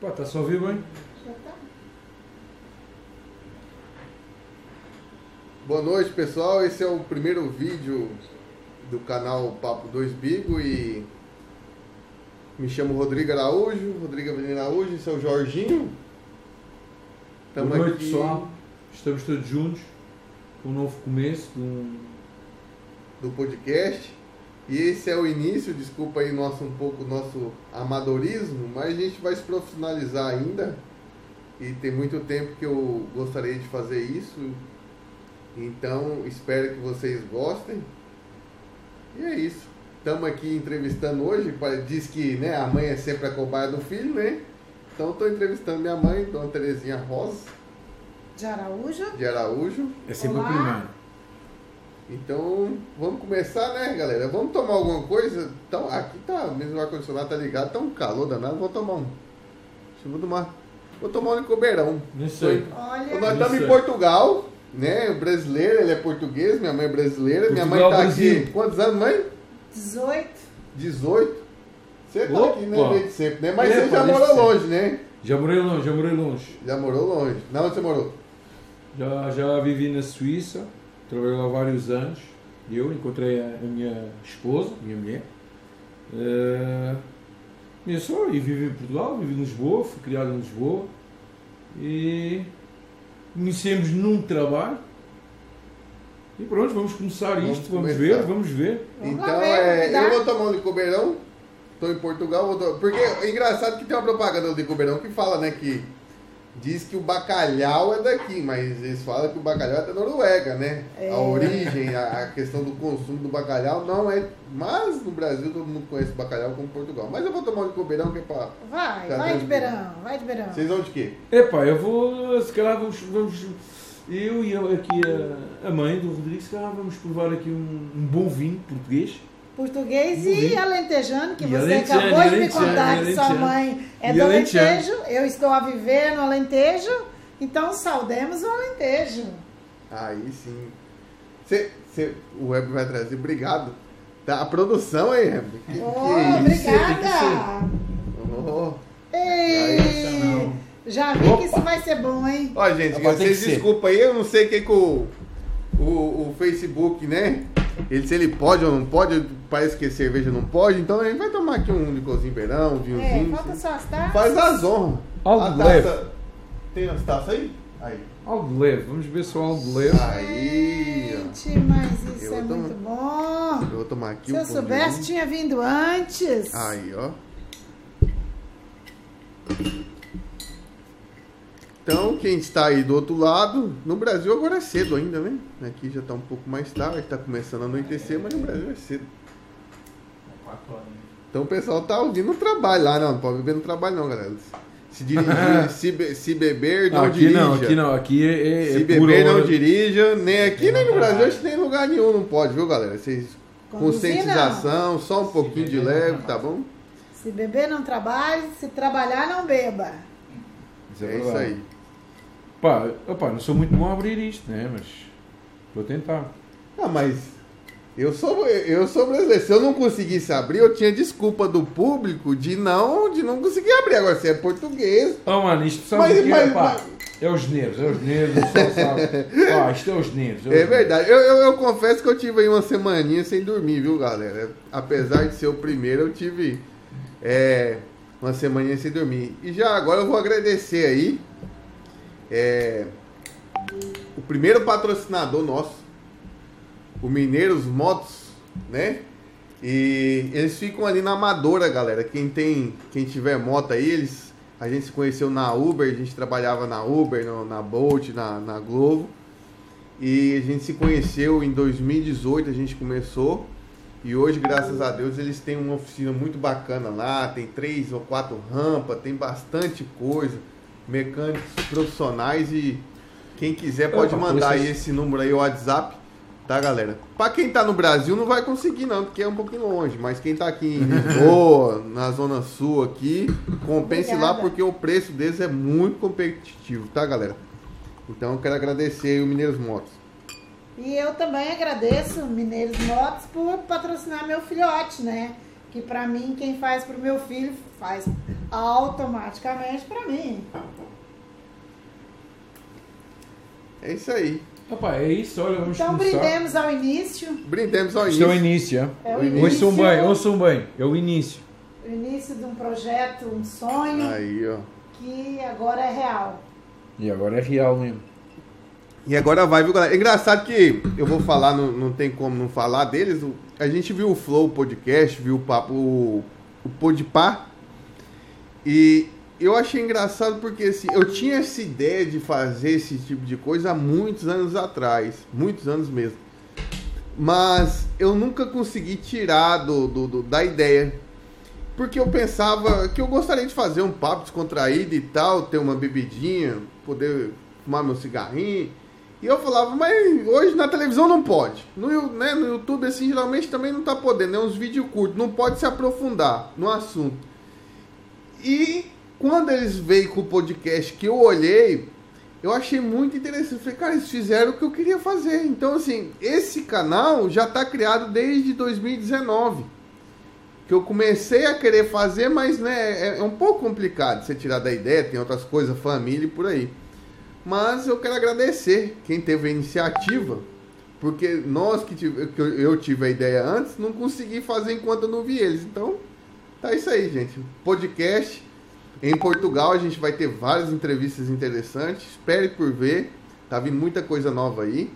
Pá, está só a ouvir bem? Já tá. Boa noite, pessoal. Esse é o primeiro vídeo do canal Papo 2 Bigo e me chamo Rodrigo Araújo, Rodrigo Avelino Araújo, esse é o Jorginho. Tamo Boa noite, aqui- pessoal. Estamos todos juntos com um novo começo um. do podcast. E esse é o início, desculpa aí nosso um pouco o nosso amadorismo, mas a gente vai se profissionalizar ainda. E tem muito tempo que eu gostaria de fazer isso. Então, espero que vocês gostem. E é isso. Estamos aqui entrevistando hoje, diz que né, a mãe é sempre a cobaia do filho, né? Então estou entrevistando minha mãe, Dona Terezinha Rosa, De Araújo. de Araújo. É sempre Olá. o primeiro. Então, vamos começar, né, galera? Vamos tomar alguma coisa? Então, aqui tá, mesmo o ar-condicionado tá ligado, tá um calor danado, vou tomar um. Deixa eu vou tomar. Vou tomar um licobeirão. Nem sei. Olha, Nós estamos em Isso. Portugal, né? Brasileiro, ele é português, minha mãe é brasileira. minha mãe Portugal, tá Brasil. aqui. Quantos anos, mãe? 18. 18. Você tá Opa. aqui, né, desde sempre, né? Mas É, você já morou longe, né? Já morei longe, já morei longe. Já morou longe. Na onde você morou? Já, já vivi na Suíça, trabalhei lá vários anos. Eu encontrei a, a minha esposa, minha mulher. Eh, e só, e vivi em Portugal, vivi em Lisboa, fui criado em Lisboa. E conhecemos num trabalho. E pronto, vamos começar Vamos isto, vamos começar. ver, vamos ver. Vamos Então, ver, é, cuidado. eu vou tomar um licobeirão. Tô em Portugal, vou to- porque é engraçado que tem uma propaganda do licobeirão que fala, né, que diz que o bacalhau é daqui, mas eles falam que o bacalhau é da Noruega, né? É. A origem, a, a questão do consumo do bacalhau não é, mas no Brasil todo mundo conhece bacalhau como Portugal. Mas eu vou tomar um licobeirão que é pra... Vai, vai de tranquilo. beirão, vai de beirão. Vocês vão de quê? Epá, eu vou, se calhar vamos, vamos eu e eu aqui a, a mãe do Rodrigo, se calhar vamos provar aqui um, um bom vinho português. Português e alentejano, que E você alentejano, acabou de me contar que sua mãe é E do. Alentejo. Eu estou a viver no Alentejo, então saudemos o Alentejo. Aí sim. Cê, cê, o Web vai trazer, obrigado. Tá, a produção aí, Web. Que, que Oh, é isso? obrigada! Oh. Ei, já vi Opa. que isso vai ser bom, hein? Ó, gente, vocês que desculpa aí, eu não sei o que, que o, o, o Facebook, né? Ele, se ele pode ou não pode, parece que cerveja não pode, então gente vai tomar aqui um licorzinho beirão, um É, vinhozinho. falta só as taças. Faz as honras. Algo leve. Tem as taças aí? Aí. Algo leve, vamos ver se é algo leve. Aí. Gente, mas isso Eu é vou muito bom. Eu vou tomar aqui Se um eu soubesse, tinha vindo antes. Aí, ó. Então, quem está aí do outro lado, no Brasil agora é cedo ainda, né? Aqui já está um pouco mais tarde, está começando a anoitecer, mas no Brasil é cedo. Então o pessoal tá ouvindo o trabalho lá, não, não pode beber no trabalho não, galera. Se dirigir, se, be- se beber, não aqui dirija. não, aqui não, aqui é, é, Se é beber, não hora- dirija. Nem aqui, nem no Brasil, acho que nem em lugar nenhum não pode, viu, galera? Vocês, Conduzir, conscientização, só um pouquinho de leve, tá bom? Se beber, não trabalhe. Se trabalhar, não beba. Isso É isso aí. Pá, opá, não sou muito bom a abrir isto, né? Mas vou tentar. Ah, mas eu sou, eu sou brasileiro. Se eu não conseguisse abrir, eu tinha desculpa do público de não, de não conseguir abrir. Agora, você é português. Oh mano, isto sabe Mas- o que é? mas- Pá, mas- é os nervos, é os nervos, pessoal sabe. Pá, isto é os nervos. os É verdade. Eu, eu, eu confesso que eu tive aí uma semaninha sem dormir, viu, galera? Apesar de ser o primeiro, eu tive é, uma semaninha sem dormir. E já agora eu vou agradecer aí é, o primeiro patrocinador nosso, o Mineiros Motos, né? E eles ficam ali na Amadora, galera. Quem tem, quem tiver moto aí, eles a gente se conheceu na Uber, a gente trabalhava na Uber, no- na Bolt, na, na Globo. E a gente se conheceu em 2018, a gente começou. E hoje, graças a Deus, eles têm uma oficina muito bacana lá. Tem três ou quatro rampas, tem bastante coisa. Mecânicos profissionais e quem quiser pode Opa, mandar aí esse número aí, o WhatsApp, tá, galera? Pra quem tá no Brasil não vai conseguir não, porque é um pouquinho longe. Mas quem tá aqui em Lisboa, na Zona Sul aqui, compense lá Obrigada. porque o preço deles é muito competitivo, tá, galera? Então eu quero agradecer aí o Mineiros Motos. E eu também agradeço Mineiros Motos por patrocinar meu filhote, né? Que pra mim quem faz pro meu filho faz automaticamente pra mim. É isso aí. Rapaz, é isso, olha, vamos Então começar. brindemos ao início, Brindemos ao Isto é o início. início, é? é o O início. início, Ouçam bem, ouçam bem, é o início. o início de um projeto, um sonho Aí, ó. que agora é real. E agora é real mesmo. E agora vai, viu, galera? É engraçado que eu vou falar, não, não tem como não falar deles. o- A gente viu o Flow Podcast, viu o papo, o, o Podpah. E eu achei engraçado porque assim, eu tinha essa ideia de fazer esse tipo de coisa há muitos anos atrás. Muitos anos mesmo. Mas eu nunca consegui tirar do, do- do- da ideia. Porque eu pensava que eu gostaria de fazer um papo descontraído e tal, ter uma bebidinha, poder fumar meu cigarrinho. E eu falava, mas hoje na televisão não pode. No, né, no YouTube, assim, geralmente também não tá podendo. É uns vídeos curtos, não pode se aprofundar no assunto. E quando eles veio com o podcast que eu olhei, eu achei muito interessante. Falei, cara, eles fizeram o que eu queria fazer. Então, assim, esse canal já tá criado desde 2019. Que eu comecei a querer fazer, mas né, é, é um pouco complicado você tirar da ideia, tem outras coisas, família e por aí. Mas eu quero agradecer quem teve a iniciativa, porque nós que, tive, que eu- tive a ideia antes, não consegui fazer enquanto eu não vi eles. Então, tá isso aí, gente. Podcast em Portugal, a gente vai ter várias entrevistas interessantes. Espere por ver. Tá vindo muita coisa nova aí,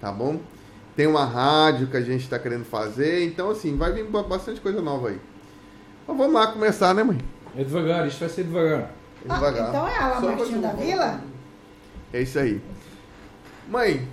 tá bom? Tem uma rádio que a gente tá querendo fazer. Então, assim, vai vir ba- bastante coisa nova aí. Então, vamos lá começar, né, mãe? É devagar, isto vai ser devagar. Ah, Devagar. então é a Lamartine da Vila? É isso aí. Mãe,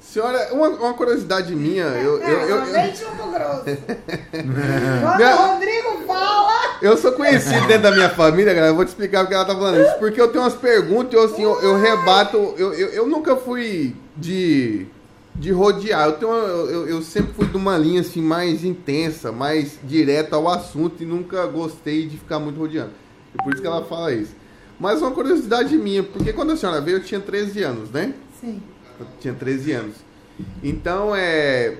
senhora, uma, uma curiosidade minha, eu, eu, É, eu, eu, leite grosso. Quando Minha- o Rodrigo fala, eu sou conhecido dentro da minha família, galera. Eu vou te explicar porque ela tá falando isso. Porque eu tenho umas perguntas e eu, assim, eu, eu rebato. Eu, eu, eu nunca fui de, de rodear. Eu, tenho uma- eu, eu- eu sempre fui de uma linha assim, mais intensa, mais direta ao assunto e nunca gostei de ficar muito rodeando. E por isso que ela fala isso. Mas uma curiosidade minha, porque quando a senhora veio eu tinha 13 anos, né? sim. Eu tinha 13 anos. Então, é.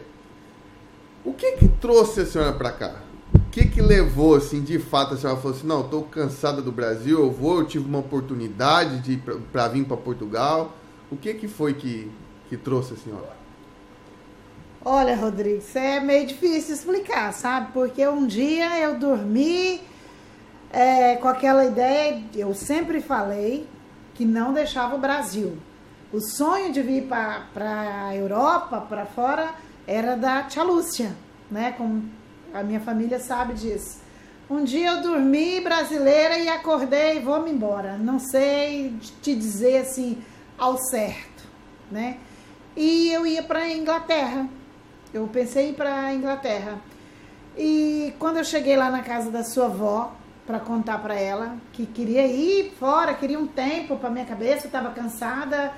O que que trouxe a senhora pra cá? O que que levou, assim, de fato, a senhora falou assim: não, eu tô cansada do Brasil, eu vou, eu tive uma oportunidade de ir pra, pra vir pra Portugal. O que que foi que, que trouxe a senhora? Olha, Rodrigo, isso é meio difícil explicar, sabe? Porque um dia eu dormi é, com aquela ideia, eu sempre falei que não deixava o Brasil. O sonho de vir para a Europa, para fora, era da Tia Lúcia, né? Como a minha família sabe disso. Um dia eu dormi brasileira e acordei, vou-me embora. Não sei te dizer assim ao certo, né? E eu ia para a Inglaterra. Eu pensei em ir para a Inglaterra. E quando eu cheguei lá na casa da sua avó, para contar para ela que queria ir fora, queria um tempo para minha cabeça, estava cansada.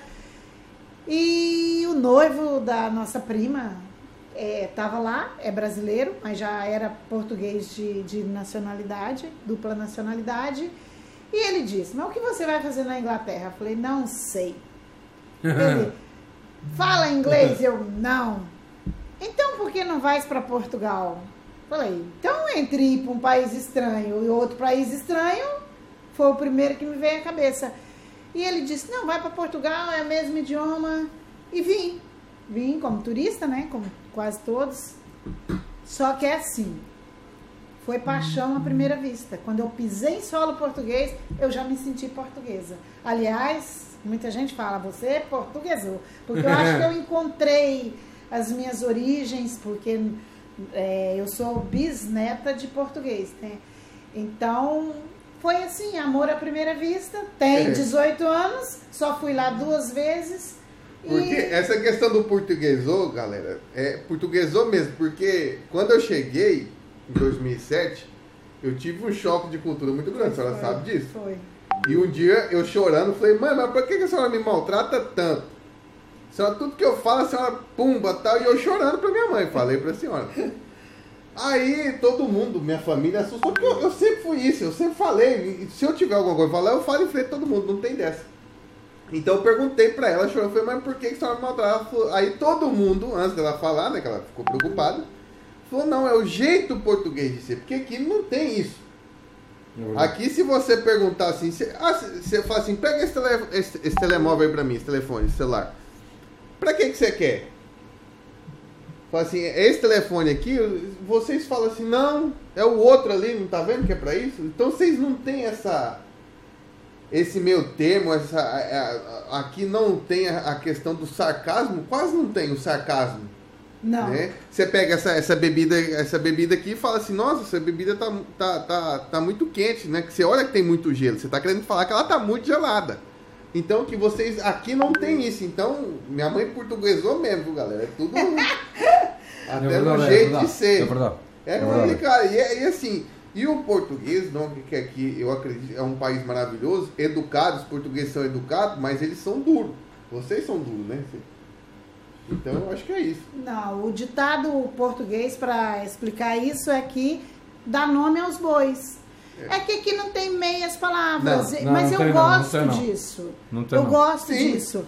E o noivo da nossa prima estava lá, é brasileiro, mas já era português de, de nacionalidade, dupla nacionalidade. E ele disse: Mas o que você vai fazer na Inglaterra? Eu falei: Não sei. Ele, fala inglês? Eu, não. Então por que não vais para Portugal? Falei, então entre ir para um país estranho e outro país estranho, foi o primeiro que me veio à cabeça. E ele disse, não, vai para Portugal, é o mesmo idioma. E vim. Vim como turista, né? Como quase todos. Só que é assim. Foi paixão à primeira vista. Quando eu pisei em solo português, eu já me senti portuguesa. Aliás, muita gente fala, você é portuguesou. Porque eu acho que eu encontrei as minhas origens, porque é, eu sou bisneta de português, né? Então, foi assim, amor à primeira vista. Tem É. 18 anos, só fui lá duas vezes. Porque E essa questão do portuguesou, galera, é portuguesou mesmo, porque quando eu cheguei, em 2007, eu tive um choque de cultura muito grande, a senhora Foi, sabe disso? Foi. E um dia eu chorando, falei, mãe, mas por que a senhora me maltrata tanto? Senhora, tudo que eu falo, a senhora pumba tal, e eu chorando pra minha mãe, falei pra senhora. Aí todo mundo, minha família assustou, porque eu, eu sempre fui isso, eu sempre falei, se eu tiver alguma coisa pra falar, eu falo em frente a todo mundo, não tem dessa. Então eu perguntei pra ela, chorou, falei, mas por que que a senhora me maltrata? Aí todo mundo, antes dela falar, né, que ela ficou preocupada, Falou, não, é o jeito português de ser, porque aqui não tem isso. Verdade. Aqui, se você perguntar assim, você, ah, você fala assim, pega esse, tele, esse, esse telemóvel aí pra mim, esse telefone, esse celular. Pra que que você quer? Fala assim, esse telefone aqui, vocês falam assim, não, é o outro ali, não tá vendo que é pra isso? Então vocês não têm essa, esse meio termo, essa, a- a- aqui não tem a, a questão do sarcasmo, quase não tem o sarcasmo. Não. Né? Você pega essa, essa bebida essa bebida aqui e fala assim, nossa, essa bebida tá, tá, tá, tá muito quente, né? Que você olha que tem muito gelo, você tá querendo falar que ela tá muito gelada. Então que vocês aqui não tem isso. Então, minha mãe portuguesou mesmo, viu, galera? É tudo até É no jeito de ser. É verdade. Verdade. complicado. E, é- e assim, e o português, não, que aqui eu acredito, é um país maravilhoso, educados, os portugueses são educados, mas eles são duros. Vocês são duros, né? Então eu acho que é isso. Não, o ditado português para explicar isso é que dá nome aos bois. É que aqui não tem meias palavras, Não, não, mas não eu tem não, não gosto tem disso. Não tem eu não. gosto Sim. disso.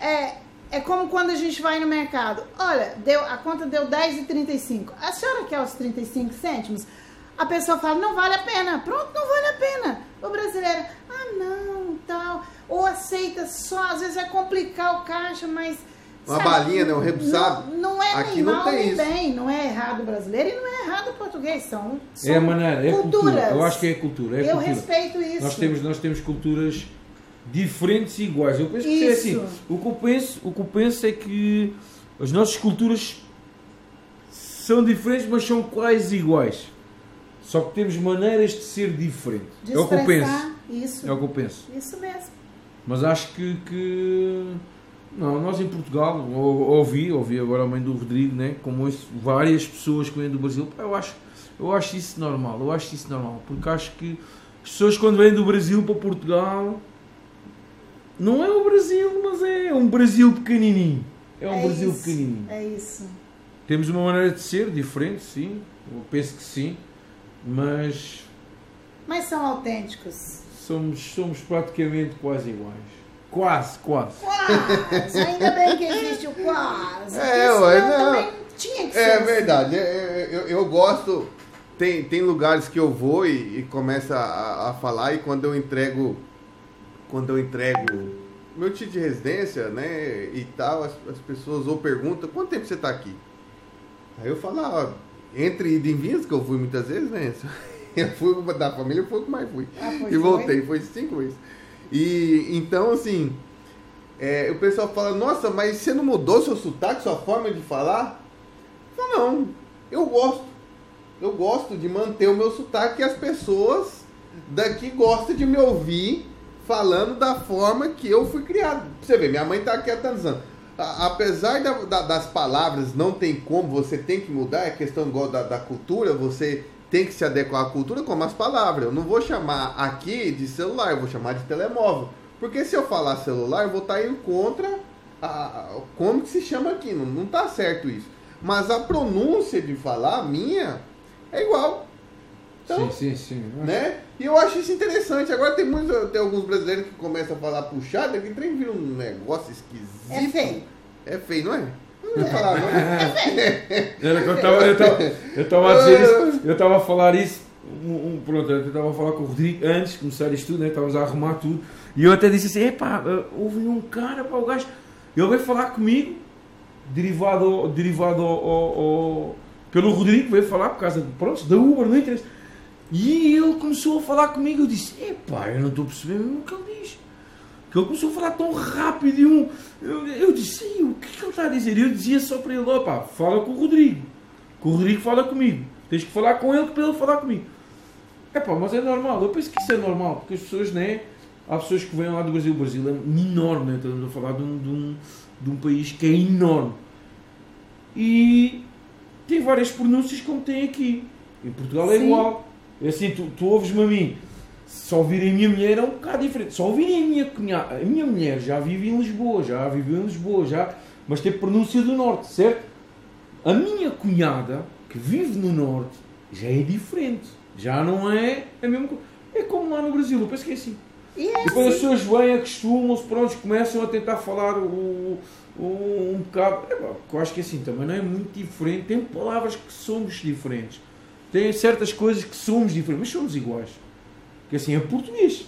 É, é como quando a gente vai no mercado. Olha, deu, a conta deu 10,35. A senhora quer os 35 cêntimos? A pessoa fala, não vale a pena. Pronto, não vale a pena. O brasileiro, ah, não, tal. Ou aceita só, às vezes vai complicar o caixa, mas. Uma balinha, né, um rebuçado. Não, não é Aqui nem não mal tem nem isso. bem. Não é errado o brasileiro e não é errado o português. São, são é a maneira, é a cultura. culturas. Eu acho que é a cultura. É Eu cultura. respeito isso. Nós temos, nós temos culturas diferentes e iguais. Eu penso que é assim. O que, eu penso, o que eu penso é que as nossas culturas são diferentes, mas são quase iguais. Só que temos maneiras de ser diferentes. De é o que eu penso. Isso. É o que eu penso. Isso mesmo. Mas acho que, que- não, nós em Portugal, ou- ouvi, ouvi agora a mãe do Rodrigo, né, como isso, várias pessoas que vêm do Brasil, pá, eu acho, eu acho isso normal, eu acho isso normal, porque acho que as pessoas quando vêm do Brasil para Portugal, não é o Brasil, mas é um Brasil pequenininho, é um É Brasil isso. pequenininho. É isso. Temos uma maneira de ser diferente, sim, eu penso que sim, mas Mas são autênticos. somos, somos praticamente quase iguais. Quase, quase. Quase! Ainda bem que existe o quase. É, ué, não. tinha que ser. É assim. verdade. É, é, Eu, eu gosto. Tem, tem lugares que eu vou e, e começa a, a falar e quando eu entrego. Quando eu entrego meu título de residência, né? E tal, as, as pessoas ou perguntam, quanto tempo você está aqui? Aí eu falo, ah, entre ida e vindas, que eu fui muitas vezes, né? Eu fui da família, foi o que mais fui. Ah, e foi? voltei, foi cinco vezes. E então, assim, é, o pessoal fala, nossa, mas você não mudou seu sotaque, sua forma de falar? Eu falo, não, eu gosto. Eu gosto de manter o meu sotaque e as pessoas daqui gostam de me ouvir falando da forma que eu fui criado. Você ver, minha mãe tá aqui há Apesar da- da- das palavras não tem como, você tem que mudar, é questão igual da, da cultura, você tem que se adequar à cultura como as palavras. Eu não vou chamar aqui de celular, eu vou chamar de telemóvel. Porque se eu falar celular, eu vou estar indo contra a, a- como que se chama aqui. Não, não tá certo isso. Mas a pronúncia de falar, a minha, é igual. Então, sim, sim, sim. né? E eu acho isso interessante. Agora tem muitos, tem alguns brasileiros que começam a falar puxado, que trem vira um negócio esquisito. É feio. É feio, não é? Eu estava eu tava, eu tava a dizer isso, eu estava a falar isso, um, um, pronto, eu estava a falar com o Rodrigo antes de começar isto tudo, né? estávamos a arrumar tudo, e eu até disse assim, epá, eh, houve um cara, pá, o gajo, ele veio falar comigo, derivado, derivado ao, ao- ao- pelo Rodrigo, veio falar por causa, pronto, da Uber, não interessa. E ele começou a falar comigo, eu disse, epá, eu não estou a perceber mesmo o que ele diz. Que ele começou a falar tão rápido e um. Eu, eu disse, "Ei, o que, é que ele está a dizer? Eu dizia só para ele, opá, fala com o Rodrigo. Que o Rodrigo fala comigo. Tens que falar com ele para ele falar comigo. É pá, mas é normal. Eu penso que isso é normal, porque as pessoas, né? Há pessoas que vêm lá do Brasil. O Brasil é enorme, né? Estamos a falar de um, de um, de um país que é enorme. E tem várias pronúncias como tem aqui. Em Portugal é Sim. igual. É assim, tu, tu ouves-me a mim. Se ouvirem a minha mulher é um bocado diferente. Se ouvirem a minha cunhada, a minha mulher já vive em Lisboa, já viveu em Lisboa, já, mas tem pronúncia do norte, certo? A minha cunhada, que vive no norte, já é diferente. Já não é a mesma coisa. É como lá no Brasil, eu penso que é assim. E é Depois as assim. pessoas vêm, acostumam-se, pronto, começam a tentar falar o, o- um bocado. É, pá, eu acho que assim também não é muito diferente. Tem palavras que somos diferentes. Tem certas coisas que somos diferentes, mas somos iguais. Que assim, é português.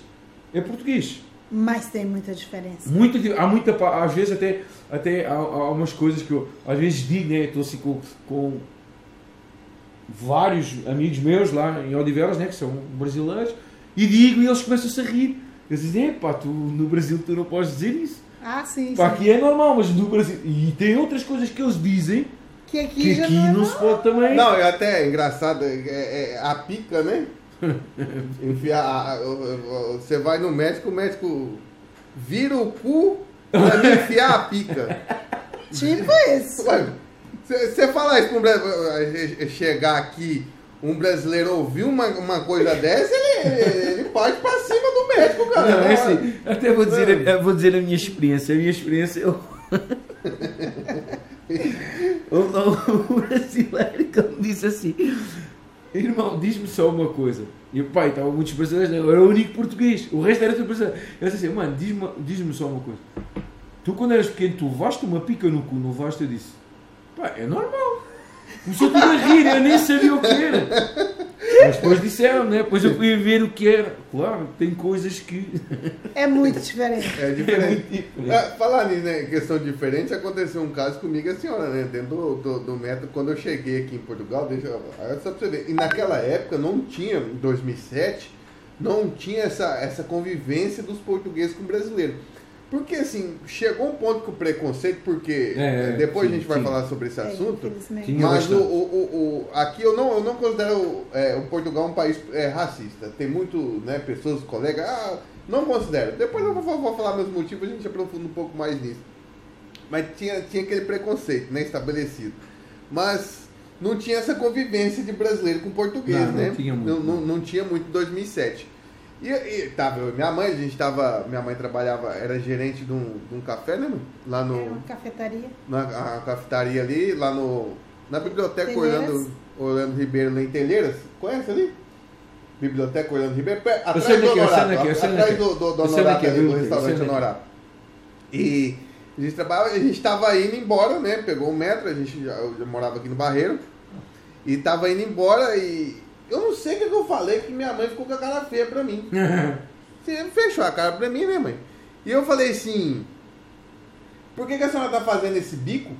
É português. Mas tem muita diferença. Muita, há muita, às vezes até, até há, há umas coisas que eu às vezes digo, né? Estou assim com, com vários amigos meus lá em Odivelas, né? Que são brasileiros, e digo e eles começam-se a rir. Eles dizem, pá, tu no Brasil tu não podes dizer isso. Ah, sim, Pá, sim. aqui é normal, mas no Brasil. E tem outras coisas que eles dizem Que aqui que já aqui não é não se pode também. Não, é até engraçado, é, é a pica, né? Enfiar, você vai no médico, o médico vira o cu pra me enfiar a pica. Tipo isso. Você falar isso pra um brasileiro, chegar aqui, um brasileiro ouvir uma, uma coisa dessa, ele, ele parte pra cima do médico, cara. Não, é assim, até vou dizer, a- vou dizer a minha experiência. A minha experiência, eu. o, o, o brasileiro que disse assim: Irmão, diz-me só uma coisa. E o pai, estava muitos brasileiros, né? eu era o único português, o resto era tudo brasileiro. Eu disse assim: Mano, diz-me diz só uma coisa. Tu, quando eras pequeno, tu levaste uma pica no cu, não levaste? Eu disse: Pá, é normal. Começou tudo a rir, eu nem sabia o que era. Mas depois disseram, né? Depois eu fui ver o que era. Claro, tem coisas que. É muito diferente. É É diferente. muito diferente. É, falar nisso, né, em questão diferente, aconteceu um caso comigo e a senhora, né? Dentro do, do, do método, quando eu cheguei aqui em Portugal, deixa eu. aí Só pra você ver. E naquela época não tinha, em 2007, não tinha essa, essa convivência dos portugueses com brasileiros. Porque assim, chegou um ponto que o preconceito, porque É, eh, depois sim, a gente vai sim. falar sobre esse É, assunto. Tinha Mas o, o, o, o- aqui eu não, eu não considero é, o Portugal um país é, racista. Tem muito, né, pessoas, colegas, ah, não considero. Depois eu vou, vou falar meus motivos, a gente aprofunda um pouco mais nisso. Mas tinha, tinha aquele preconceito, né, estabelecido. Mas não tinha essa convivência de brasileiro com português, Não, não né? tinha muito, Não, não, não. não tinha muito em 2007. E, e tava, e minha mãe, a gente tava, minha mãe trabalhava, era gerente de um, de um café, né, lá no É uma cafetaria. na a cafetaria ali, lá no. Na biblioteca Telheiras. Orlando, Orlando Ribeiro, lá em Telheiras. Conhece ali? Biblioteca Orlando Ribeiro, pe- atrás sei do é que é, eu sei Honorato, é atrás do, do, do Honorato, ali, do restaurante. Honorato. E a gente trabalhava, a gente estava indo embora, né? Pegou o metro, a gente já, eu já morava aqui no Barreiro. E tava indo embora e. Eu não sei o que, que eu falei, que minha mãe ficou com a cara feia pra mim. Você fechou a cara pra mim, né, mãe? E eu falei assim: Por que, que a senhora tá fazendo esse bico?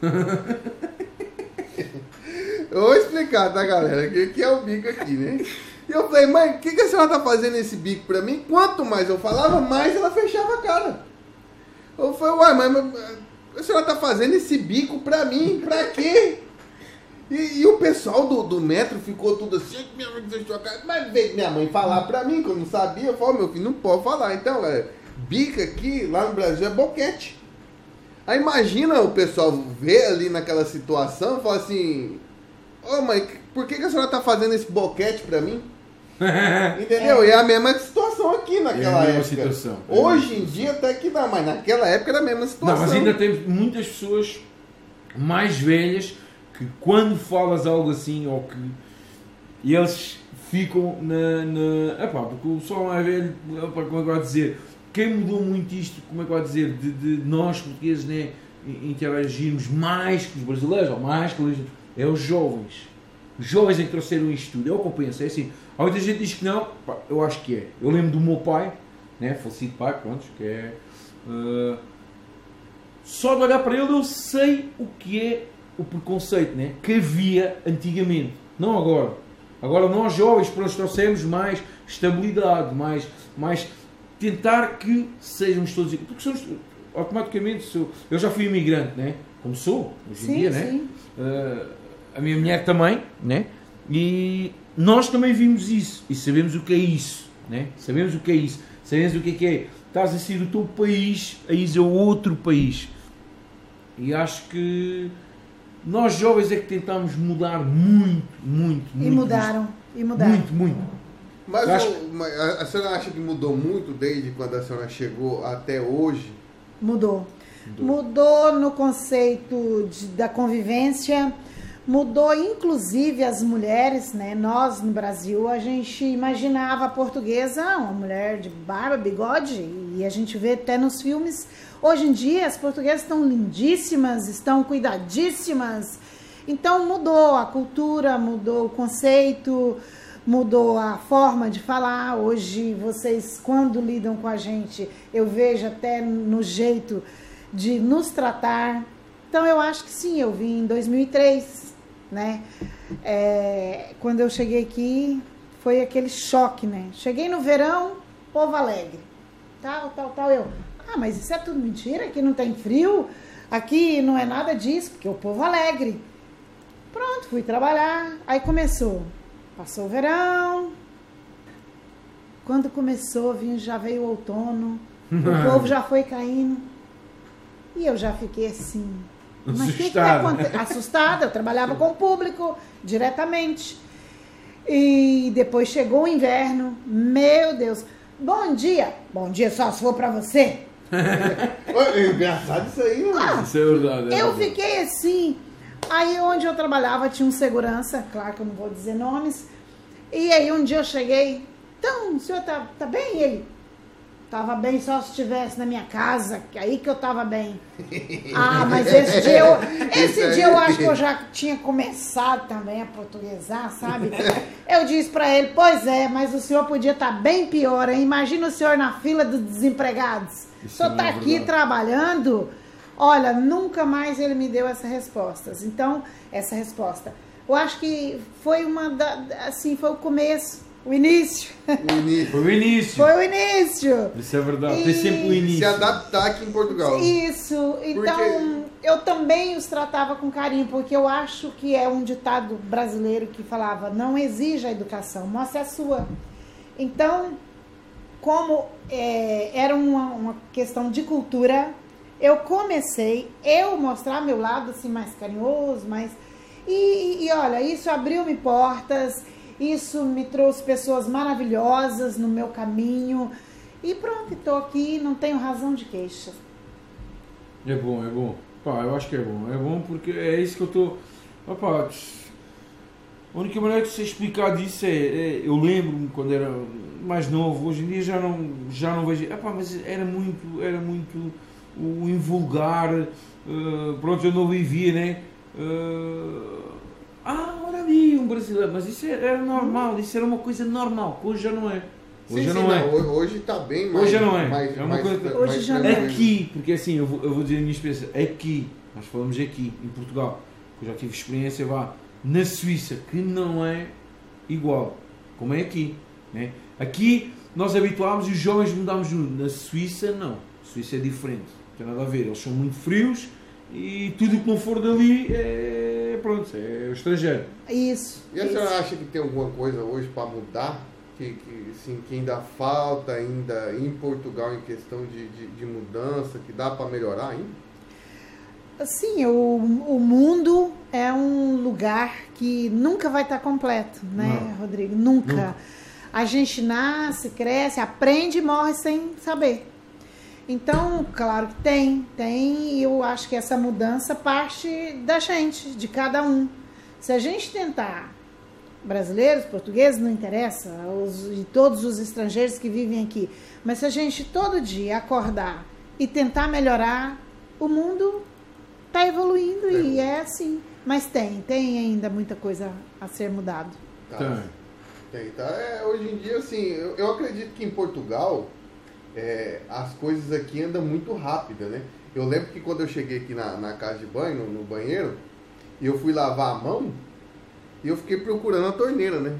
eu vou explicar, tá, galera? O que, que é o bico aqui, né? E eu falei, mãe, por que, que a senhora tá fazendo esse bico pra mim? Quanto mais eu falava, mais ela fechava a cara. Eu falei, uai, mãe, mas a senhora tá fazendo esse bico pra mim? Pra quê? E, e o pessoal do, do metro ficou tudo assim, minha mãe fechou a cara. Mas veio minha mãe falar pra mim, que eu não sabia. Eu falei, meu filho, não pode falar. Então, galera, bica aqui, lá no Brasil, é boquete. Aí imagina o pessoal ver ali naquela situação e falar assim, ô mãe, por que, que a senhora tá fazendo esse boquete pra mim? Entendeu? E é a mesma situação aqui naquela a mesma época. situação. Hoje em dia até que não, mas naquela época era a mesma Não, situação. mas ainda tem muitas pessoas mais velhas que quando falas algo assim ou que eles ficam na. na epá, porque o pessoal mais velho, epá, como é que vai dizer? Quem mudou muito isto, como é que vai dizer? De, de nós portugueses né, interagirmos mais que os brasileiros, ou mais que os é os jovens. Os jovens é que trouxeram isto tudo. É o que eu penso. É assim. Há muita gente que diz que não, pá, eu acho que é. Eu lembro do meu pai, né, falecido pai, pronto, que é. ah, só de olhar para ele eu sei o que é o preconceito né? que havia antigamente, não agora. Agora nós jovens para nós trouxemos mais estabilidade, mais, mais tentar que sejamos todos iguais. Porque somos, automaticamente sou, eu já fui imigrante, né? como sou hoje em Sim, dia, né? Uh, a minha mulher também, né? E nós também vimos isso e sabemos o que é isso, né? Sabemos o que é isso, sabemos o que é que é. Estás a sair do teu país a ir a outro país. E acho que nós jovens é que tentamos mudar muito, muito, muito. E mudaram. E mudaram. Muito, muito. Mas Eu acho- o- mas a, a senhora acha que mudou muito desde quando a senhora chegou até hoje? Mudou. Mudou. Mudou no conceito de- da convivência, mudou inclusive as mulheres, né? Nós no Brasil a gente imaginava a portuguesa uma mulher de barba, bigode e a gente vê até nos filmes. Hoje em dia as portuguesas estão lindíssimas, estão cuidadíssimas. Então mudou a cultura, mudou o conceito, mudou a forma de falar. Hoje vocês quando lidam com a gente, eu vejo até no jeito de nos tratar. Então eu acho que sim, eu vim em 2003 né? É, quando eu cheguei aqui, foi aquele choque, né? Cheguei no verão, povo alegre, tal, tal, tal. Eu, ah, mas isso é tudo mentira, aqui não tem frio, aqui não é nada disso, porque o povo alegre. Pronto, fui trabalhar, aí começou. Passou o verão. Quando começou, já veio o outono, o povo já foi caindo. E eu já fiquei assim, mas que que Assustada, eu trabalhava com o público diretamente. E depois chegou o inverno, meu Deus. Bom dia. Bom dia só se for pra você. É engraçado isso aí, mano. Ah, isso é verdade. É eu verdade. fiquei assim. Aí onde eu trabalhava tinha um segurança, claro que eu não vou dizer nomes. E aí um dia eu cheguei, então, o senhor tá, tá bem? Ele, Tava bem só se estivesse na minha casa, que aí que eu tava bem. Ah, mas esse dia eu, esse dia eu acho que eu já tinha começado também a portuguesar, sabe? Eu disse para ele, pois é, mas o senhor podia estar tá bem pior, hein? Imagina o senhor na fila dos desempregados. O senhor tá é aqui trabalhando. Olha, nunca mais ele me deu essa resposta. Então, essa resposta. Eu acho que foi uma da, assim, foi o começo o início. O início. Foi o início. Foi o início. Isso é verdade. E... Tem sempre o início. Se adaptar aqui em Portugal. Isso. Então, porque... eu também os tratava com carinho, porque eu acho que é um ditado brasileiro que falava: não exija a educação, mostre a sua. Então, como é, era uma, uma questão de cultura, eu comecei eu mostrar meu lado assim mais carinhoso, mais e, e olha, isso abriu-me portas isso me trouxe pessoas maravilhosas no meu caminho. E pronto, estou aqui, não tenho razão de queixa. É bom, é bom. Pá, eu acho que é bom. É bom porque é isso que eu estou. Opa, a única maneira de você explicar disso é, é eu lembro-me quando era mais novo, hoje em dia já não, já não vejo. Epá, mas era muito, era muito o invulgar, uh, pronto, eu não vivia, né? Uh, ah, olha ali, um brasileiro. Mas isso era normal, isso era uma coisa normal, hoje já não é. Hoje sim, já não sim, é. Não, hoje está bem mais. Hoje já não é. Mais, é uma mais, coisa, hoje mais já não é. Aqui, porque assim, eu vou, eu vou dizer a minha experiência, aqui, nós falamos aqui, em Portugal, eu já tive experiência vá, na Suíça, que não é igual, como é aqui. Né? Aqui nós habituámos e os jovens mudámos Na Suíça, não. A Suíça é diferente, não tem nada a ver. Eles são muito frios e tudo que não for dali é pronto, é o estrangeiro. Isso. E a isso. senhora acha que tem alguma coisa hoje para mudar? Que, que, assim, que ainda falta ainda em Portugal em questão de, de, de mudança, que dá para melhorar ainda? Sim, o, o mundo é um lugar que nunca vai estar completo, né, Não. Rodrigo? Nunca. Nunca. A gente nasce, cresce, aprende e morre sem saber. Então, claro que tem, tem, e eu acho que essa mudança parte da gente, de cada um. Se a gente tentar, brasileiros, portugueses, não interessa, os, e todos os estrangeiros que vivem aqui, mas se a gente todo dia acordar e tentar melhorar, o mundo está evoluindo é. e é assim. Mas tem, tem ainda muita coisa a ser mudado. Tá. Tem, tá. É, hoje em dia, assim, eu, eu acredito que em Portugal é, as coisas aqui andam muito rápido, né? Eu lembro que quando eu cheguei aqui na, na casa de banho, no, no banheiro, e eu fui lavar a mão, e eu fiquei procurando a torneira, né?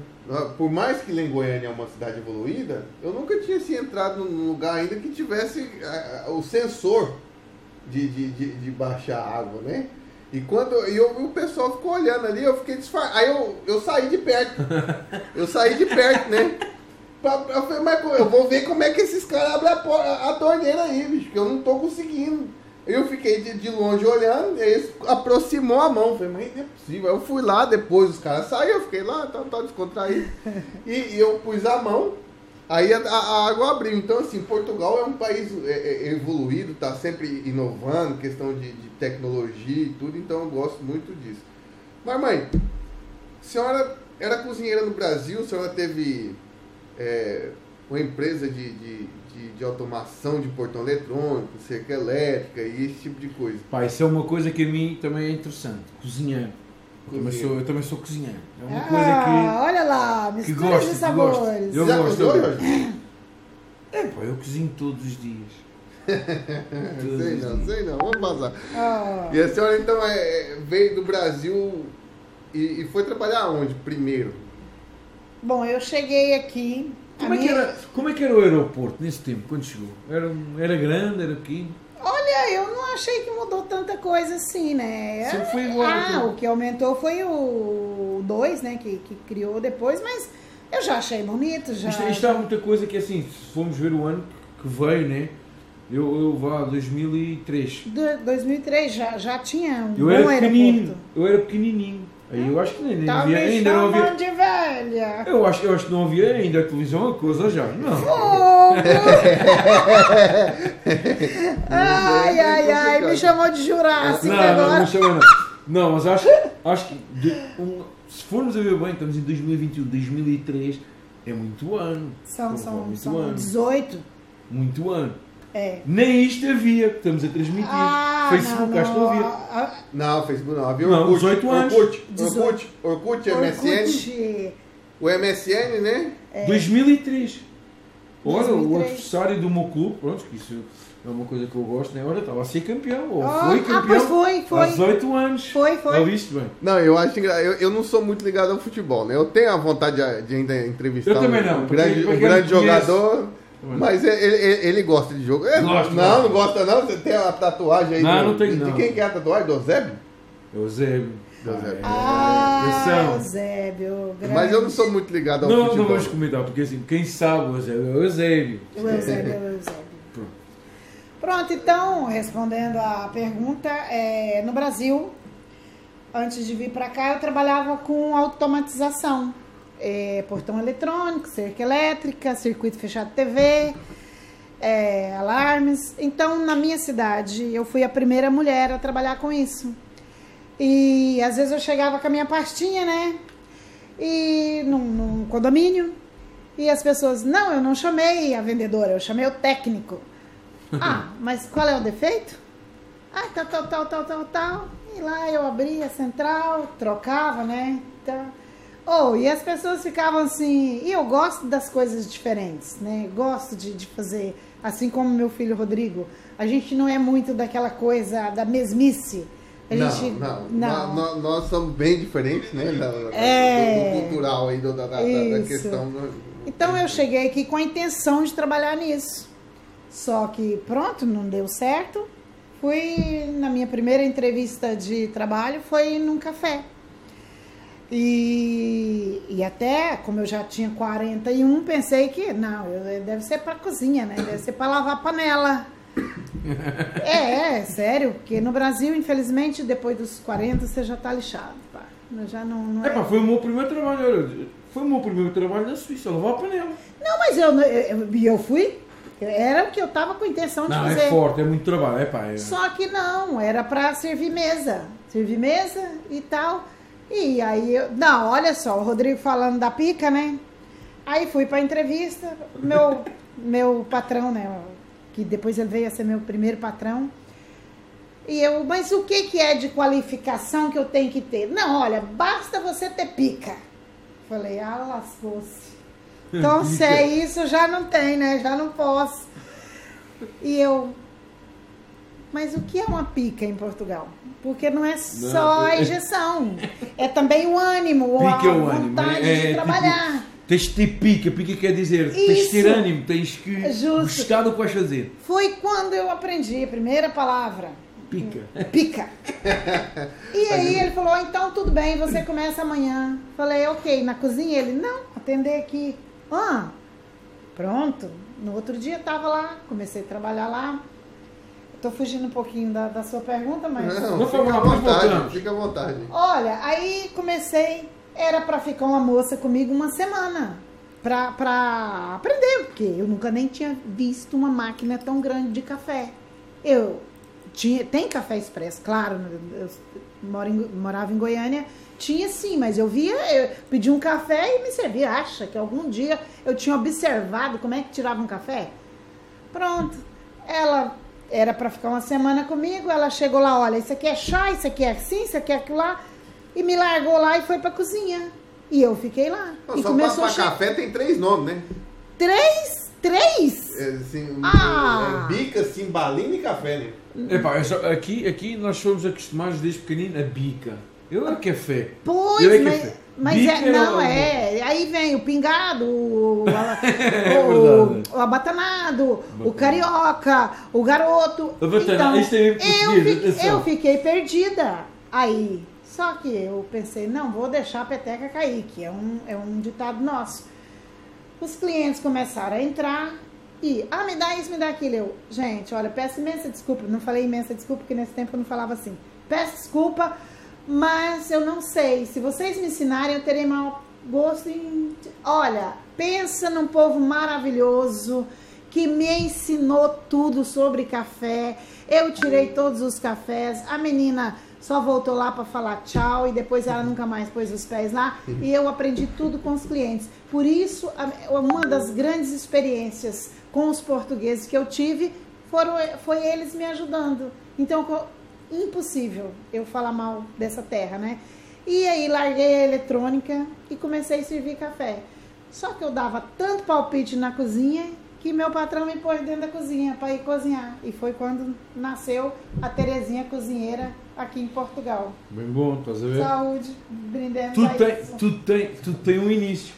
Por mais que Lengoiânia é uma cidade evoluída, eu nunca tinha assim, entrado num lugar ainda que tivesse o sensor de, de, de, de baixar a água, né? E quando e eu, o pessoal ficou olhando ali, eu fiquei disfarçado. Aí eu, eu saí de perto. Eu saí de perto, né? Eu falei, mas eu vou ver como é que esses caras abrem a, a, torneira aí, bicho, que eu não tô conseguindo. Eu fiquei de, de longe olhando, e eles aproximou a mão. Falei, mas não é possível. Eu fui lá, depois os caras saíram, eu fiquei lá, tá, tá descontraído. E, e, eu pus a mão, aí a, a, água abriu. Então, assim, Portugal é um país é, é, evoluído, tá sempre inovando, questão de, de tecnologia e tudo, então eu gosto muito disso. Mas, mãe, a senhora era cozinheira no Brasil, a senhora teve é, uma empresa de, de, de, de automação de portão eletrônico, cerca elétrica e esse tipo de coisa. Pá, isso é uma coisa que a mim também é interessante. Cozinhar. Eu também, sou, eu também sou cozinheiro. É uma Ah, coisa olha lá, que, que gosto, de que sabores. gosto. Eu Já gosto. eu-? É, pá, eu cozinho todos os dias. Todos sei os não, dias. sei não, vamos passar. Ah, E a senhora então é, veio do Brasil e, e foi trabalhar onde primeiro? bom, eu cheguei aqui. Como é, que minha- era, como é que era o aeroporto nesse tempo, quando chegou? Era, era grande, era pequeno? Olha, eu não achei que mudou tanta coisa assim, né? Sempre foi igual, Ah, o que aumentou foi o 2, né? Que, que criou depois, mas eu já achei bonito, já. Isto, isto há muita coisa que assim, se formos ver o ano que veio, né? Eu, eu vá 2003. Do- 2003 já, já tinha um Eu era aeroporto. pequenino, eu era pequenininho. Aí eu acho que nem, nem Tá me ainda não chamando de velha. Eu acho, eu acho que não havia ainda a televisão a coisa já. Não. Fogo! ai, ai, ai, me chamou de Jurássica Não, não, agora. não chama não. Não, mas acho, acho que de- um- se formos a ver bem, estamos em 2021, 2003, é muito ano. São, Pô, são, muito são ano. 18. Muito ano. É. Nem isto havia, que estamos a transmitir. Ah, Facebook, não, acho que não havia. Ah, Não, Facebook não, havia Não, Orkut, 18 anos. Orkut, 18. Orkut, Orkut, ah, MSN, Orkut. o MSN, né? 2003. Olha, o 2003. adversário do meu clube, pronto, que isso é uma coisa que eu gosto, né? Olha, estava a ser campeão, ou Ah, foi ah, campeão foi, foi. há 18 anos. Foi, foi. Já viste bem? Não, eu acho engra... eu, eu não sou muito ligado ao futebol, né? Eu tenho a vontade de, de ainda entrevistar Eu também um, não, um porque- grande, porque um eu grande não conheço. jogador. Mas ele, ele, ele gosta de jogo. É, Gosto, não, gosto. não gosta não? Você tem a tatuagem aí? Não, do- não tenho, de, não. De quem que é a tatuagem? Do Eusébio? Eusébio. Eusébio. Ah, Atenção. Eusébio. Grande. Mas eu não sou muito ligado ao Não, não futebol. vamos comentar, porque assim, quem sabe o Eusébio é o Eusébio. O Eusébio, o Eusébio. Pronto. Pronto, então, respondendo a pergunta, é, no Brasil, antes de vir para cá, eu trabalhava com automatização. É, portão eletrônico, cerca elétrica, circuito fechado de TV, é, alarmes. Então, na minha cidade, eu fui a primeira mulher a trabalhar com isso. E às vezes eu chegava com a minha pastinha, né? E num, num condomínio. E as pessoas, não, eu não chamei a vendedora, eu chamei o técnico. Ah, mas qual é o defeito? Ah, tal, tal, tal, tal, tal, tal. E lá eu abria a central, trocava, né? Então, oh, e as pessoas ficavam assim. E eu gosto das coisas diferentes, né? Gosto de, de fazer, assim como meu filho Rodrigo. A gente não é muito daquela coisa da mesmice. A Não, gente, não, não. Nó- nó- Nós, somos bem diferentes, né? Da, É. do, do cultural aí, do- da, da, questão. do- Então eu cheguei aqui com a intenção de trabalhar nisso. Só que pronto, não deu certo. Fui na minha primeira entrevista de trabalho foi num café. E, e até, como eu já tinha 41, pensei que não, deve ser para cozinha, né? Deve ser para lavar panela. É, é, sério, porque no Brasil, infelizmente, depois dos 40 você já tá lixado, pá. Já não, não É pá, foi o meu primeiro trabalho. Foi o meu primeiro trabalho na Suíça, lavar panela. Não, mas eu, eu, eu fui. Era o que eu tava com intenção de Não, fazer. é forte, é muito trabalho. É pá, é... Só que não, era pra servir mesa. Servir mesa e tal. E aí, eu, não, olha só, o Rodrigo falando da pica, né? Aí fui pra entrevista, meu, meu patrão, né? Que depois ele veio a ser meu primeiro patrão. E eu, mas o que, que é de qualificação que eu tenho que ter? Não, olha, basta você ter pica. Falei, ah, lascou-se. Então, se é isso, já não tem, né? Já não posso. E eu, mas o que é uma pica em Portugal? Porque não é só a injeção, é também o ânimo, a Pica é o ânimo. vontade é, de é, trabalhar. Tipo, tens de ter pica. Pica quer dizer, tens de ter Isso. ânimo, tens que Justo. gostar do que vais fazer. Foi quando eu aprendi a primeira palavra, Pica. pica. E aí ele falou, então tudo bem, você começa amanhã. Falei, ok, na cozinha? Ele, não, atender aqui. Ah, pronto. No outro dia estava lá, comecei a trabalhar lá. Estou fugindo um pouquinho da, da sua pergunta, mas... Não, Não fica à vontade, voltamos. fica à vontade. Olha, aí comecei, era pra ficar uma moça comigo uma semana. Pra, pra aprender, porque eu nunca nem tinha visto uma máquina tão grande de café. Eu tinha, tem café expresso, claro, eu moro em- morava em Goiânia, tinha sim, mas eu via, eu pedi um café e me servia. Acha que algum dia eu tinha observado como é que tirava um café? Pronto. Ela era para ficar uma semana comigo, ela chegou lá, olha, isso aqui é chá, isso aqui é assim, isso aqui é aquilo lá, e me largou lá e foi pra cozinha. E eu fiquei lá. Pô, e só começou pra, pra café tem três nomes, né? Três? Três? É, assim, Ah! é bica, cimbalina e café, né? Epá, eu só- aqui, aqui nós fomos acostumados desde pequenino a bica. Eu é café. Pois, Eu é mas, fe- mas é, era não, o- é. Aí vem o pingado, o, É o, verdade. o abatanado, o carioca, o garoto. O Então, é eu, português, fi- atenção. eu fiquei perdida. Aí, só que eu pensei, não, vou deixar a peteca cair, que é um, é um ditado nosso. Os clientes começaram a entrar e, ah, me dá isso, me dá aquilo. Eu, gente, olha, peço imensa desculpa. Não falei imensa desculpa, porque nesse tempo eu não falava assim. Peço desculpa, mas eu não sei. Se vocês me ensinarem, eu terei mau gosto em. Olha, pensa num povo maravilhoso que me ensinou tudo sobre café. Eu tirei todos os cafés. A menina só voltou lá para falar tchau e depois ela nunca mais pôs os pés lá. E eu aprendi tudo com os clientes. Por isso, uma das grandes experiências com os portugueses que eu tive foram, foi eles me ajudando. Então, impossível eu falar mal dessa terra, né? E aí larguei a eletrônica e comecei a servir café. Só que eu dava tanto palpite na cozinha que meu patrão me pôs dentro da cozinha para ir cozinhar. E foi quando nasceu a Terezinha Cozinheira aqui em Portugal. Bem bom, a ver? Saúde, brindemos a tem, isso. tudo, tem, tudo tem um início.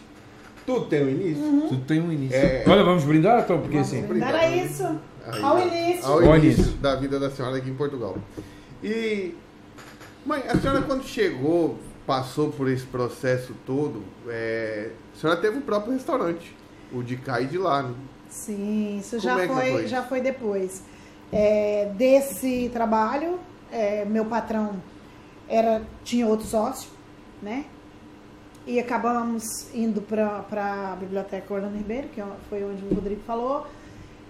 Tudo tem um início. Tudo tem um início. É. Olha, vamos brindar então, porque Vamos assim. brindar a isso. Aí, Ao né? início. Ao Ao início início. da vida da senhora aqui em Portugal. E, mãe, a senhora quando chegou, passou por esse processo todo, é, a senhora teve o próprio restaurante, o de cá e de lá, né? Sim, isso Como já é foi, foi? já foi depois. É, desse trabalho, é, meu patrão era tinha outro sócio, né? E acabamos indo para a biblioteca Orlando Ribeiro, que é foi onde o Rodrigo falou,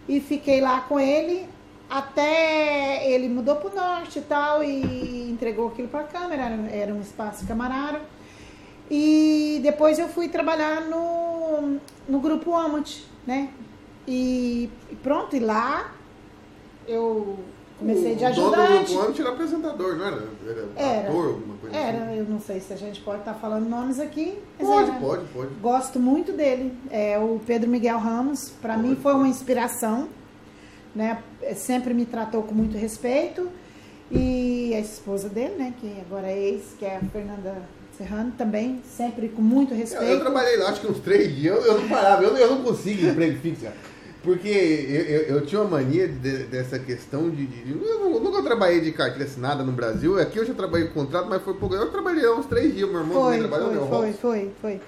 e fiquei lá com ele até ele mudou para o norte e tal e entregou aquilo para a câmera, era, era um espaço camarada. E depois eu fui trabalhar no, no grupo Amut, né? E, e pronto, e lá eu comecei de o do ajudante. grupo Amish era apresentador, não era? Era, Era. ator, alguma coisa assim? Era, eu não sei se a gente pode estar falando nomes aqui. Pode, era- pode, pode. Gosto muito dele. É o Pedro Miguel Ramos. Para mim foi uma inspiração, né? Sempre me tratou com muito respeito. E a esposa dele, né? Que agora é ex, que é a Fernanda Serrano, também sempre com muito Eu, respeito. eu trabalhei lá acho que uns três dias, eu, eu não parava, eu, eu não consigo emprego fixo. Porque eu, eu, eu tinha uma mania de- dessa questão de. de- eu, nu- nunca trabalhei de carteira assinada no Brasil. Aqui eu já trabalhei com contrato, mas foi pouco. Eu trabalhei lá uns três dias, meu irmão também Foi, trabalhou, foi, meu foi, foi, foi.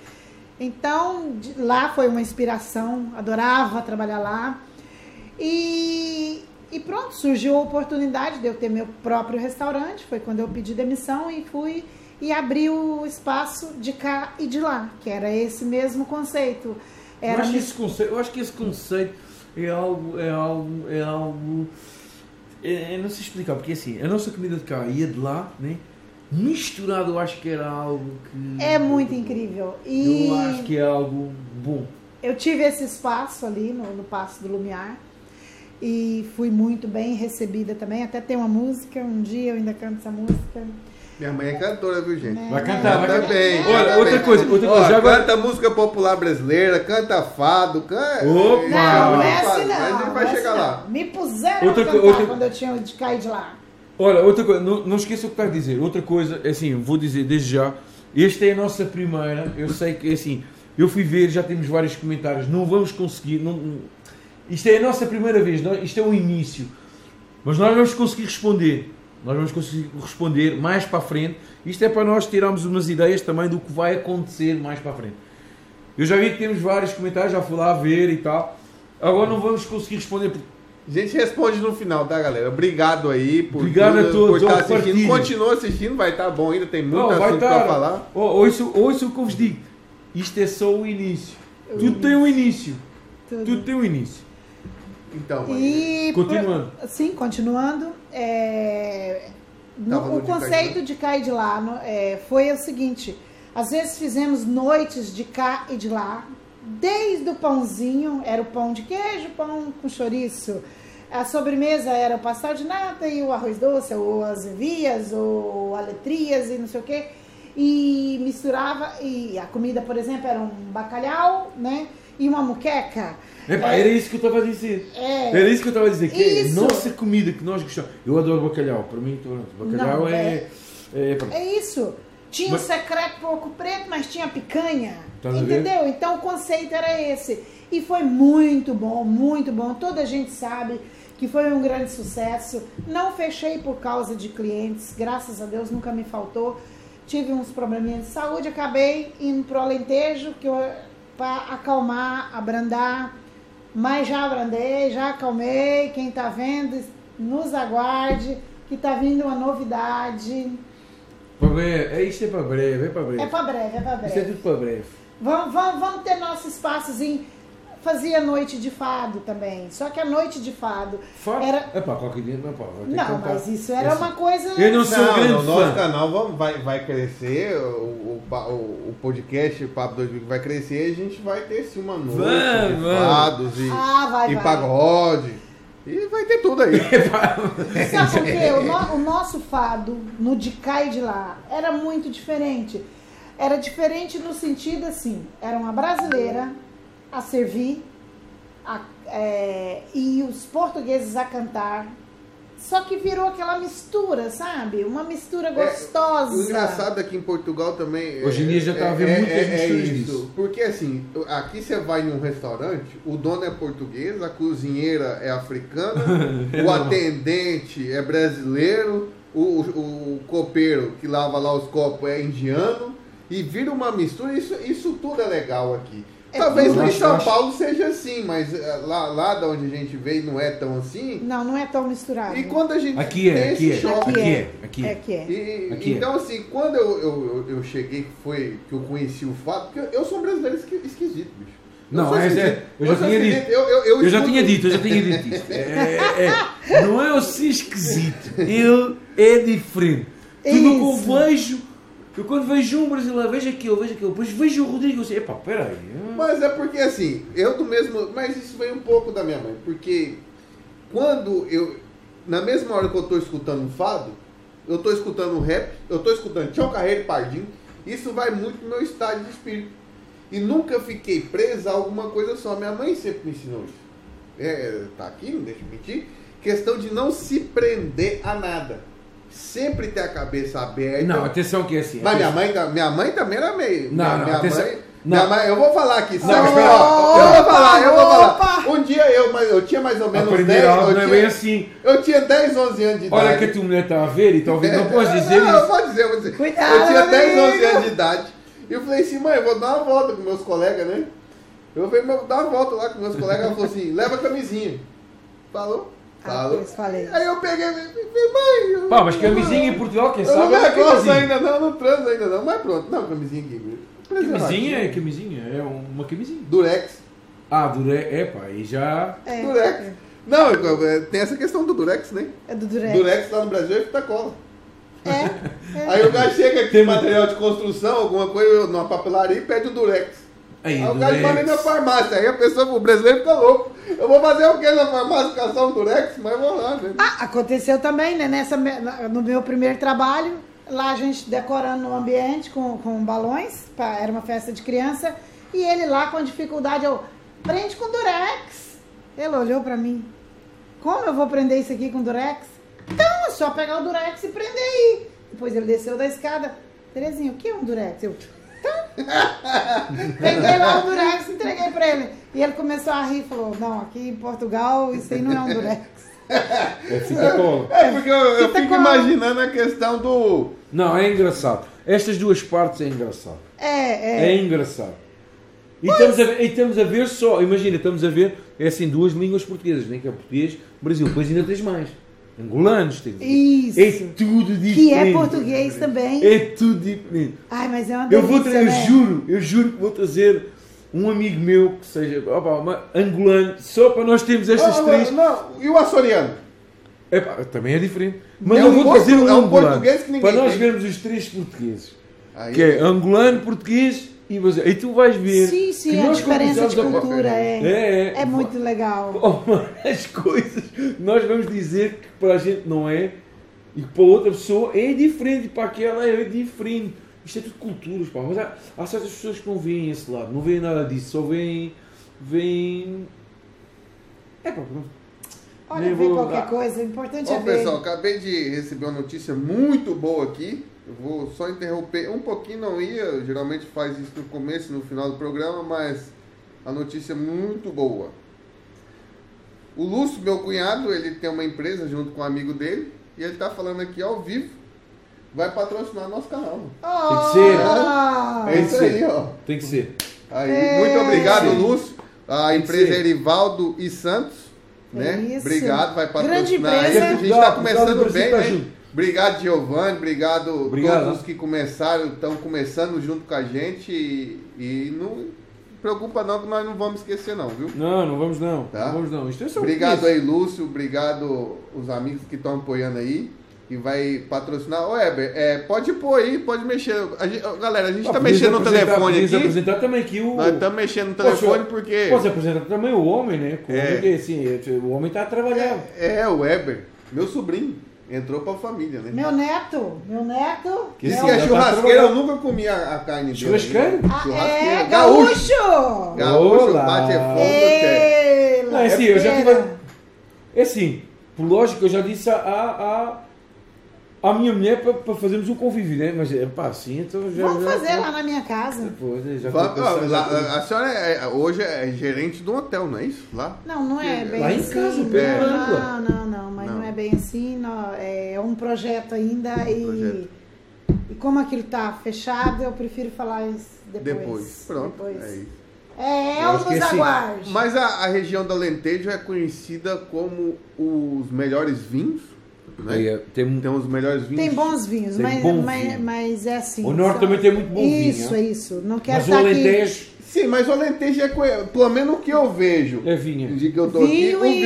Então, de- lá foi uma inspiração, adorava trabalhar lá. E, e pronto, surgiu a oportunidade de eu ter meu próprio restaurante. Foi quando eu pedi demissão e fui e abri o espaço de cá e de lá, que era esse mesmo conceito. Eu Era acho, que esse conceito, eu acho que esse conceito é algo. É algo. É algo. É, eu não sei explicar, porque assim, a nossa comida de cá ia de lá, né? Misturado, eu acho que era algo que. é muito incrível. E Eu acho que é algo bom. Eu tive esse espaço ali no, no Passo do Lumiar e fui muito bem recebida também. Até tem uma música, um dia eu ainda canto essa música. Minha mãe é cantora, viu, gente? Né? Vai cantar, vai Canta cantar. bem. Olha, canta outra bem. coisa, outra Ó, coisa. Já agora, Canta música popular brasileira, canta fado, canta. Opa! Não, não é assim Mas a não. gente não vai é chegar assim lá. não. Me puseram Outra a cantar outra- quando eu tinha de cair de lá. olha, outra coisa, não, não esqueça o que está a dizer. Outra coisa, é assim, vou dizer desde já. Esta é a nossa primeira. Eu sei que, assim, eu fui ver, já temos vários comentários. Não vamos conseguir. Não, não- isto é a nossa primeira vez, isto é o início. Mas nós vamos conseguir responder. Nós vamos conseguir responder mais para a frente. Isto é para nós tirarmos umas ideias também do que vai acontecer mais para a frente. Eu já vi que temos vários comentários, já fui lá ver e tal. Agora não vamos conseguir responder porque A gente responde no final, tá, galera? Obrigado aí por, Obrigado a tudo, todos. por estar Ó, assistindo. Continua assistindo, vai estar bom ainda, tem muito Não, assunto estar. pra falar. Oh, ouça, ouça o que eu vos digo. Isto é só o início. O Tudo tem um início. Tudo. Tudo tem um início. Então, E Continuando. Sim, continuando. é, no- o de cá e de conceito de cá e de lá no- é, foi o seguinte: às vezes fizemos noites de cá e de lá, desde o pãozinho, era o pão de queijo, pão com chouriço. A sobremesa era o pastel de nata e o arroz doce, ou as vias, ou aletrias e não sei o quê. E misturava, e a comida, por exemplo, era um bacalhau, né? E uma muqueca. Epá, É, era isso que eu estava a dizer. É. Era isso que eu estava a dizer. Que é a nossa comida que nós gostamos. Eu adoro bacalhau. Para mim, pronto, bacalhau Não, é. é, pronto. É isso. Tinha Mas- o secreto pouco preto, mas tinha picanha. Tá entendeu? Então o conceito era esse. E foi muito bom, muito bom. Toda a gente sabe que foi um grande sucesso. Não fechei por causa de clientes, graças a Deus nunca me faltou. Tive uns probleminhas de saúde, acabei indo pro Alentejo que para acalmar, abrandar. Mas já abrandei, já acalmei. Quem tá vendo, nos aguarde, que tá vindo uma novidade. Para breve. É, isto é para breve. É para breve. É para breve, é para Isto é breve. tudo para breve. Vamos, vamos, vamos ter nosso espaçozinho. Fazia noite de fado também. Só que a noite de fado Fado? era. Epá, qualquer dia não pá, vai ter que Não, mas isso era Essa- uma coisa. Eu não sou Não, grande no nosso fã. canal vai, vai crescer, o, o, o- o podcast, o Papo 2000 vai crescer e a gente vai ter sim uma noite Vamos, de vamos. fados e, Ah, vai, e vai. pagode. E vai ter tudo aí. Sabe por quê? O, no- o nosso fado, no de cá e de lá, era muito diferente. Era diferente no sentido assim: era uma brasileira a servir a- é, e os portugueses a cantar. Só que virou aquela mistura, sabe? Uma mistura gostosa. O engraçado aqui em Portugal também. Hoje em dia já tá havendo muitas misturas isso. disso. Porque assim, aqui você vai num restaurante, o dono é português, a cozinheira é africana, o atendente é brasileiro, o, o, o copeiro que lava lá os copos é indiano, e vira uma mistura, isso, isso tudo é legal aqui. É Talvez tudo. em São Paulo seja assim, mas eh, lá, lá da onde a gente veio não é tão assim. Não, não é tão misturado. E quando a gente Aqui tem é, aqui esse é. choque, Aqui é. Aqui É é. que é. e- Aqui é. então, assim, quando eu, eu, eu, cheguei, que foi que eu conheci o fato, porque eu, eu sou um brasileiro esqui- esquisito, bicho. Eu Não, sou é- é- eu já tinha dito. Eu, eu, eu Eu já tinha dito, eu já tinha dito isto. É, é- é- não é o ser esquisito. Eu é diferente. Tudo que eu Isso. vejo. Eu quando vejo um brasileiro, vejo aquilo, vejo aquilo, depois vejo o Rodrigo sei, epá, peraí. Mas é porque, assim, eu do mesmo. Mas isso vem um pouco da minha mãe, porque quando eu. Na mesma hora que eu tô escutando um fado, eu tô escutando um rap, eu tô escutando Tchau Carreiro Pardinho, isso vai muito no meu estado de espírito. E nunca fiquei presa a alguma coisa só. Minha mãe sempre me ensinou isso. É, tá aqui, não deixa eu mentir. Questão de não se prender a nada. Sempre ter a cabeça aberta. Não, atenção que é assim. Mas minha mãe, minha mãe também era meio. Não, minha, não, minha atenção. mãe. Não. Minha mãe, eu vou falar aqui. Não, sabe? Ó, eu vou falar, eu vou falar. Opa! Um dia eu, mas eu tinha mais ou menos Aprender 10, algo eu não é tinha, bem assim. eu tinha 10, 11 anos de idade. Olha que a tua mulher está a ver e a ouvir, não podes dizer Não, eu isso. vou dizer, eu vou dizer. Cuidado, eu tinha 10, 11 amigo. anos de idade. E eu falei assim, mãe, eu vou dar uma volta com meus colegas, né? Eu falei, vou dar uma volta lá com meus colegas. Ela falou assim, leva a camisinha. Falou? Ah, falei. Aí eu peguei e falei, mãe. eu- Pá, mas camisinha em Portugal, quem Eu não sabe? me é agosto camisinha. ainda não, não transo ainda não. Mas pronto, não, camisinha aqui. Camisinha é camisinha, é uma camisinha. Durex. Ah, dure... é pá, e já. É, Durex. Não, é, tem essa questão do Durex, né? é do Durex. Durex lá no Brasil é fita cola. É, é. Aí o cara chega aqui, material de construção, alguma coisa, numa papelaria e pede o Durex. Aí, Aí o cara Durex. na farmácia. Aí a pessoa, o brasileiro fica louco. Eu vou fazer o que na farmácia? Caçar um Durex? Mas vou lá, né? Ah, aconteceu também, né? Nessa, no meu primeiro trabalho, lá a gente decorando o ambiente com, com balões, pra- era uma festa de criança, e ele lá com dificuldade, eu, prende com durex. Ele olhou pra mim, como eu vou prender isso aqui com durex? Então, é só pegar o durex e prender aí. Depois ele desceu da escada, Terezinha, o que é um durex? Eu, Peguei lá o durex, entreguei pra ele. E ele começou a rir e falou, não, aqui em Portugal isso aí não é um durex. É fita cola. É porque eu, eu fico cola. imaginando a questão do. Não, é engraçado. Estas duas partes é engraçado. É, É, é. engraçado. E estamos, a ver, e estamos a ver só, imagina, estamos a ver, é assim, duas línguas portuguesas, nem que é português, Brasil, depois ainda tens mais. Angolanos, tens. Isso. É tudo diferente. Que é português também. É tudo diferente. Ai, mas é uma Eu delícia, vou trazer, eu né? juro, eu juro que vou trazer um amigo meu que seja opa, uma angolano, só para nós termos estas Ah, três. não, e o açoriano? Epá, também é diferente. Mas É eu um vou trazer um é um angolano. português que ninguém Para nós vermos os três portugueses. Aí, Que é angolano, português e brasileiro. E tu vais ver. Sim, que sim, a nós diferença de a- cultura é, É, é. é muito legal. Oh, as coisas, nós vamos dizer que para a gente não é e que para outra pessoa é diferente, para aquela é diferente. Isto é tudo culturas, pá. Mas há, há certas pessoas que não veem esse lado, não veem nada disso, só veem. veem. É pá, pronto. Olha, vou- qualquer coisa, o importante Ó, é ver. pessoal, acabei de receber uma notícia muito boa aqui. Eu vou só interromper um pouquinho, não ia. Geralmente faz isso no começo, no final do programa, mas a notícia é muito boa. O Lúcio, meu cunhado, ele tem uma empresa junto com um amigo dele e ele tá falando aqui ao vivo. Vai patrocinar nosso canal. Oh, que ser, Ah! É isso aí, ó. Tem que ser. Aí, É. muito obrigado. Lúcio. A Tem empresa ser. Erivaldo e Santos, né? Isso. Obrigado, vai Grande patrocinar aí. empresa. A gente está começando do bem, tá né? Obrigado, Giovanni. Obrigado, Obrigado. todos que começaram, estão começando junto com a gente. E, e não preocupa não que nós não vamos esquecer não, viu? Não, não vamos não. Tá. Não vamos não. É Obrigado aí, Lúcio. Obrigado os amigos que estão apoiando aí. E vai patrocinar. Ô, Heber, é, pode pôr aí, pode mexer. A gente- galera, a gente Ah, tá mexendo no telefone aqui. apresentar também aqui o. Nós estamos mexendo no telefone porque. Podes apresentar também o homem, né? O É. assim, é, o homem está a trabalhar. É, o Weber, meu sobrinho, entrou pra família, né? Meu neto, meu neto. Que Disse meu- que a Já tá churrasqueira, eu nunca comi a, a carne dele. Churrasqueiro? Ah, Churrasqueiro. é, Gaúcho. gaúcho! Gaúcho, Olá. bate é fogo, é assim, eu já tive. É assim, por lógico, eu já disse a, a, a, minha mulher para, fazermos um convívio, né? Mas é pá, assim, então já. Vamos já- fazer lá na minha casa. Depois, né, já Fala- pensando- lá, a senhora é- hoje é gerente de um hotel, não é isso? Lá? Não, não é bem Lá em assim. casa, Ângela. não, não, não, bem assim. não, é um projeto ainda e, projeto. e como aquilo tá fechado, eu prefiro falar isso depois. Depois. Pronto. Depois. É isso. É, nos assim, aguarde. Mas a, a região do Alentejo é conhecida como os melhores vinhos. Né? É, tem um- Tem os melhores vinhos. Tem bons vinhos, Tem mas, bom mas, vinho. mas é assim. O norte só- também tem muito bom vinho, Isso, né? isso. Não quero Mas o estar aqui. Sim, mas o Alentejo é, pelo menos o que eu vejo. é vinho. De que eu tô aqui, Vinho o vinho.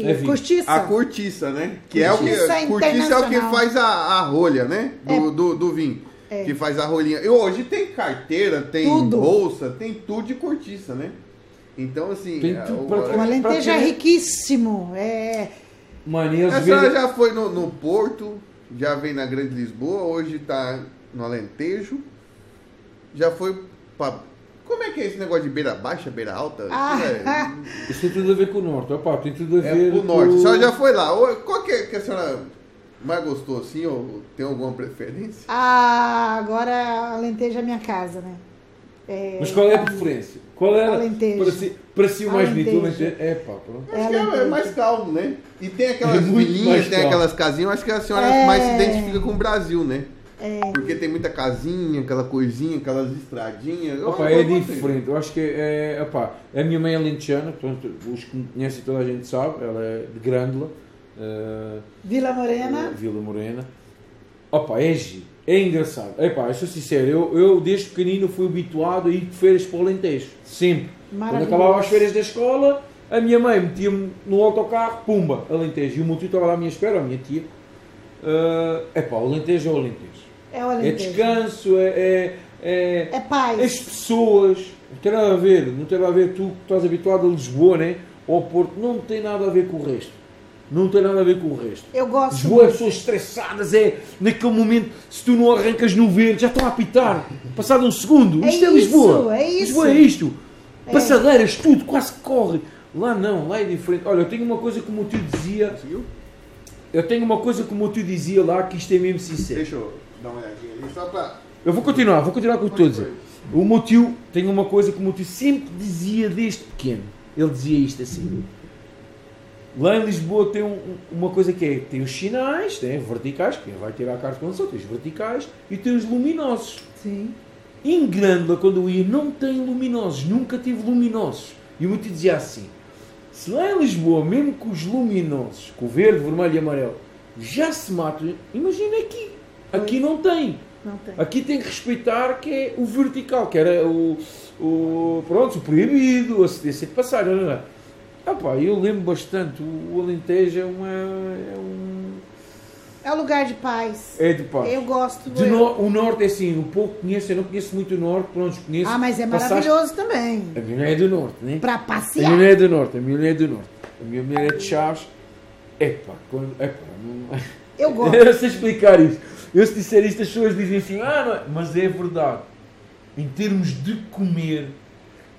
e É vinho. cortiça. A cortiça, né? Que é o que. Cortiça Cortiça é o que faz a, a rolha, né? Do, É. do, do vinho. É. Que faz a rolinha. E hoje tem carteira, tem Tudo. bolsa, tem tudo de cortiça, né? Então, assim. Tem é, tudo o- pra- O Alentejo é riquíssimo. É, Mania, A senhora já foi no, no Porto, já veio na Grande Lisboa, hoje tá no Alentejo. Já foi pra. Como é que é esse negócio de beira baixa, beira alta? Isso Ah, Isso tem tudo a ver com o norte. Opa, tem tudo a é, ver é pro com... norte. A senhora já foi lá. Qual que, é que a senhora mais gostou assim? Ou tem alguma preferência? ah, agora Alentejo é minha casa, né? É, Mas qual é a preferência? Qual é Alentejo. para si, para si o mais bonito? O Alentejo. É pá, pronto. Acho que é, Alentejo. mais calmo, né? E tem aquelas É muito vilinhas, mais tem calmo. aquelas casinhas. Eu acho que a senhora É. mais se identifica com o Brasil, né? É. Porque tem muita casinha, aquela coisinha, aquelas estradinhas. Opa, é diferente. Eu acho que é. é opa, a minha mãe é lentejana, portanto, os que me conhecem toda a gente sabe, ela é de Grândola, eh, Vila Morena. Vila Morena. Opa, é giro, é engraçado. Epá, eu sou sincero, eu, eu desde pequenino fui habituado a ir de férias para o Alentejo, sempre. Quando acabava as férias da escola, a minha mãe metia-me no autocarro, pumba, Alentejo. E o meu tio estava lá à minha espera, a minha tia. É epá, o Alentejo é o Alentejo. É o É descanso, é, é, é, É paz. as pessoas, não tem nada a ver, não tem nada a ver, tu que estás habituado a Lisboa, né? Ou ao Porto, não tem nada a ver com o resto. Não tem nada a ver com o resto. Eu gosto. Lisboa é pessoas estressadas, é naquele momento, se tu não arrancas no verde, já estão a apitar. Passado um segundo, É isto é isso, Lisboa. é isso. Lisboa é isto. É. Passadeiras, tudo, quase que corre. Lá não, lá é diferente. Olha, eu tenho uma coisa como o tio dizia, Conseguiu? eu tenho uma coisa como o tio dizia lá, que isto é mesmo sincero. Deixa eu dar uma olhadinha ali, só pra... Eu vou continuar, vou continuar com o que estou a dizer. O meu tio tem uma coisa que o meu tio sempre dizia desde pequeno. Ele dizia isto assim. Lá em Lisboa tem um- uma coisa que é, tem os sinais, tem verticais, quem vai tirar carro com tem os verticais e tem os luminosos. Sim. Em Grândola, quando eu ia, não tem luminosos, nunca tive luminosos. E o meu tio dizia assim, se lá em Lisboa, mesmo com os luminosos, com o verde, vermelho e amarelo, já se matam, imagina aqui. Aqui não tem. Não tem. Aqui tem que respeitar que é o vertical, que era o, o pronto, o proibido, a cedência de passagem. Não é? Ah pá, eu lembro bastante, o Alentejo é, uma, é um É o lugar de paz. É de paz. Eu gosto. De no- o norte é assim, um pouco conheço, eu não conheço muito o norte, pronto, conheço. Ah, mas é passaste- maravilhoso também. A minha mulher é do norte, né? Pra A minha passear. mulher é do norte, a minha mulher é do norte. A minha mulher é de Chaves. Epá, quando. Epá, não... Eu gosto. Eu sei explicar isso. Eu se disser isto, as pessoas dizem assim, ah, não é. Mas é verdade. Em termos de comer,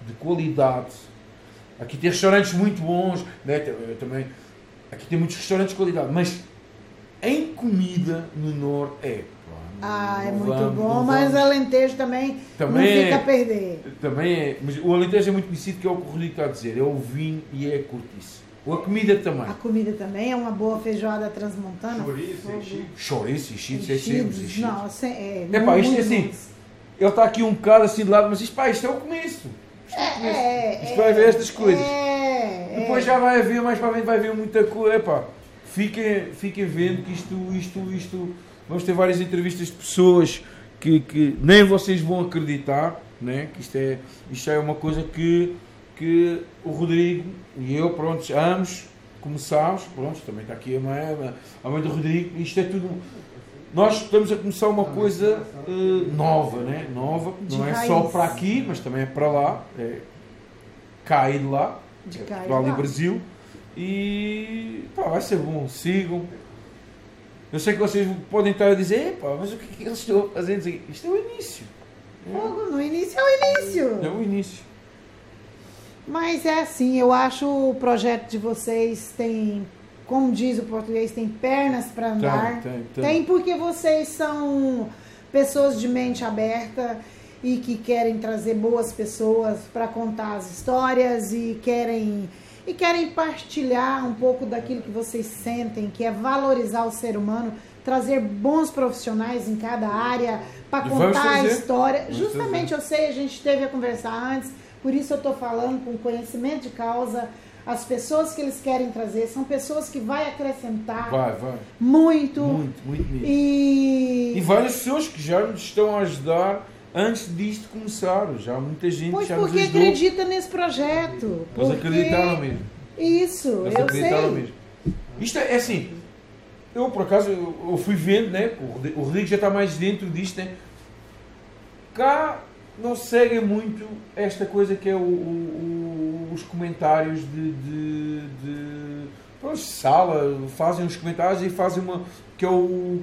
de qualidade, aqui tem restaurantes muito bons, né? Eu também. Aqui tem muitos restaurantes de qualidade, mas em comida no norte é. Ah, é muito vamos- bom, mas. Alentejo também, Também não fica é. a perder. Também é. Mas o Alentejo é muito conhecido, que é o que o Rodrigo está a dizer. É o vinho e é a cortiça. Ou a comida também. A comida também é uma boa feijoada transmontana. Chouriço, enchido. Chouriço, enchidos, é sempre Enchidos, enchidos. Não, sem- é, É pá, isto é assim. bons. Ele está aqui um bocado assim de lado, mas isto, pá, isto é o começo. Isto é o começo. É, Isto é, vai haver estas coisas. É, Depois é. já vai haver, mais para a frente vai haver muita coisa. Epá, fiquem, fiquem vendo que isto, isto, isto. Vamos ter várias entrevistas de pessoas que, que nem vocês vão acreditar, né? que isto é, isto é uma coisa que, que o Rodrigo e eu, pronto, ambos começámos, pronto, também está aqui a mãe, a mãe do Rodrigo, isto é tudo. Nós estamos a começar uma coisa eh, nova, né? Nova, não é só para aqui, mas também é para lá, é e de lá. De É Portugal e. Brasil. E pá, vai ser bom, sigam. Eu sei que vocês podem estar a dizer, "Epá, mas o que é que eles estão a fazer? Não sei o quê." Isto é o início. Fogo, no início é o início. É o início. Mas é assim, eu acho o projeto de vocês tem, como diz o português, tem pernas para andar. Tem, tem, tem. Tem porque vocês são pessoas de mente aberta e que querem trazer boas pessoas para contar as histórias e querem e querem partilhar um pouco daquilo que vocês sentem, que é valorizar o ser humano, trazer bons profissionais em cada área para contar a história. Vamos Justamente eu sei, a gente teve a conversar antes, por isso eu estou falando com conhecimento de causa. As pessoas que eles querem trazer são pessoas que vai acrescentar Vai, vai. muito, Muito, muito mesmo. e, E várias pessoas que já nos estão a ajudar antes disto começar. Já muita gente pois já nos porque ajudou. acredita nesse projeto. Eles porque- acreditaram mesmo. Isso, Eles eu acreditaram sei. mesmo. Isto é, é assim, eu por acaso eu, eu fui vendo, né? O Rodrigo, o Rodrigo já está mais dentro disto, né? Cá não seguem muito esta coisa que é o- o- os comentários de, de, de pronto, sala, fazem os comentários e fazem uma. que é o.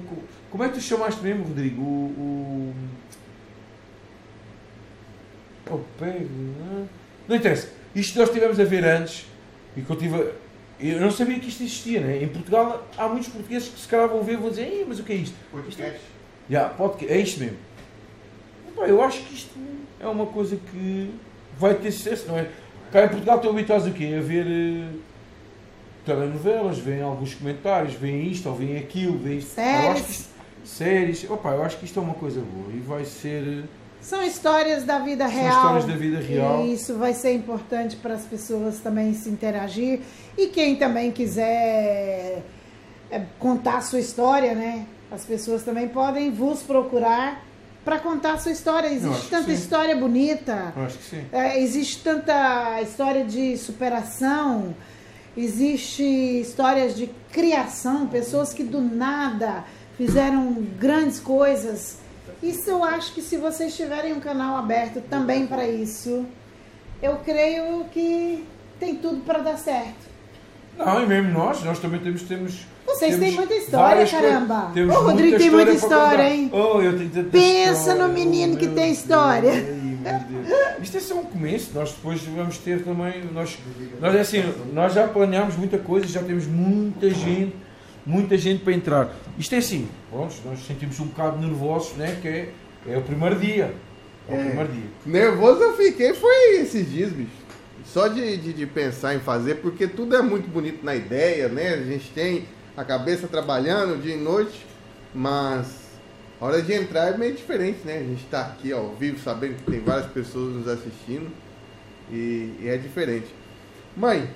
Como é que tu chamaste mesmo, Rodrigo? O. o o pego, não é? Não interessa. Isto nós estivemos a ver antes e que eu tive. a- Eu não sabia que isto existia, né? Em Portugal há muitos portugueses que se calhar vão ver e vão dizer, "Ih, mas o que é isto? Podcast. Já, pode, é isto mesmo. Eu acho que isto é uma coisa que vai ter sucesso, não é? Cá em Portugal estão habituados a quê? A ver eh, telenovelas, veem alguns comentários, veem isto ou veem aquilo, veem isto. Eu acho Séries. que isto- séries. Opa, eu acho que isto é uma coisa boa e vai ser. eh, São histórias da vida São real. histórias da vida real. E isso vai ser importante para as pessoas também se interagir. E quem também quiser é, contar a sua história, né? As pessoas também podem vos procurar para contar a sua história. Existe tanta história bonita. Eu acho que sim. É, existe tanta história de superação, existe histórias de criação, pessoas que do nada fizeram grandes coisas. Isso eu acho que se vocês tiverem um canal aberto também para isso, eu creio que tem tudo para dar certo. Não, e mesmo nós, nós também temos. temos Vocês temos têm muita história, caramba. Ô, Rodrigo muita tem muita história, hein? Oh, eu tenho tanta Pensa história. no menino Oh, que meu tem história. Deus. Isto é só um começo, nós depois vamos ter também. Nós, nós, é assim, nós já planeámos muita coisa, já temos muita gente, muita gente para entrar. Isto é assim, pronto, nós sentimos um bocado nervosos, né? Que é, é o primeiro dia. É o É. primeiro dia. Nervoso eu fiquei, foi esses dias, bicho. Só de, de, de pensar em fazer, porque tudo é muito bonito na ideia, né? A gente tem a cabeça trabalhando dia e noite, mas a hora de entrar é meio diferente, né? A gente tá aqui ao vivo, sabendo que tem várias pessoas nos assistindo e, e é diferente. Mãe,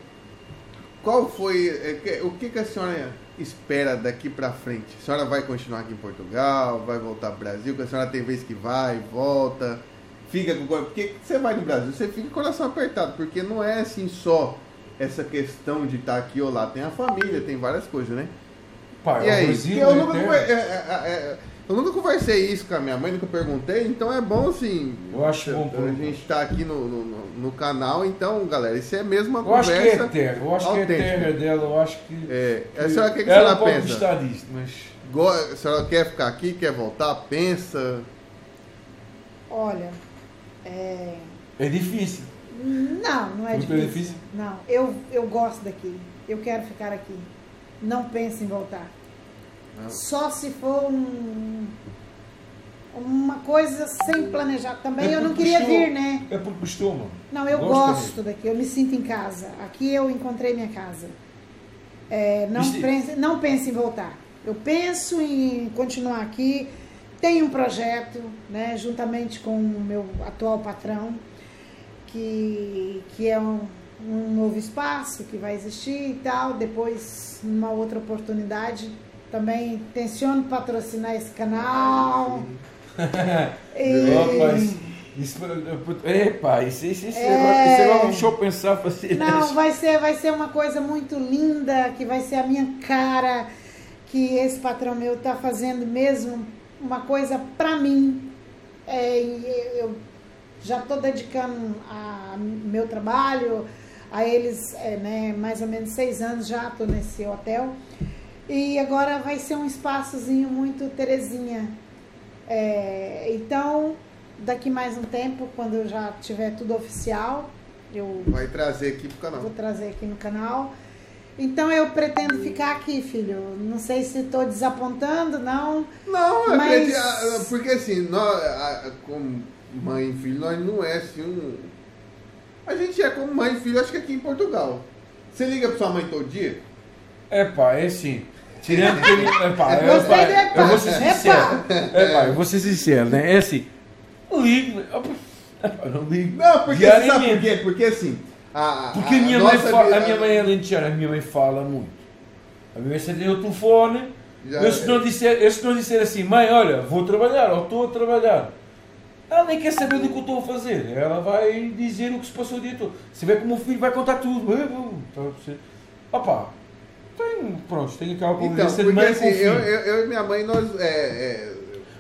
qual foi, é, o que, que a senhora espera daqui pra frente? A senhora vai continuar aqui em Portugal, vai voltar pro Brasil, que a senhora tem vez que vai, volta, fica com o. Porque você vai no Brasil, você fica com o coração apertado, porque não é assim só essa questão de estar aqui ou lá. Tem a família, tem várias coisas, né? Pá, E é aí? Eu, é nunca eterno. conver- é, é, é, eu nunca conversei isso com a minha mãe, nunca perguntei, então é bom assim. Eu acho bom A gente tá aqui no, no, no- canal, então, galera, isso é mesmo uma Eu acho que é conversa. terra, eu acho que é autêntica. terra dela, eu acho que. É, que a senhora, o que, que a ela senhora pode pensa? gostar disto, mas. Go- A senhora quer ficar aqui, quer voltar, pensa. Olha, é, É difícil. Não, não é Muito difícil. difícil? Não, eu, eu gosto daqui. Eu quero ficar aqui. Não penso em voltar. Não. Só se for um, uma coisa sem planejar. Também É eu não queria vir, né? É porque gostou, mano. Não, eu Gosta gosto daqui, eu me sinto em casa. Aqui eu encontrei minha casa. É, não, pense, não pense em voltar. Eu penso em continuar aqui. Tenho um projeto, né, juntamente com o meu atual patrão, que, que é um, um novo espaço que vai existir e tal. Depois, numa outra oportunidade, também intenciono patrocinar esse canal. E- isso, epa, isso, isso, isso, É. agora, isso agora me deixou pensar fazer Não, vai ser, vai ser uma coisa muito linda, que vai ser a minha cara, que esse patrão meu tá fazendo mesmo uma coisa pra mim. É, eu já tô dedicando a meu trabalho, a eles, é, né, mais ou menos seis anos já tô nesse hotel. E agora vai ser um espaçozinho muito Terezinha. É, então, daqui mais um tempo, quando eu já tiver tudo oficial, eu Vai trazer aqui pro canal. Vou trazer aqui no canal. Então eu pretendo ficar aqui, filho. Não sei se estou desapontando, não. Não, Mas- porque, ah, porque assim, nós, ah, como mãe e filho, nós não é assim um. A gente é como mãe e filho, acho que aqui em Portugal. Você liga pra sua mãe todo dia? Epá, é assim. Tirando que ele. Epá, eu, Gostei epá, do epá. eu vou ser sincero. Epá. Epá, eu vou ser sincero, né? É assim. Não ligo, não ligo. Não, porque sabe por quê? Porque assim. A, Porque a minha, mãe fala, a minha mãe é lentejana, a minha mãe fala muito. A minha mãe se o telefone, Já eu se, é. não disser, eu se não disser assim, mãe, olha, vou trabalhar, ou estou a trabalhar, ela nem quer saber do que eu estou a fazer. Ela vai dizer o que se passou o dia todo. Se vê que o meu filho vai contar tudo. "Ah, bom", tá a perceber? Opa, tem, pronto, tem aquela Então, convivência de mãe assim, com filho. eu, eu, eu e minha mãe, nós. É, é...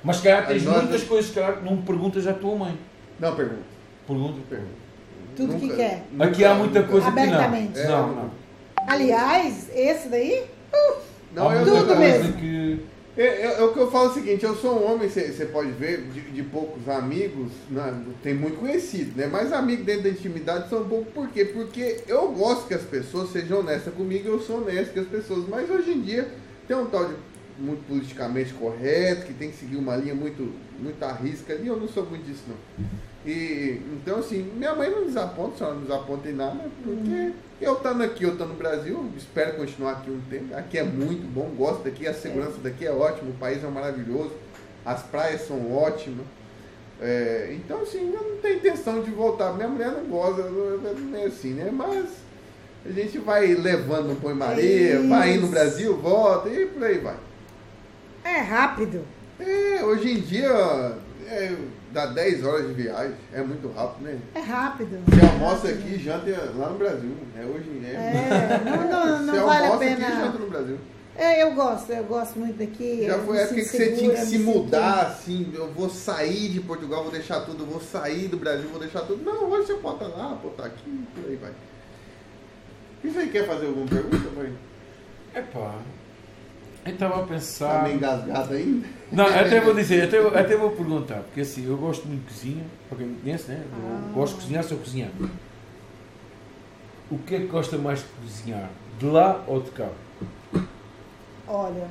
Mas se calhar tens Nós- muitas coisas que calhar, que não perguntas à tua mãe. Não, pergunta. Pergunta. pergunta. Tudo que Nunca- quer. nunca- Aqui há muita nunca- coisa que não. Abertamente. É, Não, não. Aliás, esse daí, Não, há eu muita Tudo não. coisa mesmo. que. É, é, é o que eu falo é o seguinte, eu sou um homem, você pode ver, de, de poucos amigos, né, tem muito conhecido, né? Mas amigos dentro da intimidade são pouco, por quê? Porque eu gosto que as pessoas sejam honestas comigo, eu sou honesto com as pessoas, mas hoje em dia tem um tal de muito politicamente correto, que tem que seguir uma linha muito, muito risca ali, eu não sou muito disso não. E, então assim, minha mãe não desaponta, só não desaponta em nada, porque eu estando aqui, eu estando no Brasil, espero continuar aqui um tempo. Aqui é muito bom, gosto daqui, a segurança daqui é ótima, o país é maravilhoso, as praias são ótimas. É, então assim, eu não tenho intenção de voltar. Minha mulher não gosta, não é assim, né? Mas a gente vai levando no Põe Maria, vai indo no. Brasil, volta e por aí vai. é rápido. É, hoje em dia é, dá 10 horas de viagem, é muito rápido, né? É rápido. Você almoça aqui e janta lá no Brasil. É hoje é. É, não, não, Você não vale a almoça aqui e pena. janta no Brasil. É, eu gosto, eu gosto muito daqui. Já foi me época que você tinha que se mudar, assim, eu vou sair de Portugal, vou deixar tudo, eu vou sair do Brasil, vou deixar tudo. Não, hoje você bota lá, bota aqui, por aí vai. E você quer fazer alguma pergunta, vai? Epá, eu estava a pensar. meio engasgado ainda? Não, até vou dizer, até, vou- até vou perguntar, porque assim, eu gosto muito de cozinha, para quem me conhece, né? Eu Ah. gosto de cozinhar, sou cozinhar. O que é que gosta mais de cozinhar? De lá ou de cá? Olha,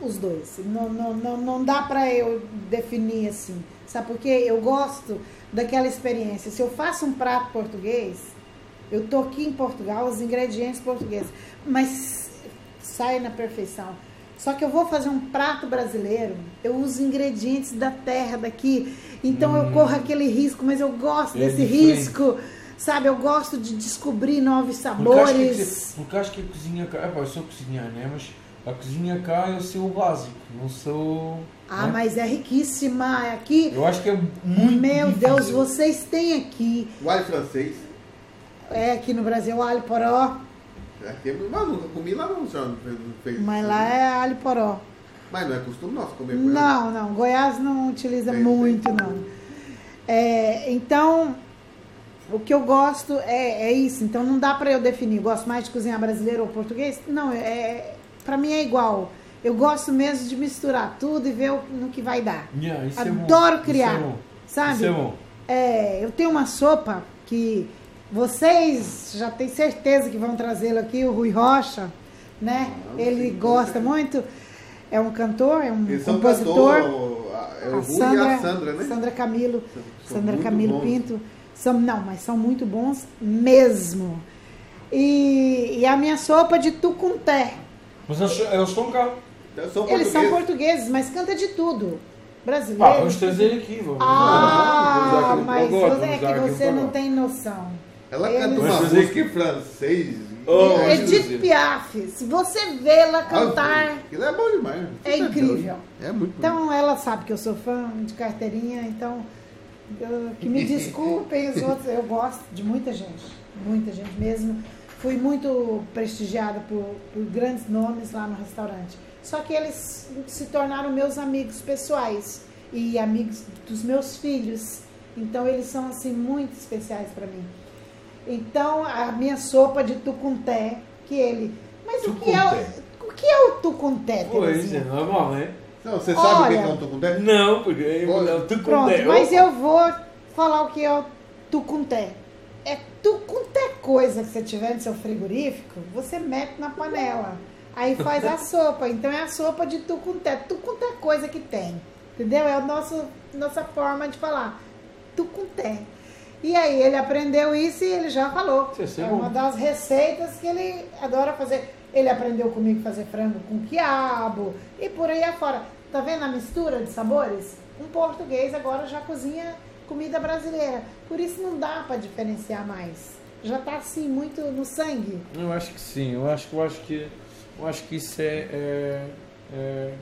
os dois. Não, não, não, não dá pra eu definir assim. Sabe por quê? Eu gosto daquela experiência. Se eu faço um prato português, eu tô aqui em Portugal, os ingredientes portugueses, mas sai na perfeição. Só que eu vou fazer um prato brasileiro, eu uso ingredientes da terra daqui. Então eu corro aquele risco, mas eu gosto Hum. É desse diferente. risco. Sabe, eu gosto de descobrir novos Porque acho sabores. que, porque acho que a cozinha cá. Epá, eu sou cozinhar, né? Mas a cozinha cá eu sou o básico, não sou. Ah, né? mas é riquíssima. Aqui, Eu acho que é muito. meu difícil. Deus, vocês têm aqui, O alho francês. é aqui no Brasil, alho poró. Aqui, é- mas nunca comi lá não, senhora. Não fez, não fez Mas lá né? é alho poró. Mas não é costume nosso comer com ela. Não, não. Goiás não utiliza Tem, muito, não. É, então, o que eu gosto é, é isso. Então, não dá pra eu definir. Gosto mais de cozinhar brasileiro ou português? Não, é, para mim é igual. Eu gosto mesmo de misturar tudo e ver o- no que vai dar. Yeah, isso é bom. Adoro Isso criar, é bom. sabe? Isso é bom. É, eu tenho uma sopa que vocês já têm certeza que vão trazê-lo aqui, o Rui Rocha, né? Ah, Ele sim, gosta com muito, é um cantor, é um compositor. cantor, é o a Rui e a Sandra, né? Sandra Camilo, São Sandra Camilo bons. Pinto. São, não, mas são muito bons mesmo. E, e a minha sopa de tucunté. Mas cá. Eu sou Eles são portugueses, mas canta de tudo. Brasileiro. Pá, vamos trazer aqui. Vamos, Ah, vamos aqui um mas é que um você não tem noção. Ela Eles- canta uma música em francês. Oh, É Edith. Piaf, se você vê-la cantar, Aquilo é bom demais. né? é incrível. É muito bom. Então ela sabe que eu sou fã de carteirinha, então eu- que me desculpem os outros, eu gosto de muita gente, muita gente mesmo. Fui muito prestigiada por, por grandes nomes lá no restaurante. Só que eles se tornaram meus amigos pessoais e amigos dos meus filhos. Então eles são assim muito especiais para mim. Então a minha sopa de tucunté, que ele. Mas o que é o, o que é o tucunté? Pois, é normal, né? Não, você sabe o que Olha. é um tucunté? Não, porque é Olha, é o tucunté. Pronto, mas eu vou falar o que é o tucunté. É tucunté coisa que você tiver no seu frigorífico, você mete na panela. Aí faz a sopa. Então é a sopa de tucunté. Tucunté coisa que tem. Entendeu? É a nosso, nossa forma de falar. Tucunté. E aí ele aprendeu isso e ele já falou. É uma das receitas que ele adora fazer. Ele aprendeu comigo fazer frango com quiabo e por aí afora. Tá vendo a mistura de sabores? Um português agora já cozinha comida brasileira. Por isso não dá para diferenciar mais. Já tá assim muito no sangue. Eu acho que sim, eu acho, eu acho que eu acho que isso é, é, é,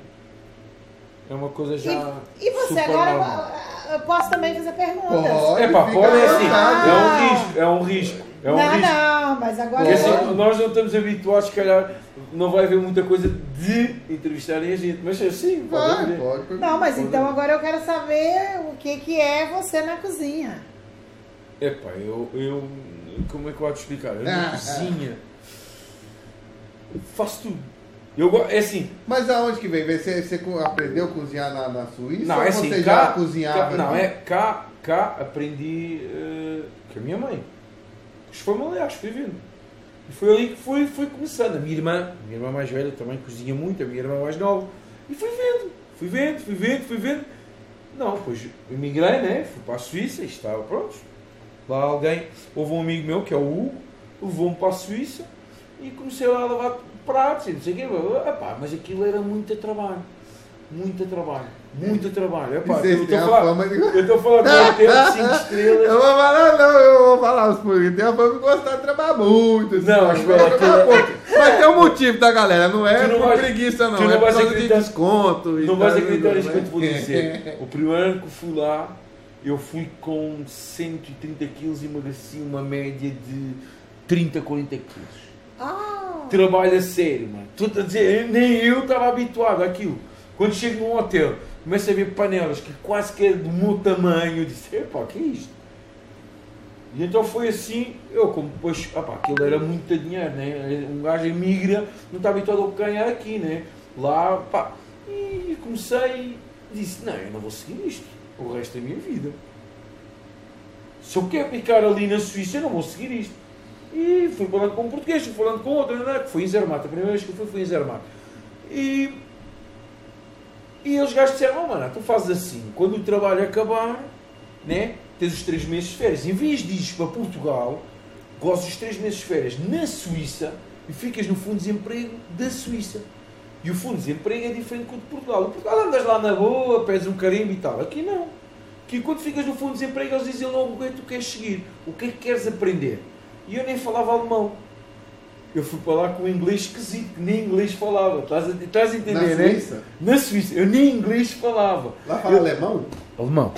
é uma coisa já. E você super agora normal. eu- posso também fazer perguntas. Pode. É pá, fica pode é assim, vontade. é um risco, é um risco. É um não, risco. não, mas agora Porque eu assim, nós não estamos habituados, se calhar, não vai haver muita coisa de entrevistarem a gente, mas assim, pode Vai, haver. pode. perguntar. Não, mas Pode então agora eu quero saber o que, que é você na cozinha. Epá, eu, eu. Como é que eu vou te explicar? Eu Ah, na cozinha. Faço tudo. Eu, é assim, Mas aonde que vem? Você, você aprendeu a cozinhar na, na Suíça? Não, ou é assim, você cá, já cozinhava? cá- não, aqui? é cá, cá aprendi eh, com a minha mãe. Os familiares, fui vendo. E foi ali que fui, fui começando. A minha irmã, a minha irmã mais velha também cozinha muito, a minha irmã mais nova. E fui vendo, fui vendo, fui vendo, fui vendo. Não, pois emigrei, né? Fui para a Suíça e estava pronto. Lá alguém, houve um amigo meu que é o Hugo, levou-me para a Suíça e comecei lá a lavar pratos e não sei o quê. Epá, mas aquilo era muito trabalho. Muito trabalho. Muito trabalho. Epá, Vocês eu estou a falar, de- eu estou a falar de um hotel de 5 estrelas. Eu vou falar, não, eu vou falar os porquês. Tem a fama de gostar de trabalhar muito. assim, Não, mas mas pela- pela- Mas tem um motivo, tá, galera? Não é não por vais- preguiça, não. não é por causa de acreditar- desconto. e Não vais acreditar nisso que eu te vou dizer. O primeiro ano que eu fui lá, eu fui com 130 quilos e emagreci uma média de 30, 40 quilos. Ah, Trabalho a sério, mano. Estou a dizer, nem eu estava habituado àquilo. Quando chego num hotel, começo a ver panelas que quase que é do meu tamanho, eu disse, epá, que é isto? E então foi assim, eu como depois, opá, aquilo era muito dinheiro, né? Um gajo emigra, não está habituado a ganhar aqui, né? Lá, pá, e comecei disse, não, eu não vou seguir isto, o resto da minha vida. Se eu quero ficar ali na Suíça, eu não vou seguir isto. E fui falando com um português, fui falando com outro, né? que foi em Zermatt, a primeira vez que fui foi em Zermatt. E, e os gajos disseram, oh, mano, tu fazes assim, quando o trabalho acabar, né, tens os três meses de férias, em vez de ires para Portugal, gozes os três meses de férias na Suíça e ficas no fundo de desemprego da Suíça. E o fundo de desemprego é diferente do de Portugal. O Portugal andas lá na boa, pedes um carimbo e tal. Aqui não. Aqui quando ficas no fundo de desemprego eles dizem logo o que é que tu queres seguir, o que é que queres aprender. E eu nem falava alemão. Eu fui para lá com um inglês esquisito, que nem inglês falava. Estás a, estás a entender, Na né? Suíça? Na Suíça. Eu nem inglês falava. Lá fala Eu- alemão? Alemão.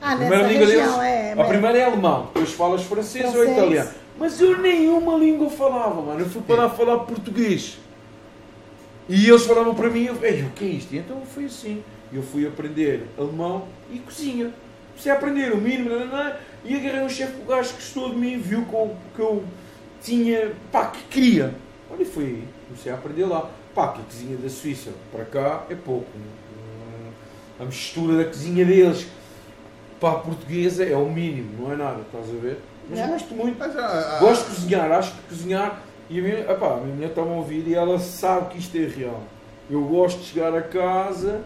ah A primeira nessa língua deles, é. a primeira é alemão, depois falas francês, ou Francês. italiano. Mas eu nenhuma língua falava, mano. Eu fui para lá falar português. E eles falavam para mim, eu, Ei, o que é isto? E então foi assim. Eu fui aprender alemão e cozinha. Comecei a aprender o mínimo, nananã, e agarrei um chefe, o gajo que gostou de mim, viu que eu, que eu tinha, pá, que queria. Olha, foi aí. Comecei a aprender lá. Pá, que a cozinha da Suíça para cá é pouco. A mistura da cozinha deles para a portuguesa é o mínimo, não é nada, estás a ver? Mas É. gosto muito. Mas, ah, ah, Gosto de cozinhar, acho que cozinhar. E a minha, epá, a minha mulher está a ouvir e ela sabe que isto é real. Eu gosto de chegar a casa,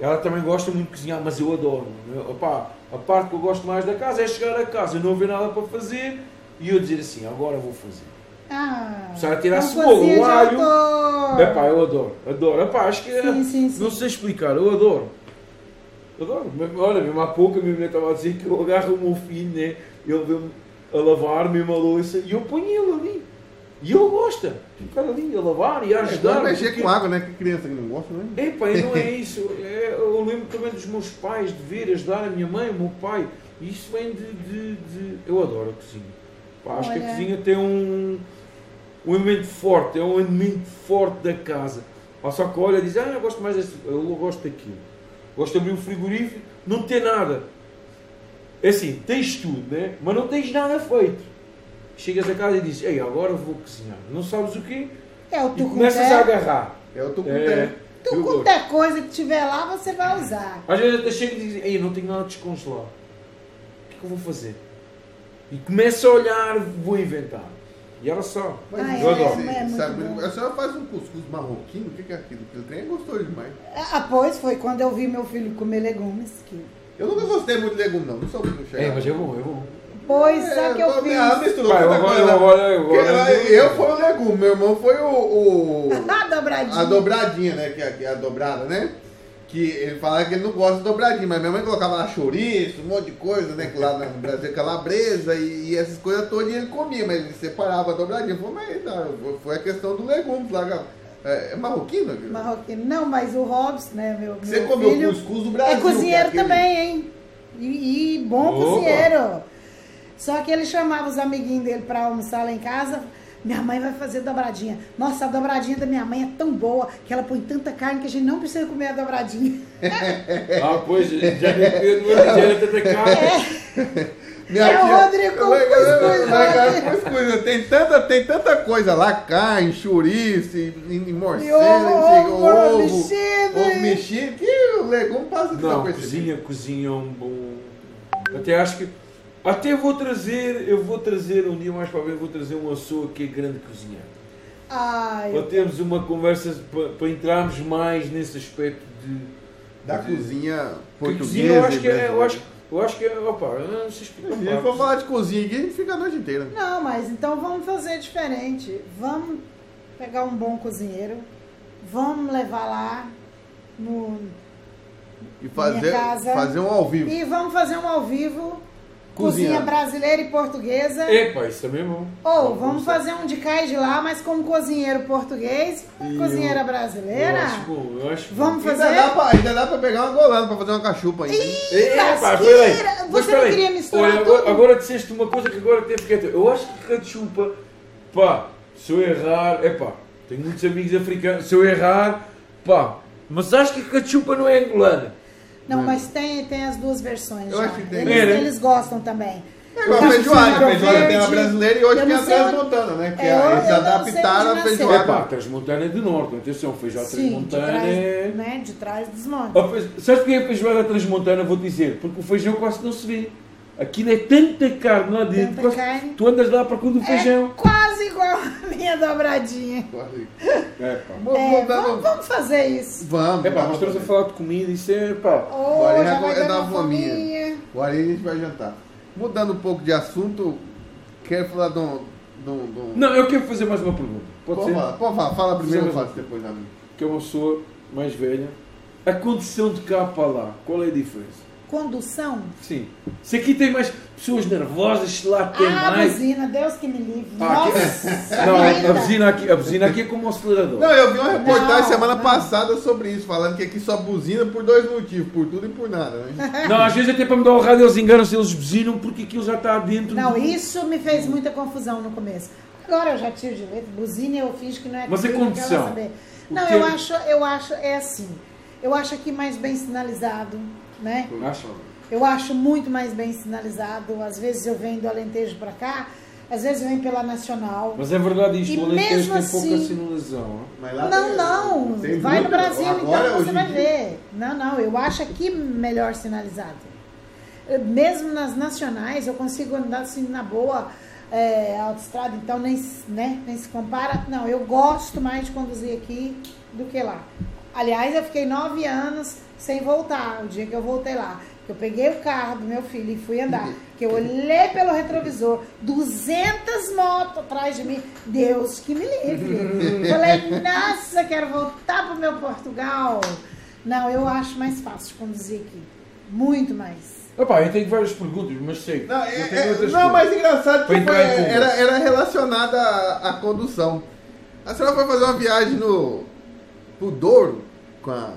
ela também gosta muito de cozinhar, mas eu adoro. Eu, epá, a parte que eu gosto mais da casa é chegar a casa, não haver nada para fazer e eu dizer assim: agora vou fazer. Ah, Começar a tirar uma cebola, o alho. autor. Epá, eu adoro, adoro. Epá, acho que é- Sim, sim, sim. não sei explicar, eu adoro. Adoro. Olha, mesmo há pouco a minha mulher estava a dizer que eu agarro o meu filho, né? Ele vê-me a lavar mesmo a louça e eu ponho ele ali. E ele gosta. Ficar ali a lavar e a é, ajudar. vai mexer porque- com água, né? Que criança que não gosta, né? Epá, e não é isso. É, eu lembro também dos meus pais de ver, ajudar a minha mãe, o meu pai. E isso vem de. de- de- Eu adoro a cozinha. Pá, acho que a Olha. cozinha tem um, um elemento forte, é um elemento forte da casa. Pá, só que olha e diz, ah, eu gosto mais desse, eu gosto daquilo. Gosto de abrir um frigorífico, não ter nada. É assim, tens tudo, né? Mas não tens nada feito. Chegas a casa e dizes, ei, agora vou cozinhar. Não sabes o quê? É o E começas a agarrar. É o tucuté. É, eu gosto. Tucuté coisa que tiver lá, você vai usar. Às vezes até chego e digo, ei, eu não tenho nada de descongelar. O que é que eu vou fazer? E começo a olhar, vou inventar. E ela sabe. Mas Ah, eu é, adoro. é muito sabe, bom. a senhora faz um cuscuz marroquino? O que é aquilo? Aquele trem é gostoso demais. Ah, pois foi quando eu vi meu filho comer legumes. Que... Eu nunca gostei muito de legume, não. Não sou muito chegado. é bom, é bom. Pois, só que eu pô, fiz. Ah, misturou tanta agora- coisa. agora- agora- Porque eu fui o legume, meu irmão foi o... o- A dobradinha. a dobradinha, né? Que é, que é a dobrada, né? Que ele falava que ele não gosta de dobradinha, mas minha mãe colocava lá chouriço, um monte de coisa, né? Que lá no Brasil é calabresa e, e essas coisas todas ele comia, mas ele separava a dobradinha. Falei, mas não, foi- foi a questão do legume lá. É, é marroquino? aquilo? Marroquino. Não, mas o Robson, né, meu, Você meu comeu filho, cuscuz do Brasil. é cozinheiro é também, hein? E, e bom Opa. cozinheiro. Só que ele chamava os amiguinhos dele pra almoçar lá em casa. Minha mãe vai fazer dobradinha. Nossa, a dobradinha da minha mãe é tão boa que ela põe tanta carne que a gente não precisa comer a dobradinha. Ah, pois, já já é tanta carne. Minha É o tia- Rodrigo com Vai, vai, cuscuz, cuscuz. Tem tanta, tem tanta coisa lá, carne, chouriço, morcego, ovo, ovo, mexido. ovo mexido, que o legume passa Não, desapercebido. cozinha, cozinha é um bom. Até acho que. Até vou trazer, eu vou trazer um dia mais para ver, vou trazer uma pessoa que é grande cozinheiro. Ai, Para termos uma conversa, para, para entrarmos mais nesse aspecto de. Da de- cozinha Porque portuguesa. cozinha, eu acho que é, eu acho, eu acho que é, opa, eu não sei explicar. Se a gente for falar de cozinha aqui, a gente fica a noite inteira. Não, mas então vamos fazer diferente. Vamos pegar um bom cozinheiro, vamos levar lá no, E fazer, Minha casa. fazer um ao vivo. e vamos fazer um ao vivo. Cozinha Cozinhar. brasileira e portuguesa. Epa, isso também é bom. Ou vamos fazer um de cá e de lá, mas como cozinheiro português e cozinheira eu- brasileira. Eu acho eu acho bom. Vamos Ainda fazer? dá, pra, ainda dá pra pegar uma golana pra fazer uma cachupa ainda. Epa, peraí. Você Mas não queria misturar Olha, tudo? agora, disseste uma coisa que agora até fiquei. Eu acho que cachupa, pá, se eu errar, é pá, tenho muitos amigos africanos, se eu errar, pá, mas acho que cachupa não é angolana. Não, mas tem, tem as duas versões. Eu já. acho que tem. Eles, É, né? eles gostam também. É igual a feijoada. acho A feijoada tem a brasileira e hoje tem a transmontana, né? Que É, é, eles adaptaram a feijoada. É pá, Transmontana é do norte, atenção, feijoada Sim, de Transmontana trás, é. né, de trás dos montes. Ah, feijo- Sabes porquê a feijoada Transmontana? Vou dizer, porque o feijão quase não se vê. Aquilo é tanta carne lá dentro, Tanta quase- carne. tu andas lá para do feijão. É quase igual a minha dobradinha. É, pá. Vamos, É, vamos, vamos, fazer isso. vamos. É pá, nós vamos estamos a falar de comida, isso é pá. Oh, já vai é dar da uma fominha. Agora aí a gente vai jantar. Mudando um pouco de assunto, quero falar de um. De um, de um... Não, eu quero fazer mais uma pergunta. Pode Pode ser? falar, pode falar. Fala primeiro, eu faço depois a mim. Que é uma pessoa mais velha. A condição de cá para lá, qual é a diferença? Condução. Sim. Se aqui tem mais pessoas nervosas, se lá tem ah, mais. buzina, Deus que me livre. Ah, Nossa, Não, a buzina aqui, a buzina aqui é como um acelerador. Não, eu vi uma reportagem Não, semana não. passada sobre isso, falando que aqui só buzina por dois motivos, por tudo e por nada, né? Não, às vezes até para mudar o rádio eles enganam-se, eles buzinam porque aquilo já está dentro Não, do... isso me fez muita confusão no começo. Agora eu já tiro de letra, buzina eu finge que não é Mas é condição. Não, eu acho, eu acho, é assim. Eu acho aqui mais bem sinalizado, né? Eu acho muito mais bem sinalizado. Às vezes eu venho do Alentejo para cá, às vezes eu venho pela Nacional. Mas é verdade isto, E o Alentejo mesmo tem pouca assim- sinalização. Mas lá Não, tem- não. tem Vai no muito. Brasil, Agora, então você vai dia- ver. Não, não. Eu acho aqui melhor sinalizado. Eu- Mesmo nas nacionais, eu consigo andar assim na boa é, autoestrada, então nem, né, nem se compara. Não, eu gosto mais de conduzir aqui do que lá. Aliás, eu fiquei nove anos sem voltar, o dia que eu voltei lá. Que eu peguei o carro do meu filho e fui andar. Que eu olhei pelo retrovisor, 200 motos atrás de mim. Deus que me livre. Falei, nossa, quero voltar pro meu Portugal. Não, eu acho mais fácil de conduzir aqui. Muito mais. Opa, eu tenho várias perguntas, mas sei. Não, é, é- não mas engraçado que foi- era, era relacionada à, à condução. A senhora foi fazer uma viagem no pro Douro com a.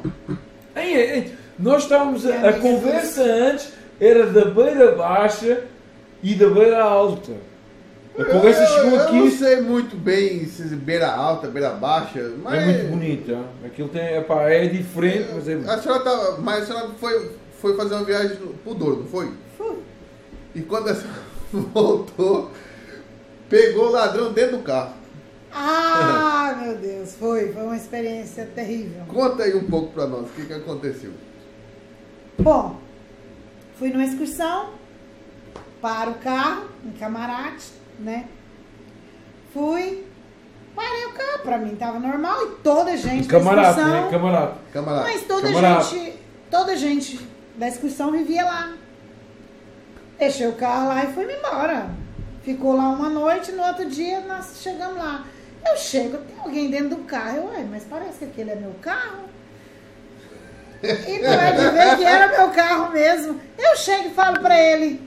Ei, ei, nós estávamos a, É, a conversa antes era da beira baixa e da beira alta. A conversa eu, chegou eu não aqui. sei muito bem se beira alta, beira baixa, mas. É muito bonita. Aquilo tem, epá, é diferente, mas é bonito. A senhora tava. Mas a senhora foi, foi fazer uma viagem pro Douro, não foi? Fui. E quando a senhora voltou, pegou o ladrão dentro do carro. Ah, meu Deus, foi. Foi uma experiência terrível. Conta aí um pouco pra nós o que, que aconteceu. Bom, fui numa excursão, para o carro, em Camarate, né? Fui, parei o carro, pra mim tava normal e toda a gente da excursão, né? Camarada. Camarada. mas toda Camarada. gente, toda gente da excursão vivia lá. Deixei o carro lá e fui embora. Ficou lá uma noite, no outro dia nós chegamos lá. Eu chego, tem alguém dentro do carro. Eu, ué, mas parece que aquele é meu carro. E não é de ver que era meu carro mesmo. Eu chego e falo pra ele: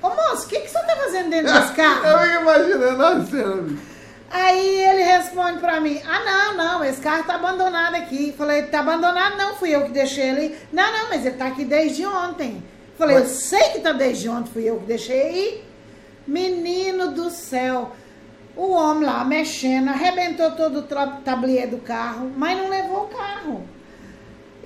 Ô moço, o que, que você tá fazendo dentro desse carro? Eu imaginando a cena. Aí ele responde pra mim: Ah, não, não, esse carro tá abandonado aqui. Falei: Tá abandonado? Não, fui eu que deixei ele. Não, não, mas ele tá aqui desde ontem. Falei: Eu sei que tá desde ontem, fui eu que deixei. Menino do céu. O homem lá mexendo, arrebentou todo o tablier do carro, mas não levou o carro.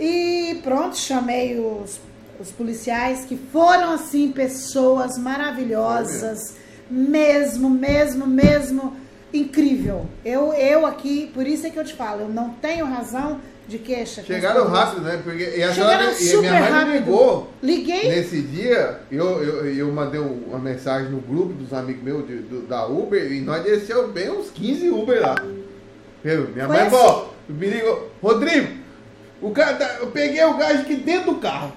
E pronto, chamei os, os policiais, que foram, assim, pessoas maravilhosas. Mesmo, mesmo, mesmo incrível. Eu, eu aqui, por isso é que eu te falo, eu não tenho razão de queixa. Chegaram rápido, né? Porque e a senhora, e minha mãe me rápido. ligou Liguei, nesse dia. Eu, eu, eu mandei um- uma mensagem no grupo dos amigos meus de- do- da Uber e nós desceu bem uns 15 Uber lá. Viu? Minha Foi mãe assim. falou, me ligou, Rodrigo, o cara tá- eu peguei o gás aqui dentro do carro,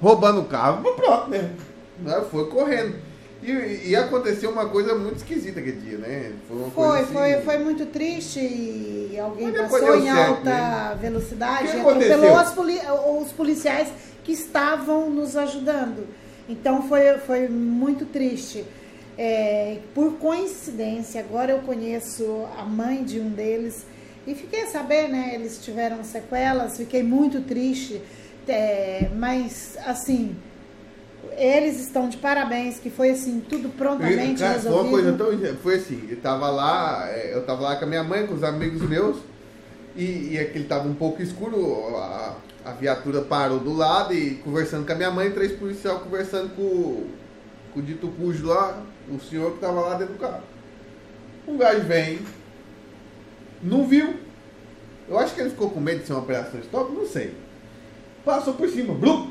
roubando o carro, pronto, né? Foi correndo. E, e aconteceu uma coisa muito esquisita aquele dia, né? Foi Foi, assim- foi, foi muito triste e alguém passou em certo, alta né? velocidade e atropelou as poli- os policiais que estavam nos ajudando. Então foi, foi muito triste. É, por coincidência, agora eu conheço a mãe de um deles e fiquei a saber, né? Eles tiveram sequelas, fiquei muito triste. É, mas assim, eles estão de parabéns, que foi assim, tudo prontamente Cara, foi uma resolvido. coisa tão. Foi assim, eu tava lá, é, eu tava lá com a minha mãe, com os amigos meus, e, e aquele tava um pouco escuro, a, a viatura parou do lado e conversando com a minha mãe, três policiais conversando com, com o dito cujo lá, o senhor que tava lá dentro do carro. Um gajo vem, não viu. Eu acho que ele ficou com medo de ser uma operação de stop, não sei. Passou por cima, blum,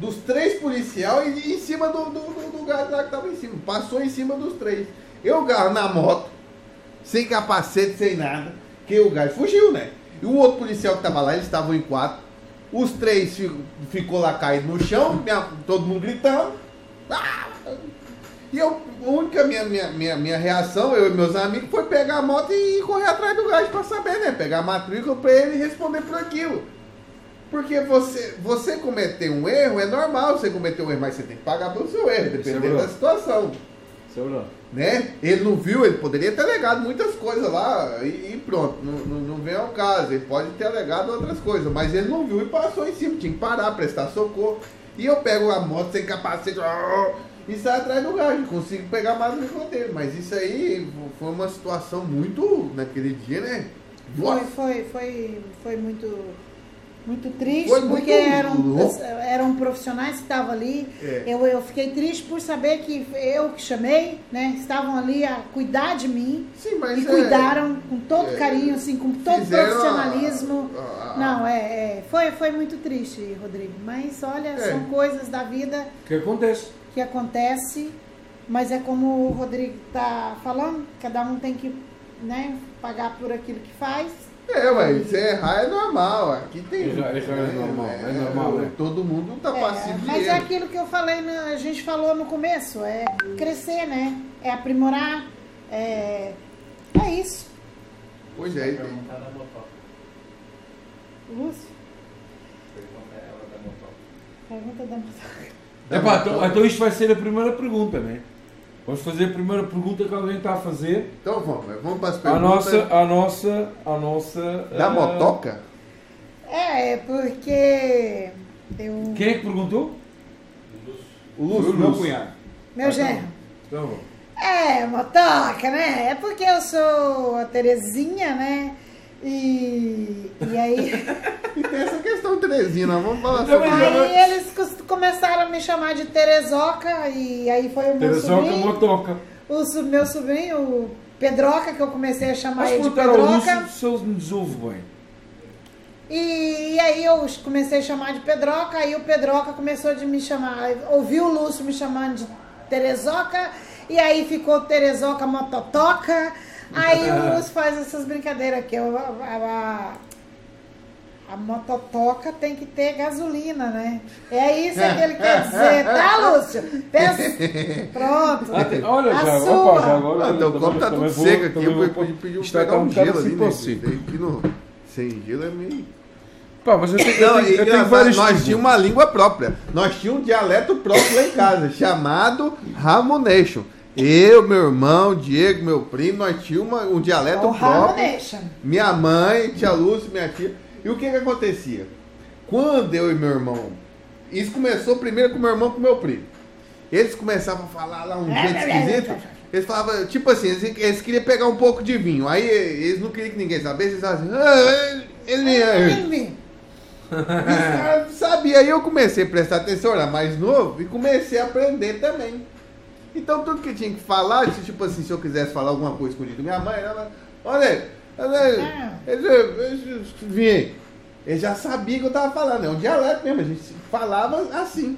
dos três policiais e em cima do, do, do, do gajo lá que tava em cima. Passou em cima dos três. Eu, gajo, na moto, sem capacete, sem nada, que o gajo fugiu, né? E o outro policial que tava lá, eles estavam em quatro. Os três fi- ficou lá caído no chão, minha- todo mundo gritando. Ah! E eu, a única minha, minha, minha, minha reação, eu e meus amigos, foi pegar a moto e correr atrás do gajo pra saber, né? Pegar a matrícula pra ele responder por aquilo. Porque você, você cometer um erro, é normal você cometer um erro, mas você tem que pagar pelo seu erro, é dependendo da situação. Isso é. Né? Ele não viu, ele poderia ter alegado muitas coisas lá e, e pronto, não, não, não vem ao caso. Ele pode ter alegado outras coisas, mas ele não viu e passou em cima, tinha que parar, prestar socorro. E eu pego a moto sem capacete ó, e saio atrás do gajo, consigo pegar mais no roteiro. Mas isso aí foi uma situação muito, naquele dia, né? Foi, Nossa, foi, foi, foi muito, muito triste, Foi muito porque eram, louco. eram profissionais que estavam ali. É. Eu, eu fiquei triste por saber que eu que chamei, né? Estavam ali a cuidar de mim Sim, mas e é- cuidaram com todo é, carinho, assim, com todo profissionalismo. a- a- Não, é, é, foi, foi muito triste, Rodrigo. Mas olha, É. são coisas da vida que acontece? que acontece, mas é como o Rodrigo está falando, cada um tem que né, pagar por aquilo que faz. É, mas se errar é normal. Aqui tem. Já- já é normal, é normal, né? Todo mundo tá É, passivo mas é aquilo que eu falei, a gente falou no começo, é crescer, né? É aprimorar, é, é isso. Pois é, Perguntar da motoca. Lúcio, Pergunta ela da motoca. pergunta da motoca. Epá, então, então isto vai ser a primeira pergunta, né? Vamos fazer a primeira pergunta que alguém está a fazer. Então vamos, vamos para as A perguntas. nossa, a nossa, a nossa. Da ah, motoca? É, porque eu, Quem é que perguntou? O Lúcio, o meu Lúcio. cunhado. meu Ah, genro. Então, vamos. É, motoca, né? É porque eu sou a Terezinha, né? E, e aí, E tem essa questão, Teresina, vamos falar sobre ela. aí eles começaram a me chamar de Terezoca e aí foi o meu Terezoca sobrinho, Motoca. o meu sobrinho, o Pedroca, que eu comecei a chamar Mas ele de Pedroca. Lúcio se ele nos ouve bem. E, e aí eu comecei a chamar de Pedroca, aí o Pedroca começou de me chamar, ouviu o Lúcio me chamando de Terezoca, e aí ficou Terezoca Mototoca, aí o Lúcio faz essas brincadeiras aqui, a, a, a mototoca tem que ter gasolina, né? É isso que ele quer dizer, tá, Lúcio? Pensa, pronto. Olha, A já, opa, já agora. Ah, teu também- copo tá tudo vou- seco aqui. Eu vou pedi, pôr- pedi Isto vai pegar um um gelo assim ali, né? Aqui no... Sem gelo é meio... Pá, mas eu tenho, eu tenho, eu tenho vários nós tipos. tínhamos uma língua própria. Nós tínhamos um dialeto próprio lá em casa, chamado Ramonation. Eu, meu irmão, Diego, meu primo, nós tínhamos uma- um dialeto O próprio. Ramonation. Minha mãe, tia Lúcia, minha tia. E o que que acontecia? Quando eu e meu irmão... Isso começou primeiro com meu irmão e com meu primo. Eles começavam a falar lá um jeito esquisito. Eles falavam, tipo assim, eles, eles queriam pegar um pouco de vinho. Aí eles não queriam que ninguém soubesse. Eles falavam assim, ah, ele, os caras sabiam. Aí eu comecei a prestar atenção, era mais novo, e comecei a aprender também. Então tudo que tinha que falar, se, tipo assim, se eu quisesse falar alguma coisa escondida, minha mãe, ela, olha, olha, ele, ele, vinha. Ele já sabia que eu tava falando, é um dialeto mesmo, a gente falava assim.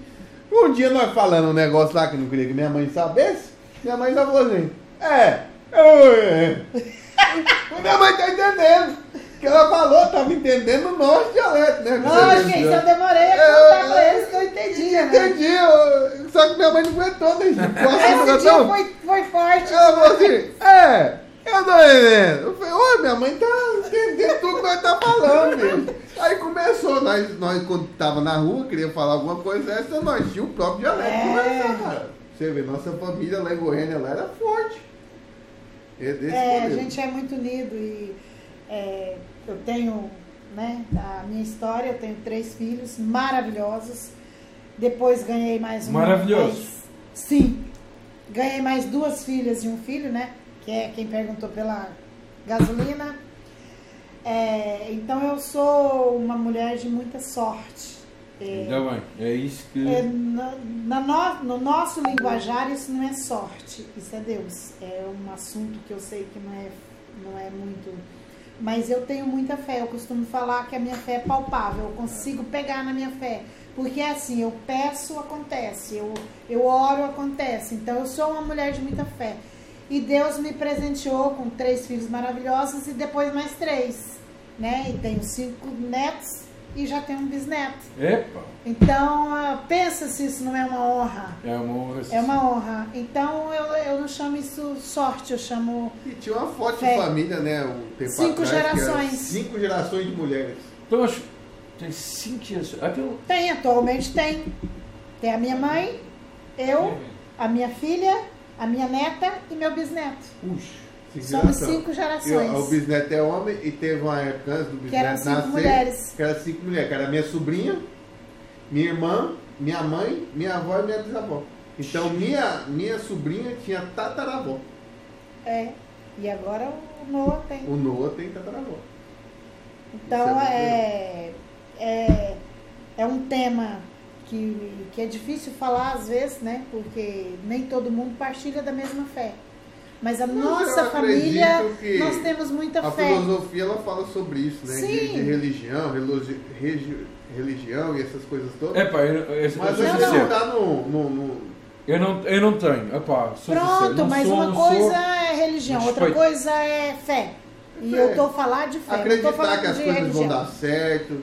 Um dia nós falando um negócio lá que eu não queria que minha mãe soubesse, minha mãe já falou assim, é, eu, é. minha mãe tá entendendo. Que ela falou, tava entendendo o nosso dialeto, né? Lógico, eu demorei a contar pra eles que eu entendia, né? Entendi, eu- só que minha mãe não aguentou, né, gente? Esse dia não. foi, foi forte. Ela falou assim, é, eu tô entendendo. Eu falei, ô, minha mãe tá entendendo tudo que nós tá falando. Aí começou, nós, nós quando tava na rua, queria falar alguma coisa essa, nós tínhamos o próprio dialeto É. conversar, cara. Você vê, nossa família lá em Goiânia lá era forte. É, É, a gente é muito unido e é, eu tenho, né, a minha história, eu tenho três filhos maravilhosos. Depois ganhei mais uma. Maravilhoso. sim. Ganhei mais duas filhas e um filho, né? Que é quem perguntou pela gasolina. É, então eu sou uma mulher de muita sorte. É, Ainda bem, é isso que. é, na, na no, no nosso linguajar, isso não é sorte, isso é Deus. É um assunto que eu sei que não é, não é muito. Mas eu tenho muita fé. Eu costumo falar que a minha fé é palpável. Eu consigo pegar na minha fé. Porque é assim, eu peço, acontece. Eu, eu oro, acontece. Então eu sou uma mulher de muita fé. E Deus me presenteou com três filhos maravilhosos e depois mais três. Né? E tenho cinco netos e já tenho um bisneto. Epa! Então, ah, pensa se isso não é uma honra. É uma honra. É uma honra. Então, eu, eu não chamo isso sorte, eu chamo. E tinha uma foto Fé. de família, né? Um tempo Cinco atrás, gerações. Cinco gerações de mulheres. Então, mas Tem cinco gerações. O- Tem, atualmente tem. Tem a minha mãe, eu, a minha filha, a minha neta e meu bisneto. Ux. Cinco Somos gerações. cinco gerações. ó, o bisneto é homem e teve uma época antes do Que eram bisneto cinco nascer. mulheres. Que era cinco mulheres, que era minha sobrinha, minha irmã, minha mãe, minha avó e minha bisavó. Então minha, minha sobrinha tinha tataravó. É. E agora o Noah tem. O Noah tem tataravó. Então é é, é, é um tema que, que é difícil falar às vezes, né? Porque nem todo mundo partilha da mesma fé. Mas a Mas nossa família, nós temos muita A fé. filosofia ela fala sobre isso, né? De, Sim. de religião, relogi- regi- religião e essas coisas todas. É pá, eu, eu, eu, Mas a não, gente não tá no. no, no- Eu não, eu não tenho. Epá, sou. Pronto, Não mas sou, uma coisa sou. é religião, outra coisa é fé. E Fé. eu tô falando de fé, acreditar que as de coisas religião. vão dar certo,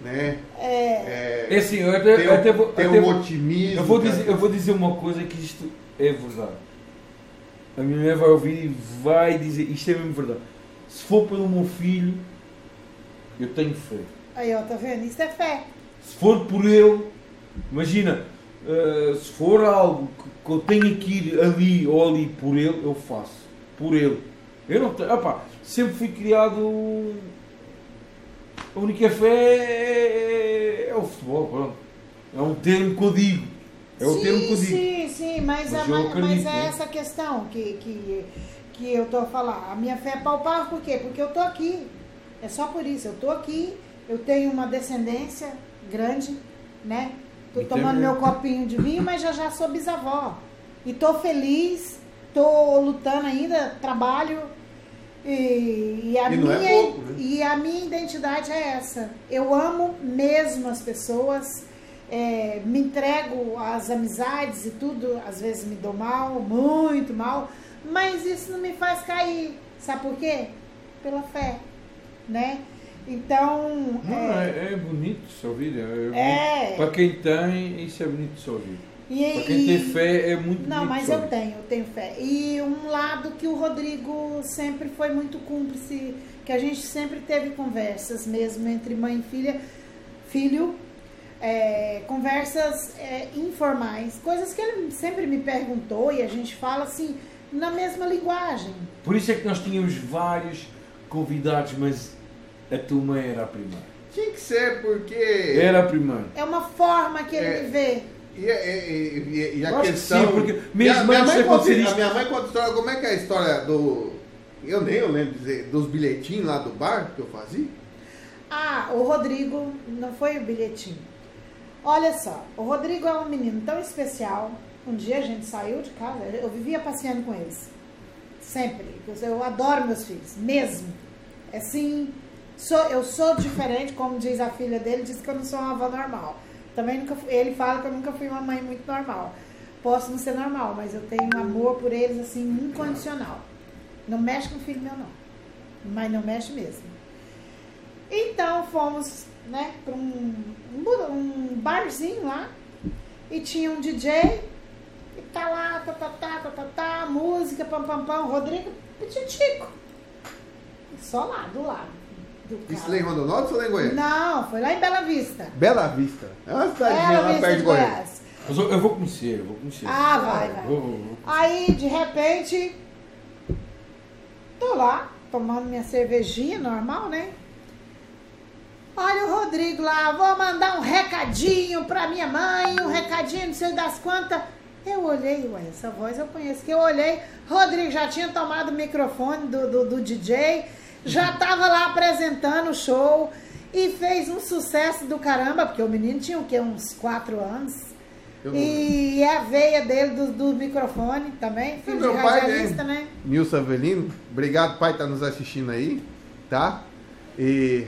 né? É, É assim, eu até, Tem, eu até vou. até um vou- otimismo. eu, vou dizer, eu vou dizer uma coisa que isto é verdade. A minha mulher vai ouvir e vai dizer isto é mesmo verdade. Se for pelo meu filho, eu tenho fé. aí ó, tá vendo? Isso é fé. Se for por ele, imagina, eh, se for algo que, que eu tenho que ir ali ou ali por ele, eu faço. Por ele. Eu não tenho. Opá, sempre fui criado. A única fé é, é o futebol, pronto. É um termo que eu digo. É o sim, termo eu sim, sim, mas, Mas a- eu mas, acredito, é né? essa questão que, que, que eu a falar. A minha fé é palpável, por quê? Porque eu tô aqui. É só por isso. Eu tô aqui, eu tenho uma descendência grande, né? Tô E tomando meu copinho de vinho, mas já já sou bisavó. E tô feliz, tô lutando ainda, trabalho. E, e a E não minha, é pouco, né? e a minha identidade é essa. Eu amo mesmo as pessoas, é, me entrego às amizades e tudo, às vezes me dou mal, muito mal, mas isso não me faz cair. Sabe por quê? Pela fé, né? Então, Não, é, é, é bonito de se ouvir. É, É. Para quem tem, isso é bonito de se ouvir. e, Para quem tem fé, é muito Não, mas eu tenho, eu tenho fé. E um lado que o Rodrigo sempre foi muito cúmplice, que a gente sempre teve conversas mesmo entre mãe e filha, filho, é, conversas é, informais, coisas que ele sempre me perguntou e a gente fala assim na mesma linguagem. Por isso é que nós tínhamos vários convidados, mas a tua mãe era a primeira. Tinha que ser, porque. Era a primeira. É uma forma que ele É. me vê. E, e- e- e a acho que questão. sim, porque a- mesmo minha, antes mãe de conta, a minha mãe conta história. Como é que é a história do. Eu nem eu lembro dizer, dos bilhetinhos lá do bar que eu fazia? Ah, o Rodrigo não foi o bilhetinho. Olha só, o Rodrigo é um menino tão especial. Um dia a gente saiu de casa, eu vivia passeando com eles. Sempre. Eu adoro meus filhos, mesmo. Assim, sou, eu sou diferente, como diz a filha dele, diz que eu não sou uma avó normal. Também nunca ele fala que eu nunca fui uma mãe muito normal. Posso não ser normal, mas eu tenho um amor por eles assim incondicional. Não mexe com o filho meu não. Mas não mexe mesmo. Então fomos, né, para um, um barzinho lá e tinha um DJ e tá lá, tá, tá, tá, tá, tá, tá, música, pam, pam, pam, Rodrigo Petitico. Só lá, do lado. Do Isso lá em Rondonópolis ou lá em Goiânia? Não, foi lá em Bela Vista. Bela Vista. É uma Bela lá Vista perto de Goiânia. Goiás. Eu, eu vou conhecer, eu vou conhecer. Ah, vai, vai. Vou, vou, vou. Aí, de repente, tô lá, tomando minha cervejinha normal, né? Olha o Rodrigo lá, vou mandar um recadinho pra minha mãe, um recadinho, não sei das quantas. Eu olhei, ué, essa voz eu conheço, que eu olhei, Rodrigo já tinha tomado o microfone do, do, do DJ, já tava lá apresentando o show e fez um sucesso do caramba, porque o menino tinha o quê? Uns quatro anos. Eu E é a veia dele do, do microfone também, filho meu de pai, né? né? Nilson Avelino, obrigado, pai, tá nos assistindo aí, tá? E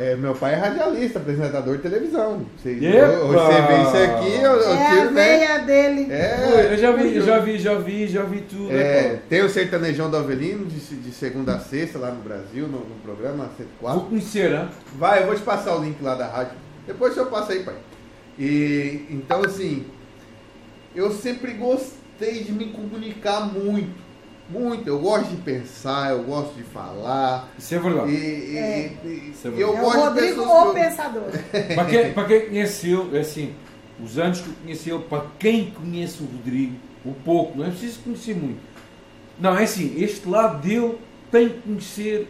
é, meu pai é radialista, apresentador de televisão. Você, você vê isso aqui, eu, eu É a tiro, né? veia dele. É, eu já vi, eu já vi, já vi, já vi tudo. É, né, tem o Sertanejão do Avelino, de, de segunda a sexta, lá no Brasil, no, no programa pô? 104. Vou conhecer, hein? Vai, eu vou te passar o link lá da rádio. Depois eu passo aí, pai. E então assim, eu sempre gostei de me comunicar muito. Muito. Eu gosto de pensar, eu gosto de falar. Isso é verdade. e- É. e- Isso é e verdade. eu é o gosto de Rodrigo, o que eu- pensador. Para quem, para quem conhece ele, é assim, os anos que eu conheci ele, para quem conhece o Rodrigo, o pouco, não é preciso conhecer muito. Não, é assim, este lado dele tem que conhecer,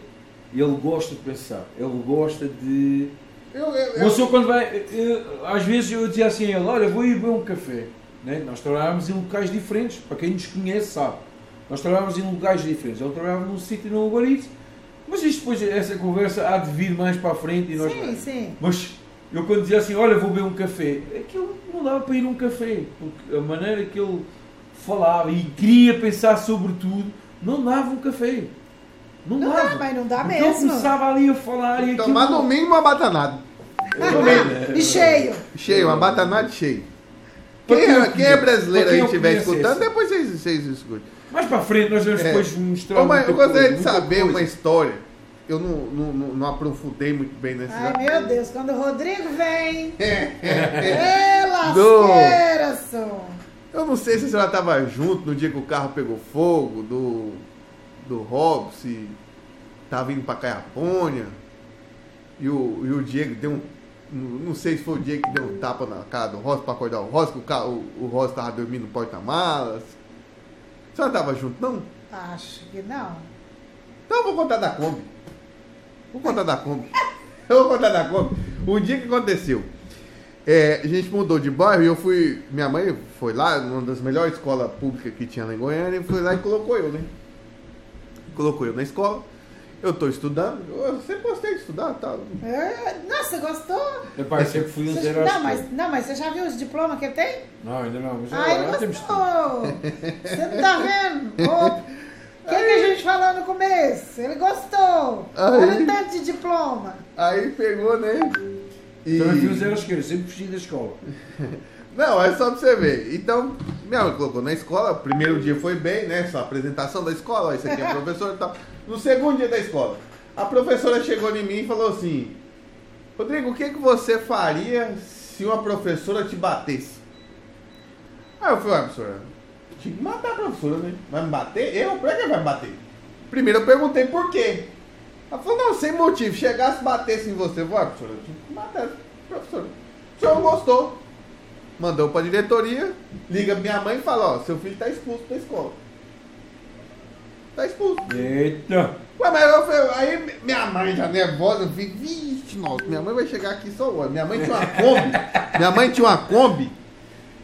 ele gosta de pensar, ele gosta de. Eu, eu, pessoa quando vai. eu- às vezes eu dizia assim a ele: Olha, vou ir beber um café. Né? Nós trabalhávamos em locais diferentes, para quem nos conhece sabe. Nós trabalhávamos em locais diferentes. Ele trabalhava num sítio no Uber Mas isto depois, essa conversa há de vir mais para a frente e nós. Sim, sim. Mas eu quando dizia assim, olha, vou beber um café, aquilo não dava para ir um café, porque a maneira que ele falava e queria pensar sobre tudo, não dava um café. Não, Não dava. dá, mas não dá Porque mesmo. Ele começava ali a falar e aquilo... tomar no mínimo uma batanada. E cheio. Cheio, uma batanada cheio. Quem, é- quem é brasileiro aí estiver escutando, depois vocês, vocês escutem. Mais para a frente nós vamos É. depois mostrar Ô, mas eu gostaria coisa, de saber coisa. uma história. Eu não, não, não, não aprofundei muito bem nesse Ai, meu Deus, quando o Rodrigo vem. É lasqueira, som. Eu não sei se a senhora estava junto no dia que o carro pegou fogo, do, do Robson, se estava indo para Caiapônia, e o, e o Diego deu um. Não sei se foi o Diego que deu um tapa na cara do Rosa para acordar o Rosa, que o, ca- o, o Rosa estava dormindo no porta-malas. A senhora estava junto, não? Acho que não. Então eu vou contar da Kombi. Vou contar da Kombi. Eu vou contar da Kombi. Um dia que aconteceu. É, a gente mudou de bairro e eu fui. Minha mãe foi lá, numa das melhores escolas públicas que tinha lá em Goiânia, e foi lá e colocou eu, né? Colocou eu na escola. Eu tô estudando. Eu sempre gostei de estudar tá? É, Nossa, gostou? Eu sempre fui um Você- zero não, escola. mas, não, mas você já viu os diplomas que ele tem? Não, ainda não. Mas Ai, gostou. Você não tá vendo? O que, que a gente falou no começo? Ele gostou. Aí. Olha o tanto de diploma. Aí pegou, né? E... Também fui um zero esquerda, sempre fugi da escola. Não, é só pra você ver. Então, minha mãe colocou na escola, primeiro dia foi bem, né? Só a apresentação da escola, ó, isso aqui é a professora e tal. No segundo dia da escola, a professora chegou em mim e falou assim: Rodrigo, o que, que você faria se uma professora te batesse? Aí eu falei, ah, professora, tinha que matar a professora, né? Vai me bater? Eu? Pra que vai me bater? Primeiro eu perguntei por quê. Ela falou, não, sem motivo. Chegasse e batesse em você, eu falei, ah, professora, eu tinha que matar a professora. O senhor não gostou mandou pra diretoria, liga pra minha mãe e fala, ó, seu filho tá expulso da escola. Tá expulso. Eita! Ué, mas eu falei, aí minha mãe já nervosa, eu falei, vixe, nossa, minha mãe vai chegar aqui só hoje. Minha mãe tinha uma Kombi, minha mãe tinha uma Kombi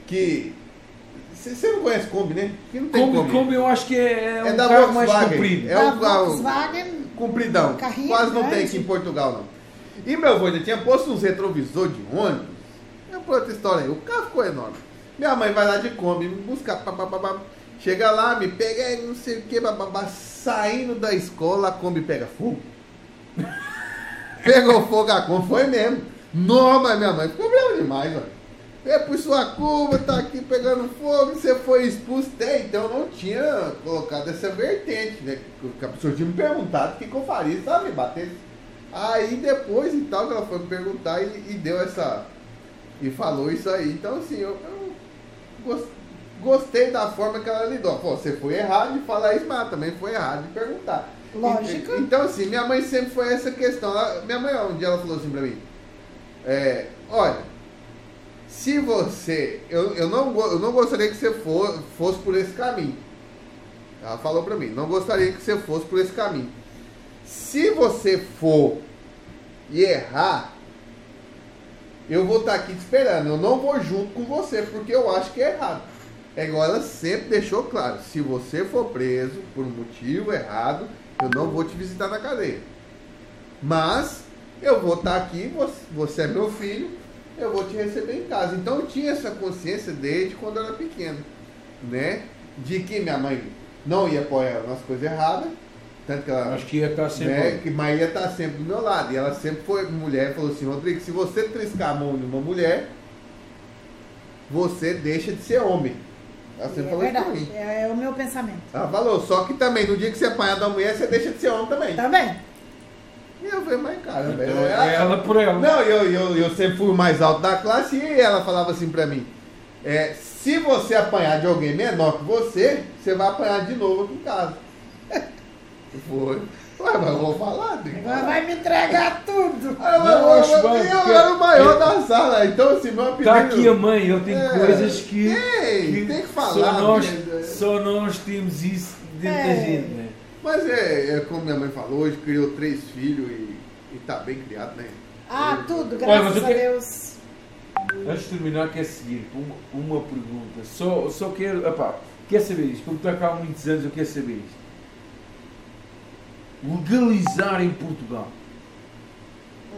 que... Você não conhece Kombi, né? Que não tem Kombi, Kombi. Kombi eu acho que é, É um da carro mais Volkswagen. comprido. É da carro- Volkswagen. Compridão. Quase não grande. tem aqui em Portugal, não. E meu avô já tinha posto uns retrovisor de ônibus. É pra outra história aí. O carro ficou enorme. Minha mãe vai lá de Kombi me buscar. pá, pá, pá. Chega lá, me pega, aí, não sei o que, bababá. Saindo da escola, a Kombi pega fogo. Pegou fogo a Kombi, foi mesmo. Não, mas minha mãe ficou demais, ó. É por sua culpa, tá aqui pegando fogo, você foi expulso. Até então não tinha colocado essa vertente, né? Que a pessoa tinha me perguntado o que, que eu faria, sabe? Bater. Aí depois e tal, que ela foi me perguntar e, e deu essa. E falou isso aí. Então assim, eu, eu gos- gostei da forma que ela lidou. Pô, você foi errado de falar isso, mas também foi errado de perguntar. Lógico. Então, assim, minha mãe sempre foi essa questão. Ela- minha mãe, um dia ela falou assim pra mim: é, Olha, se você. Eu, eu, não, eu não gostaria que você for, fosse por esse caminho. Ela falou pra mim: Não gostaria que você fosse por esse caminho. Se você for e errar, eu vou estar aqui te esperando. Eu não vou junto com você, porque eu acho que é errado. É igual ela sempre deixou claro: se você for preso por um motivo errado, eu não vou te visitar na cadeia. Mas eu vou estar aqui, você, você é meu filho, eu vou te receber em casa. Então eu tinha essa consciência desde quando eu era pequeno, né? De que minha mãe não ia apoiar nas coisas erradas, tanto que ela Acho que ia estar sempre. né, que mas ia estar sempre do meu lado. E ela sempre foi mulher e falou assim, Rodrigo, se você triscar a mão de uma mulher, você deixa de ser homem. Ela sempre É falou isso pra mim. É, é o meu pensamento. Ela falou, só que também, no dia que você apanhar da mulher, você deixa de ser homem também. Também. E eu falei, mas cara, velho. Então, é ela por ela. Não, eu, eu, eu sempre fui o mais alto da classe e ela falava assim pra mim. É, se você apanhar de alguém menor que você, você vai apanhar de novo aqui em casa. Foi. Ué, mas eu vou falar, que Agora vai me entregar tudo. Ah, eu, acho eu, eu porque- era o maior é- da sala, então assim, meu apelido... Está aqui a mãe, eu tenho É, coisas que, tem, tem que falar, só, nós, né? só nós temos isso dentro É. da gente, né? Mas é, é como minha mãe falou, hoje criou três filhos e, e tá bem criado, né? Ah, tudo, graças eu a que- Deus. Antes de terminar, quer seguir uma, uma pergunta. Só, só quero. Epá, quer saber isto? Como estou cá há muitos anos, eu quero saber isto. Legalizar em Portugal.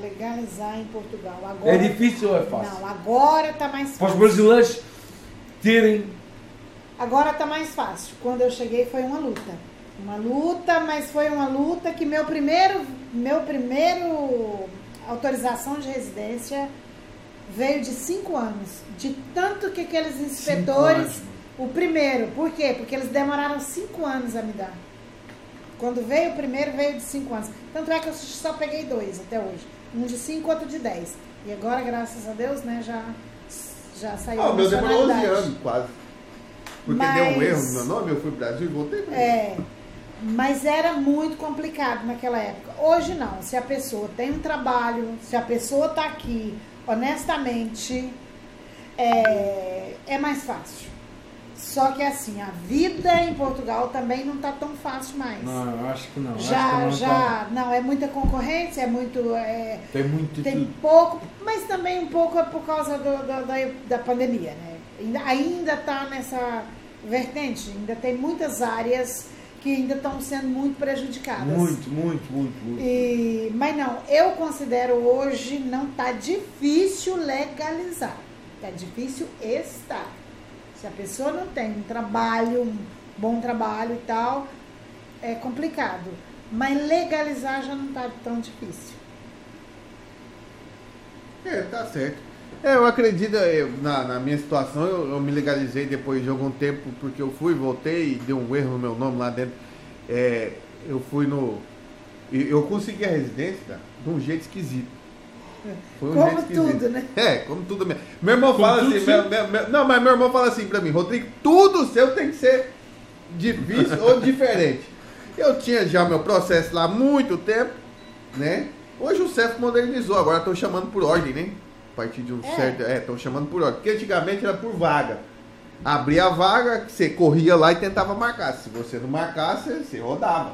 Legalizar em Portugal. Agora, É difícil ou é fácil? Não, agora tá mais Para os fácil. brasileiros terem. Agora tá mais fácil. Quando eu cheguei foi uma luta. Uma luta, mas foi uma luta que meu primeiro, meu primeiro autorização de residência veio de cinco anos. De tanto que aqueles inspetores. o primeiro, por quê? Porque eles demoraram cinco anos a me dar. Quando veio o primeiro, veio de cinco anos. Tanto é que eu só peguei dois até hoje. Um de cinco, outro de dez. E agora, graças a Deus, né, já, já saiu Ah, o meu demorou 11 nacionalidade. anos, quase. Porque Mas- deu um erro no meu nome, eu fui pro Brasil e voltei pra É, mas era muito complicado naquela época. Hoje não. Se a pessoa tem um trabalho, se a pessoa está aqui honestamente, é, é mais fácil. Só que assim, a vida em Portugal também não está tão fácil mais. Não, eu acho que não. acho que já, não já, tá. não, é muita concorrência, é muito. é, Tem muito. tem tudo. pouco, mas também um pouco é por causa do- do- da, da pandemia, né? Ainda- está nessa vertente, ainda tem muitas áreas que ainda estão sendo muito prejudicadas. Muito, muito, muito, muito. E, mas não, eu considero hoje não tá difícil legalizar. Tá difícil estar. Se a pessoa não tem um trabalho, um bom trabalho e tal, é complicado. Mas legalizar já não tá tão difícil. É, tá certo. É, eu acredito, eu, na, na minha situação, eu, eu me legalizei depois de algum tempo, porque eu fui, voltei e deu um erro no meu nome lá dentro. É, eu fui no. Eu consegui a residência de um jeito esquisito. Foi um Como tudo, né? É, como tudo mesmo. Meu irmão Como fala assim, sim. meu- meu- meu- não, mas meu irmão fala assim pra mim, Rodrigo, tudo seu tem que ser difícil ou diferente. Eu tinha já meu processo lá há muito tempo, né? Hoje o CEF modernizou, agora estão chamando por ordem, né? A partir de um É. certo. É, estão chamando por ordem. Porque antigamente era por vaga. Abria a vaga, você corria lá e tentava marcar. Se você não marcasse, você rodava.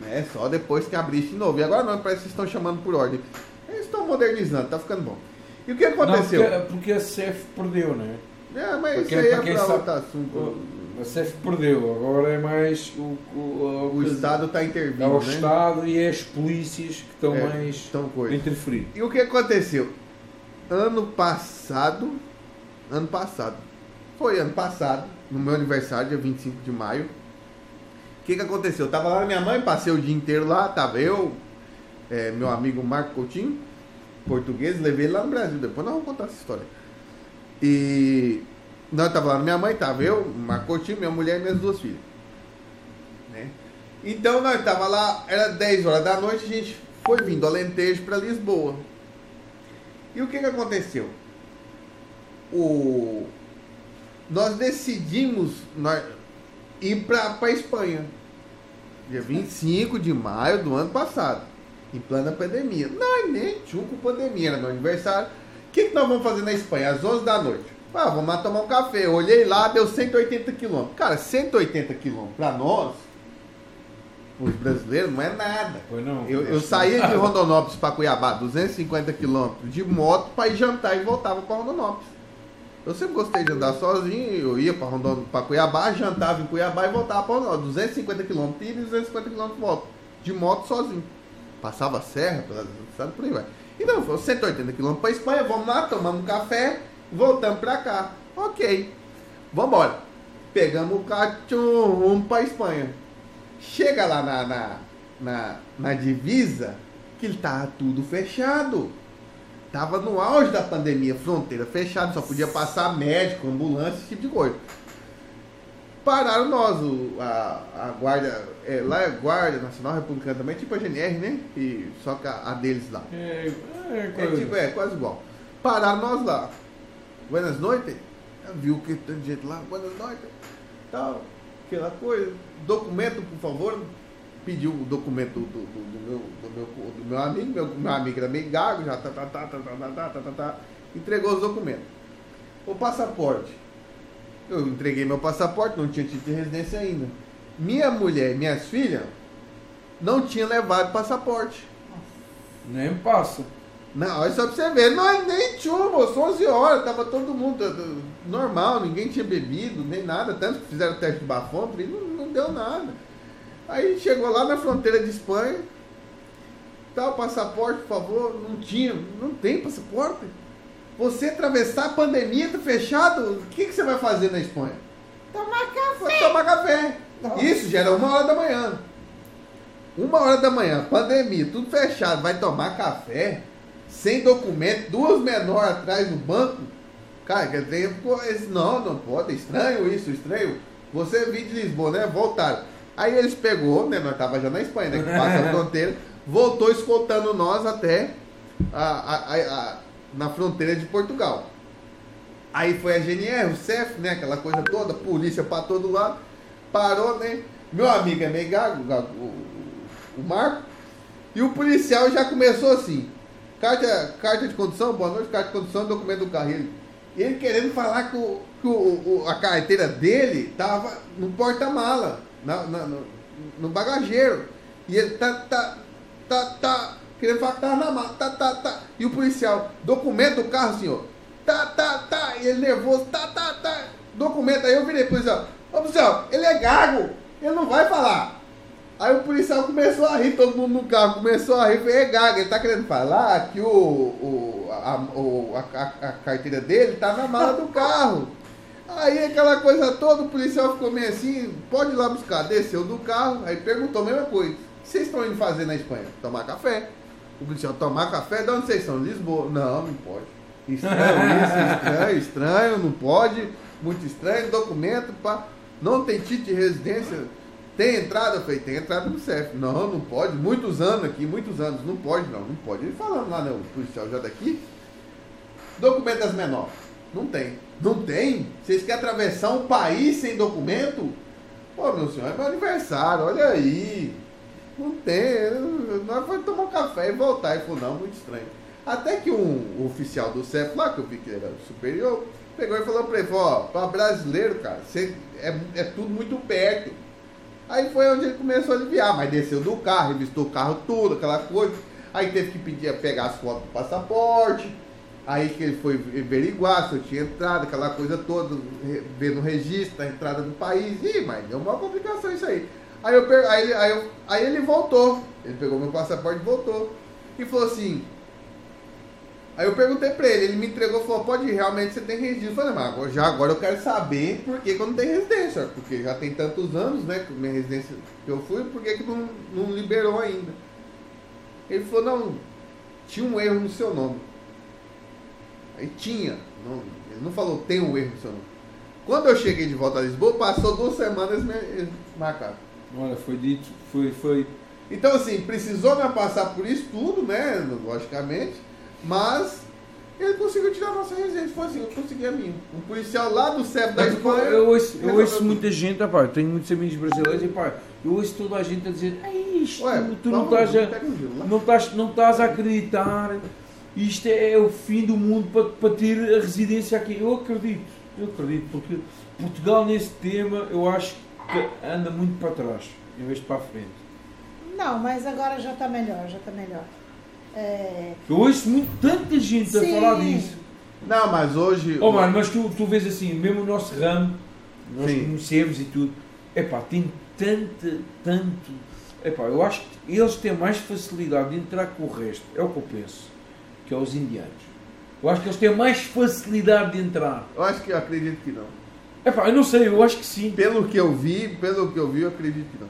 Né? Só depois que abrisse de novo. E agora não, parece que estão chamando por ordem. Eles estão modernizando, tá ficando bom. E o que aconteceu? Não, porque, porque a CEF perdeu, não é? Mas Porque isso aí é para outro assunto. A CEF perdeu, agora é mais o, o, O Estado está intervindo, É o né? Estado e é as polícias que estão É, mais estão interferir. E o que aconteceu? Ano passado, ano passado, foi ano passado, no meu aniversário, dia 25 de maio. O que que aconteceu? Eu tava lá na minha mãe, passei o dia inteiro lá, tava eu, é, meu amigo Marco Coutinho, português, levei ele lá no Brasil, depois nós vamos contar essa história. E nós tava lá minha mãe, tava eu, Marco Coutinho, minha mulher e minhas duas filhas. Né? Então nós tava lá, era 10 horas da noite, a gente foi vindo Alentejo para Lisboa. E o que que aconteceu? O... Nós decidimos nós, ir para a Espanha. Dia 25 de maio do ano passado. Em plena pandemia. Nós nem tinha com pandemia, era meu aniversário. O que, que nós vamos fazer na Espanha? Às 11 da noite. Ah, vamos lá tomar um café. Eu olhei lá, deu 180 quilômetros. Cara, 180 quilômetros para nós, os brasileiros, não é nada. Pois não. Eu, eu saía de Rondonópolis para Cuiabá, 250 quilômetros de moto para ir jantar e voltava para Rondonópolis. Eu sempre gostei de andar sozinho, eu ia para Rondon... para Cuiabá, jantava em Cuiabá e voltava para Rondonópolis. 250 quilômetros ida e 250 quilômetros volta. De moto sozinho. Passava a serra, sabe por aí vai. Então, foi 180 quilômetros para Espanha, vamos lá, tomamos um café, voltamos para cá. Ok. Vambora. Pegamos o carro, rumo para Espanha. Chega lá na, na, na, na divisa, que ele tava tudo fechado. Tava no auge da pandemia, fronteira fechada, só podia passar médico, ambulância, esse tipo de coisa. Pararam nós, o, a, a guarda, é, lá é Guarda Nacional Republicana também, tipo a GNR, né? E, só que a, a deles lá. É, é, É coisa. tipo, é quase igual. Pararam nós lá. Buenas noites. Viu que tem gente lá, boa noite, tal, aquela coisa. Documento, por favor. Pediu o documento do, do, do meu, do, meu, do meu amigo, meu, meu amigo era meio gago, já tá, tá, tá, tá, tá, tá, tá, tá, tá, tá. Entregou os documentos. O passaporte. Eu entreguei meu passaporte, não tinha título de residência ainda. Minha mulher e minhas filhas não tinham levado passaporte. Nem passa. Não, olha só pra você ver, não, nem tinha, moço, 11 horas, tava todo mundo uh, normal, ninguém tinha bebido, nem nada, tanto que fizeram o teste de bafômetro e não, não deu nada. Aí chegou lá na fronteira de Espanha, tal, passaporte, por favor, não tinha, não tem passaporte. Você atravessar a pandemia, tá fechado, o que, que você vai fazer na Espanha? Tomar café. Vai tomar café. Isso já era uma hora da manhã. Uma hora da manhã, pandemia, tudo fechado, vai tomar café, sem documento, duas menores atrás no banco. Cara, quer dizer, não, não pode, é estranho isso, estranho. Você veio de Lisboa, né? Voltaram. Aí eles pegou, né? Nós tava já na Espanha, né? Que passa a fronteira, voltou escoltando nós até a, a, a, na fronteira de Portugal. Aí foi a GNR, o CEF, né? Aquela coisa toda, polícia pra todo lado. Parou, né? Meu amigo é meio gago, o, Marco. E o policial já começou assim. Carta, carta de condução, boa noite, carta de condução, documento do carro. Ele, ele querendo falar que, o, que o- a carteira dele tava no porta-mala, na- na- no, no bagageiro. E ele tá, tá, tá, tá, querendo falar que tava na mala, tá, tá, tá. E o policial, documento do carro, senhor. Tá, tá, tá. E ele nervoso, tá, tá, tá. Documento. Aí eu virei pro policial, ô policial, ele é gago, ele não vai falar. Aí o policial começou a rir, todo mundo no carro começou a rir. Falei, é gago, ele tá querendo falar que o, o, a, o- a, a- carteira dele tá na mala do carro. Aí aquela coisa toda, o policial ficou meio assim, pode ir lá buscar. Desceu do carro, aí perguntou a mesma coisa. O que vocês estão indo fazer na Espanha? Tomar café. O policial, tomar café? De onde vocês estão? Lisboa. Não, não pode. Estranho isso, estranho, estranho, não pode. Muito estranho, documento, pá. Não tem título de residência. Tem entrada? Eu falei, tem entrada no CEF. Não, não pode. Muitos anos aqui, muitos anos. Não pode, não, não pode. Ele falando lá, né, o policial já daqui. Documento das menores. Não tem. Não tem? Vocês querem atravessar um país sem documento? Pô, meu senhor, é meu aniversário, olha aí. Não tem. Nós vamos tomar um café e voltar. Ele falou, não, muito estranho. Até que um oficial do CEF lá, que eu vi que era superior, pegou e falou pra ele, ó, pra brasileiro, cara, você, é, é tudo muito perto. Aí foi onde ele começou a aliviar, mas desceu do carro, revistou o carro tudo, aquela coisa. Aí teve que pedir, pegar as fotos do passaporte. Aí que ele foi averiguar se eu tinha entrado, aquela coisa toda, ver no registro, a entrada do país. Ih, mas deu uma complicação isso aí. Aí, eu, aí, aí, aí ele voltou. Ele pegou meu passaporte e voltou. E falou assim. Aí eu perguntei pra ele, ele me entregou e falou, pode ir, realmente você tem registro. Eu falei, mas já agora eu quero saber por que, que eu não tenho residência. Porque já tem tantos anos, né, que minha residência que eu fui, por que, que não, não liberou ainda? Ele falou, não, tinha um erro no seu nome. Aí tinha, não, ele não falou tem um erro no seu nome. Quando eu cheguei de volta a Lisboa, passou duas semanas me- eles marcaram. Olha, foi dito, foi, foi. Então, assim, precisou me passar por isso tudo, né? Logicamente. Mas ele conseguiu tirar a nossa residência. Foi assim, eu consegui a minha. Um policial lá do CEP da pá, Espanha. eu ouço, eu ouço muita gente, pá, tenho muitos amigos brasileiros e pá, eu ouço toda a gente a dizer, "Ei, isto, Ué, tu não estás a, não estás, não estás a acreditar, isto é o fim do mundo para, para ter a residência aqui. Eu acredito, eu acredito, porque Portugal nesse tema eu acho que anda muito para trás, em vez de para a frente. Não, mas agora já está melhor, já está melhor. É, Eu ouço muito, tanta gente a Sim. falar disso. Não, mas hoje. Oh mano, mas tu, tu vês assim, mesmo o nosso ramo, nós Sim. conhecemos e tudo, epá, tem tanta, tanto. Epá, eu acho que eles têm mais facilidade de entrar com o resto, é o que eu penso, que é os indianos. Eu acho que eles têm mais facilidade de entrar. Eu acho que eu acredito que não. Epá, eu não sei, eu acho que sim. Pelo que eu vi, pelo que eu vi, eu acredito que não.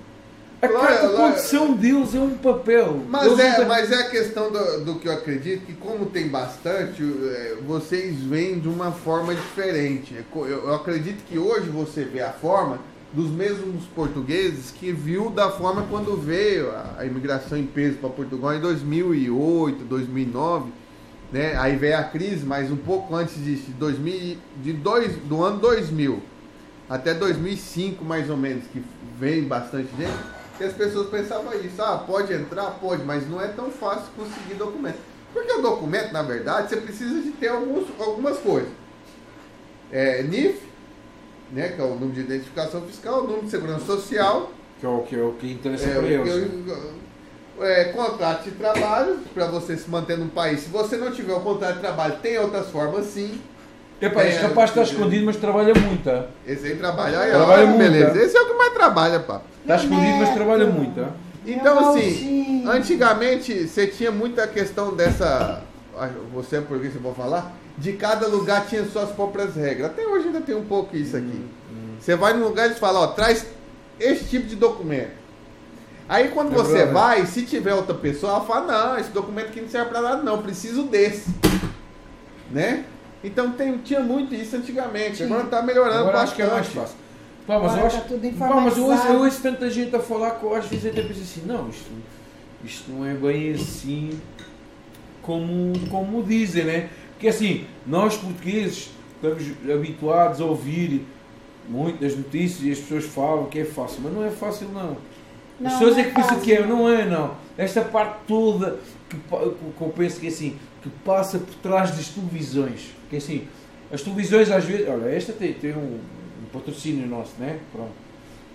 A Lá- lá- condição deles é um papel. Mas é, têm- mas é a questão do, do que eu acredito, que como tem bastante, é, vocês veem de uma forma diferente. É eu acredito que hoje você vê a forma dos mesmos portugueses que viu da forma quando veio a, a imigração em peso para Portugal em 2008, 2009, né? Aí veio a crise, mas um pouco antes disso, de 2000, de dois, do ano 2000 até 2005 mais ou menos, que vem bastante gente, que as pessoas pensavam isso, ah, pode entrar, pode, mas não é tão fácil conseguir documento. Porque o documento, na verdade, você precisa de ter alguns, algumas coisas. É, NIF, né, que é o número de identificação fiscal, o número de segurança social, Que é o que, é o que interessa é, para eles. o- é, contrato de trabalho, para você se manter no país. Se você não tiver o contrato de trabalho, tem outras formas sim. Este É, rapaz está é. escondido, mas trabalha muito. ah. Esse aí trabalha, aí, Trabalha ó, muito, beleza. Esse é o que mais trabalha, pá. Está escondido, mas trabalha muito. ah. Então, assim, antigamente você tinha muita questão dessa. ah, Você é português, você pode falar? De cada lugar tinha suas próprias regras. Até hoje ainda tem um pouco isso aqui. Você vai num lugar e eles falam, ó, traz esse tipo de documento. Aí quando É você vai, se tiver outra pessoa, ela fala, não, esse documento aqui não serve pra nada, não, preciso desse. Né? Então tem, tinha muito isso antigamente. Agora tá melhorando Agora bastante. acho que é mais fácil. Pá, mas Agora eu acho, tá tudo pá, mas eu ouço, informatizado. eu ouço tanta gente a falar que eu às vezes até penso assim, não, isto, isto não é bem assim como, como dizem, né? Porque assim, nós portugueses estamos habituados a ouvir muitas notícias e as pessoas falam que é fácil, mas não é fácil não. Não, As pessoas não é que pensam fácil. que é, não é não. Esta parte toda que, que eu penso que é assim, que passa por trás das televisões. Que é assim, as televisões às vezes, olha, esta tem, tem um, um patrocínio nosso, né? Pronto.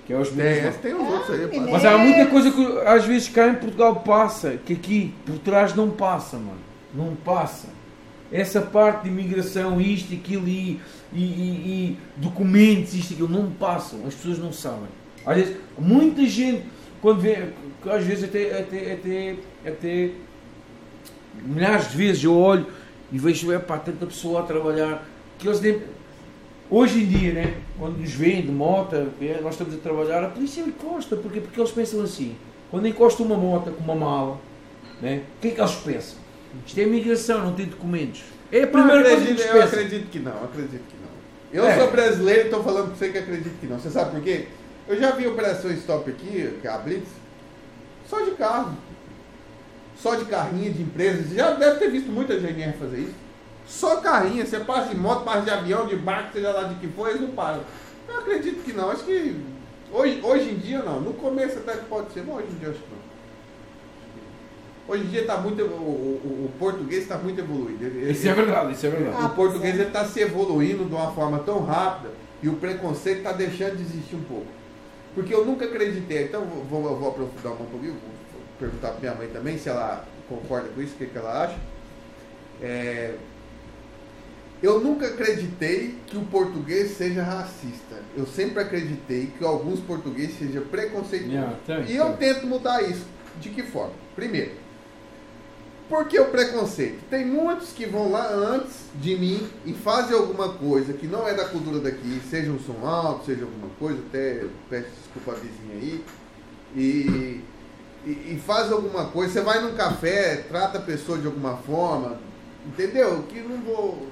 Que é os esse tem os outros aí. pá. Mas há muita coisa que às vezes cá em Portugal passa, que aqui por trás não passa, mano. Não passa. Essa parte de imigração, isto, aquilo e, e, e- e documentos, isto, aquilo, não passam. As pessoas não sabem. Às vezes, muita gente, quando vê, às vezes até, até, até, até milhares de vezes eu olho e vejo, é pá, tanta pessoa a trabalhar, que eles nem, Hoje em dia, né, quando nos veem de moto, é, nós estamos a trabalhar, a polícia encosta, porque, porque eles pensam assim, quando encosta uma moto com uma mala, né, o que é que eles pensam? Isto é imigração, não tem documentos. É a primeira coisa que acredito, eles eu pensam. acredito que não, acredito que não. Eu É. sou brasileiro e estou falando para você que acredito que não. Você sabe por quê? Eu já vi operações stop aqui, que é a Blitz, só de carro. Só de carrinha de empresas. Você já deve ter visto muita GNR fazer isso. Só carrinha, você passa de moto, passa de avião, de barco, seja lá de que for, eles não param. Eu acredito que não. Acho que hoje, hoje em dia não. No começo até que pode ser, mas hoje em dia acho que não. Hoje em dia tá muito, o, o- o português está muito evoluído. Ele- Isso é verdade, isso é verdade. Ah, o português está se evoluindo de uma forma tão rápida e o preconceito está deixando de existir um pouco. Porque eu nunca acreditei, então vou, vou, eu vou aprofundar um pouquinho, vou perguntar para minha mãe também se ela concorda com isso, o que, que ela acha. É, eu nunca acreditei que o português seja racista. Eu sempre acreditei que alguns portugueses sejam preconceituosos. Yeah, e eu tem. tento mudar isso. De que forma? Primeiro, por que o preconceito? Tem muitos que vão lá antes de mim e fazem alguma coisa que não é da cultura daqui, seja um som alto, seja alguma coisa, até peço desculpa a vizinha aí, e, e, e faz alguma coisa. Você vai num café, trata a pessoa de alguma forma, entendeu? Que não vou.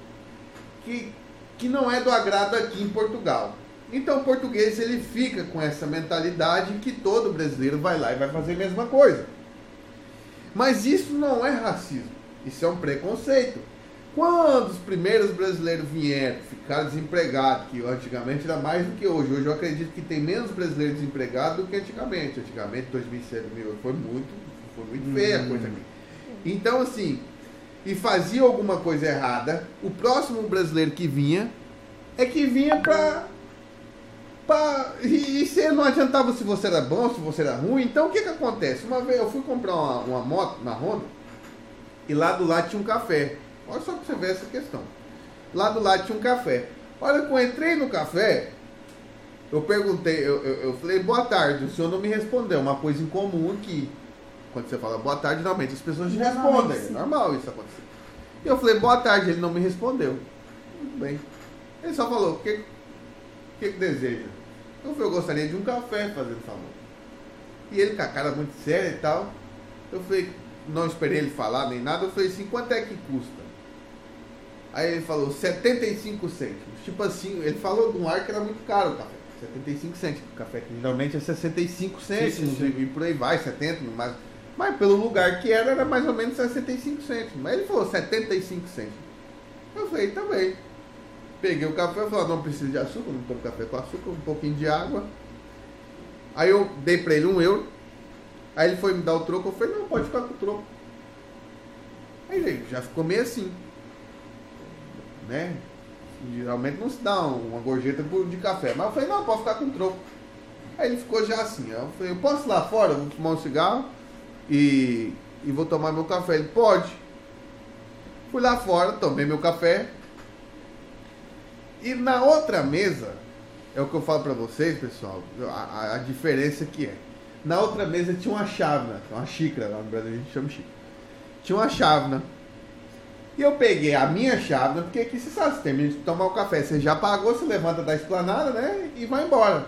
Que, que não é do agrado aqui em Portugal. Então o português ele fica com essa mentalidade que todo brasileiro vai lá e vai fazer a mesma coisa. Mas isso não é racismo, isso é um preconceito. Quando os primeiros brasileiros vieram, ficaram desempregados, que antigamente era mais do que hoje. Hoje eu acredito que tem menos brasileiros desempregados do que antigamente. Antigamente, 2007, 2008, foi muito, foi muito feia a coisa aqui. Então, assim, e fazia alguma coisa errada, o próximo brasileiro que vinha é que vinha pra. pra e, e se não adiantava se você era bom, se você era ruim. Então o que que acontece? Uma vez eu fui comprar uma, uma moto na Honda e lá do lado tinha um café. Olha só pra você ver essa questão. Lá do lado tinha um café. Olha que eu entrei no café, eu perguntei, eu, eu, eu falei, boa tarde, o senhor não me respondeu, uma coisa incomum aqui. Quando você fala boa tarde, normalmente as pessoas te respondem. É normal isso acontecer. E eu falei, boa tarde, ele não me respondeu. Muito bem. Ele só falou, o que, que, que deseja? Eu falei, eu gostaria de um café, fazendo favor. E ele com a cara muito séria e tal. Eu falei, não esperei ele falar nem nada. Eu falei assim, quanto é que custa? Aí ele falou, 75 cêntimos. Tipo assim, ele falou de um ar que era muito caro o café. 75 cêntimos. O café que geralmente é 65 cêntimos sim. E, e por aí vai, 70, mas Mas pelo lugar que era, era mais ou menos 65 cêntimos. Mas ele falou 75 cêntimos. Eu falei, tá bem. Peguei o café e falei, não preciso de açúcar, não tomo café com açúcar, um pouquinho de água. Aí eu dei pra ele um euro. Aí ele foi me dar o troco, eu falei, não, pode ficar com o troco. Aí ele já ficou meio assim. Né? Geralmente não se dá uma gorjeta de café. Mas eu falei, não, pode ficar com troco. Aí ele ficou já assim. Eu falei, eu posso ir lá fora? Vou fumar um cigarro e, e vou tomar meu café. Ele, pode. Fui lá fora, tomei meu café. E na outra mesa, é o que eu falo pra vocês, pessoal, a, a- a diferença que é. Na outra mesa tinha uma chávena, uma xícara, lá no Brasil a gente chama xícara. Tinha uma chávena. E eu peguei a minha chávena, porque aqui você sabe, você termina de tomar o café, você já pagou, você levanta da esplanada, né? E vai embora.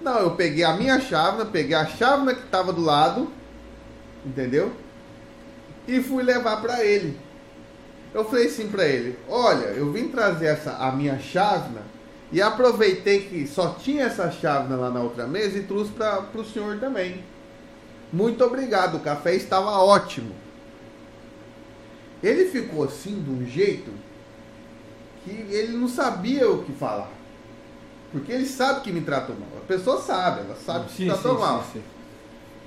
Não, eu peguei a minha chávena, peguei a chávena que tava do lado, entendeu? E fui levar pra ele. Eu falei assim pra ele: Olha, eu vim trazer essa, a minha chávena e aproveitei que só tinha essa chávena lá na outra mesa e trouxe para o senhor também. Muito obrigado, o café estava ótimo. Ele ficou assim de um jeito que ele não sabia o que falar. Porque ele sabe que me tratou mal. A pessoa sabe, ela sabe que Sim, me tratou sim, mal. sim.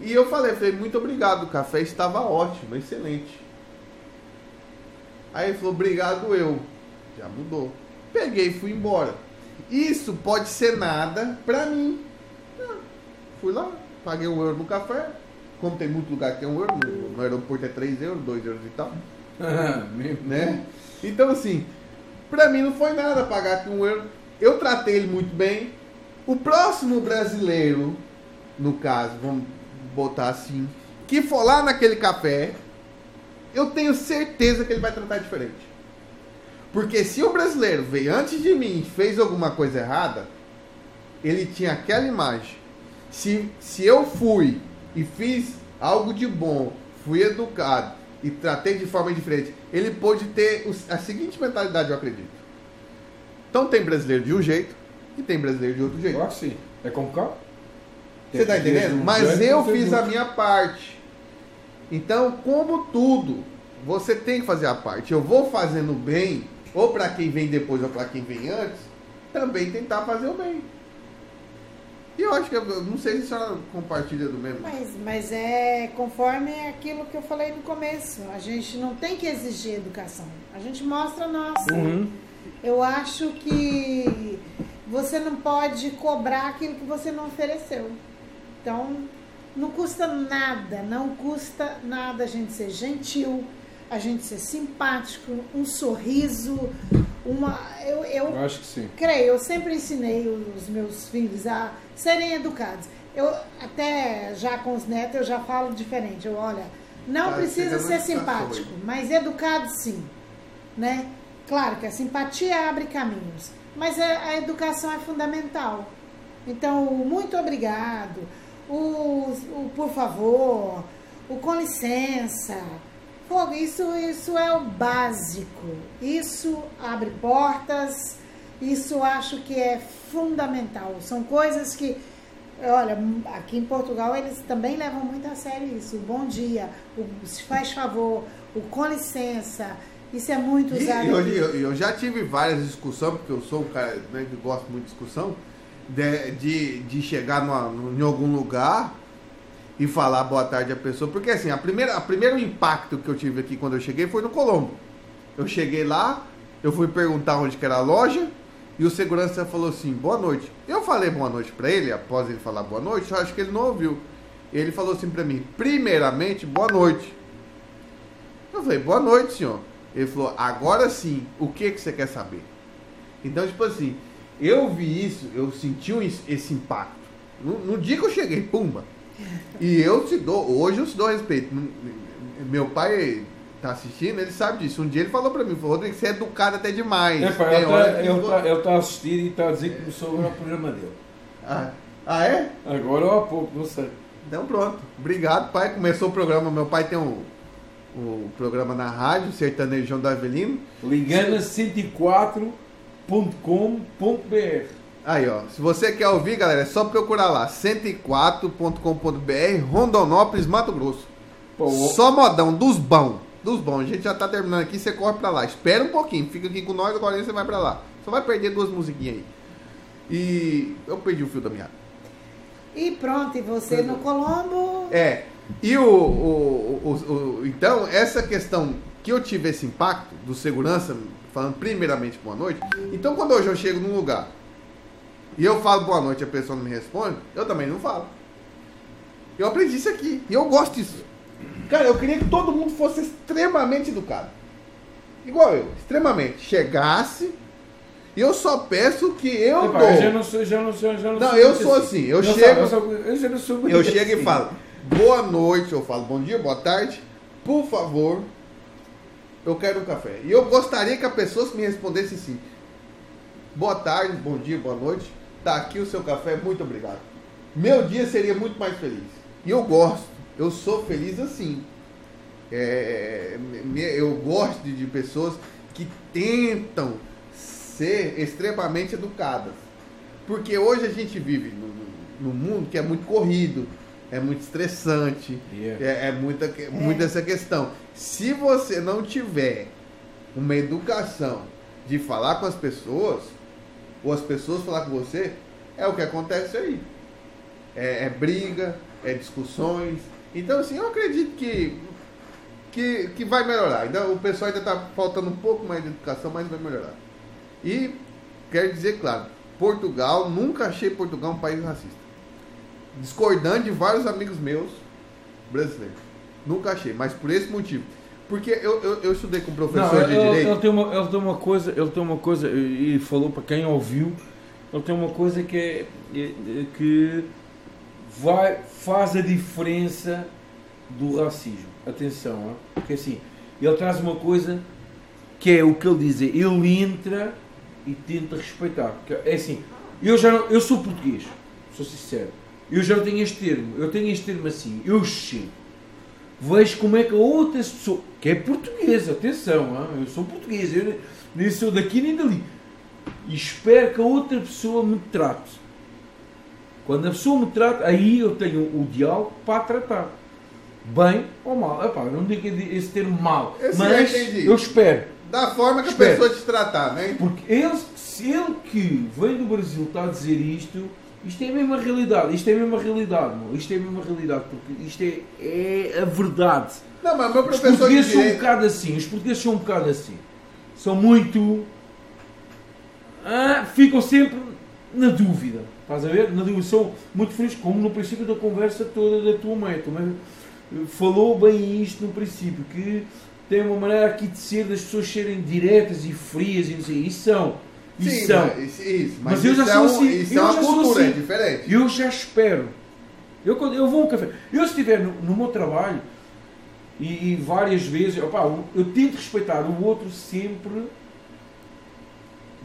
E eu falei, falei, muito obrigado, o café estava ótimo, excelente. Aí ele falou, obrigado eu. Já mudou. Peguei e fui embora. Isso pode ser nada pra mim. Ah, Fui lá, paguei um euro no café. Como tem muito lugar que tem um euro, no aeroporto é 3 euros, 2 euros e tal. Né? Então assim, pra mim não foi nada pagar aqui um euro. Eu tratei ele muito bem. O próximo brasileiro, no caso, vamos botar assim, que for lá naquele café, eu tenho certeza que ele vai tratar diferente. Porque se o brasileiro veio antes de mim e fez alguma coisa errada, ele tinha aquela imagem. Se, se eu fui e fiz algo de bom, fui educado e tratei de forma diferente, ele pôde ter a seguinte mentalidade, eu acredito. Então tem brasileiro de um jeito e tem brasileiro de outro jeito. Claro que sim. É como? Você tá entendendo? Mas eu fiz a minha parte. Então, como tudo, você tem que fazer a parte. Eu vou fazendo bem, ou para quem vem depois ou para quem vem antes, também tentar fazer o bem. E eu acho que, eu não sei se a senhora compartilha do mesmo. Mas, mas é conforme aquilo que eu falei no começo. A gente não tem que exigir educação. A gente mostra a nossa. Uhum. Eu acho que você não pode cobrar aquilo que você não ofereceu. Então, não custa nada, não custa nada a gente ser gentil, a gente ser simpático, um sorriso, uma. Eu, eu Eu acho que sim. creio, eu sempre ensinei os meus filhos a serem educados. Eu até já com os netos eu já falo diferente. Eu olha, não Tá precisa ser educação simpático, mas educado sim, né? Claro que a simpatia abre caminhos, mas a, a educação é fundamental. Então, o muito obrigado, o, o por favor, o com licença, Fogo, isso, isso é o básico. Isso abre portas, isso acho que é fundamental. São coisas que, olha, aqui em Portugal eles também levam muito a sério isso. O bom dia, o se faz favor, o com licença, isso é muito E usado. eu, aqui. eu, eu já tive várias discussões, porque eu sou um cara né, que gosto muito de discussão, de, de, de chegar numa- em algum lugar e falar boa tarde à pessoa. Porque assim, a primeira, a primeiro impacto que eu tive aqui quando eu cheguei foi no Colombo. Eu cheguei lá, eu fui perguntar onde que era a loja, e o segurança falou assim, boa noite. Eu falei boa noite pra ele, após ele falar boa noite, eu acho que ele não ouviu. Ele falou assim pra mim, primeiramente, boa noite. Eu falei, boa noite, senhor. Ele falou, agora sim, o que, que você quer saber? Então, tipo assim, eu vi isso, eu senti esse impacto. No, no dia que eu cheguei, pumba. E eu te dou, hoje eu te dou respeito. Meu pai tá assistindo, ele sabe disso. Um dia ele falou pra mim, falou, Rodrigo, você é educado até demais. É, ele vo- tá- ele tá a assistir e a dizer que começou agora o programa dele. ah, ah, é? Agora ou há pouco, não sei. Então pronto. Obrigado, pai. Começou o programa. Meu pai tem um, um programa na rádio, Sertanejão do Avelino. Ligana 104.com.br Aí, ó. Se você quer ouvir, galera, é só procurar lá. 104.com.br, Rondonópolis, Mato Grosso. Pô, o- Só modão, dos bons. Dos bons. A gente já tá terminando aqui, você corre pra lá. Espera um pouquinho, fica aqui com nós, agora você vai pra lá. Só vai perder duas musiquinhas aí. E eu perdi o fio da meada. E pronto, e você no Colombo. É. E o, o, o- o- o- Então, essa questão que eu tive esse impacto do segurança, falando primeiramente boa noite. Então, quando hoje eu chego num lugar e eu falo boa noite e a pessoa não me responde, eu também não falo. Eu aprendi isso aqui. E eu gosto disso. Cara, eu queria que todo mundo fosse extremamente educado. Igual eu, extremamente. Chegasse e eu só peço que eu Epá, dou. eu já não sou, já não sou, já não, Não, sou eu sou assim, eu Não chego- eu, sou- eu sou Eu chego e assim. falo, boa noite, eu falo bom dia, boa tarde, por favor, eu quero um café. E eu gostaria que a pessoa me respondesse assim, boa tarde, bom dia, boa noite, tá aqui o seu café, muito obrigado. Meu dia seria muito mais feliz. E eu gosto, eu sou feliz assim. É, eu gosto de, pessoas que tentam ser extremamente educadas. Porque hoje a gente vive no, no mundo que é muito corrido, é muito estressante, Yeah. é, é muita, que- muita essa questão. Se você não tiver uma educação de falar com as pessoas, ou as pessoas falar com você, é o que acontece aí. É, é briga, é discussões. Então, assim, eu acredito que, que, que vai melhorar. Ainda, o pessoal ainda está faltando um pouco mais de educação, mas vai melhorar. E quero dizer, claro, Portugal, nunca achei Portugal um país racista. Discordando de vários amigos meus brasileiros. Nunca achei, mas por esse motivo. Porque eu, eu, eu estudei com um professor Não, de ele, direito. ele tem uma, ele tem uma coisa, ele tem uma coisa e falou para quem ouviu, ele tem uma coisa que é, é- que vai faz a diferença do racismo. Atenção, porque assim, ele traz uma coisa que é o que ele diz, é, ele entra e tenta respeitar. É assim, eu já não- eu sou português, sou sincero. Eu já não tenho este termo, eu tenho este termo assim, eu chego vejo como é que a outra pessoa, que é portuguesa, atenção, eu sou português, eu nem- sou daqui nem dali, e espero que a outra pessoa me trate. Quando a pessoa me trata, aí eu tenho o diálogo para a tratar. Bem ou mal. Epá, eu não digo esse termo mal, Esse eu mas entendi. eu espero. Da forma que a Espera. pessoa te tratar, né? Porque ele, se ele que vem do Brasil está a dizer isto, isto é a mesma realidade, isto é a mesma realidade, meu. isto é a mesma realidade, porque isto é, é a verdade. Não, mas meu Os professor de portugueses são um bocado assim, os portugueses são um bocado assim. São muito. Ah, ficam sempre na dúvida. Estás a ver? Na dúvida. São muito frios, como no princípio da conversa toda da tua mãe. A tua mãe falou bem isto no princípio, que tem uma maneira aqui de ser das pessoas serem diretas e frias e não sei. Isso são. Isso Sim, são. mas, isso, mas, Mas eu já é, sou assim, isso eu é uma cultura, é assim. diferente. Eu já espero. Eu, eu vou um café. Eu se estiver no, no meu trabalho e, e várias vezes, opá, eu, eu tento respeitar o outro sempre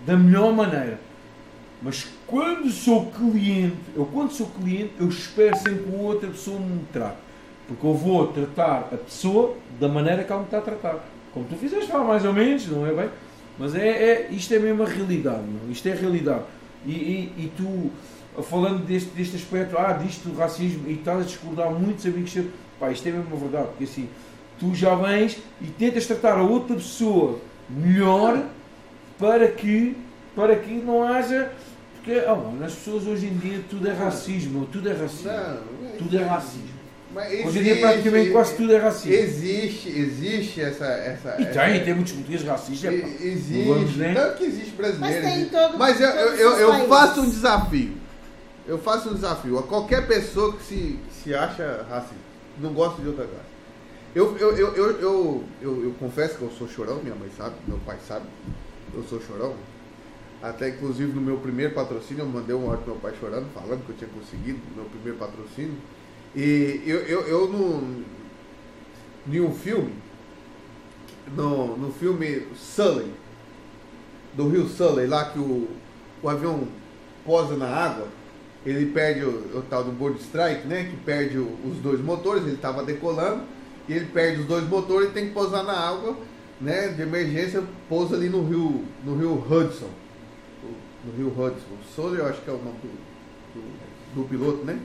da melhor maneira. Mas quando sou cliente, eu quando sou cliente, eu espero sempre que outra pessoa me trate. Porque eu vou tratar a pessoa da maneira que ela me está a tratar. Como tu fizeste mais ou menos, não é bem? Mas é, é, isto é mesmo a realidade, não? isto é a realidade. E, e, e tu, falando deste, deste aspecto, ah, disto do racismo, e estás a discordar muitos amigos teus, pá, isto é mesmo a verdade, porque assim, tu já vens e tentas tratar a outra pessoa melhor para que, para que não haja. Porque oh, nas pessoas hoje em dia tudo é racismo, tudo é racismo. Não, Tudo é racismo. Mas Hoje em dia existe- praticamente quase tudo é racismo. Existe, existe essa. essa E essa- tem, tem muitos portugueses racistas. é e- Não vamos Existe. nem- Tanto que existe brasileiro. Mas tem em existe. todo- Mas eu, eu, eu, eu faço um desafio. Eu faço um desafio a qualquer pessoa que se, se acha racista, não gosta de outra classe. Eu, eu, eu, eu, eu, eu, eu confesso que eu sou chorão, minha mãe sabe, meu pai sabe, eu sou chorão. Até inclusive no meu primeiro patrocínio, eu mandei um áudio pro meu pai chorando, falando que eu tinha conseguido meu primeiro patrocínio. E eu, eu, eu no, em um filme, no, no filme Sully, do rio Sully, lá que o, o avião posa na água, ele perde o, o tal do board strike, né? Que perde o- os dois motores, ele estava decolando, e ele perde os dois motores e tem que pousar na água, né? De emergência, pousa ali no rio, no rio Hudson. No rio Hudson. Sully eu acho que é o nome do, do, do piloto, né?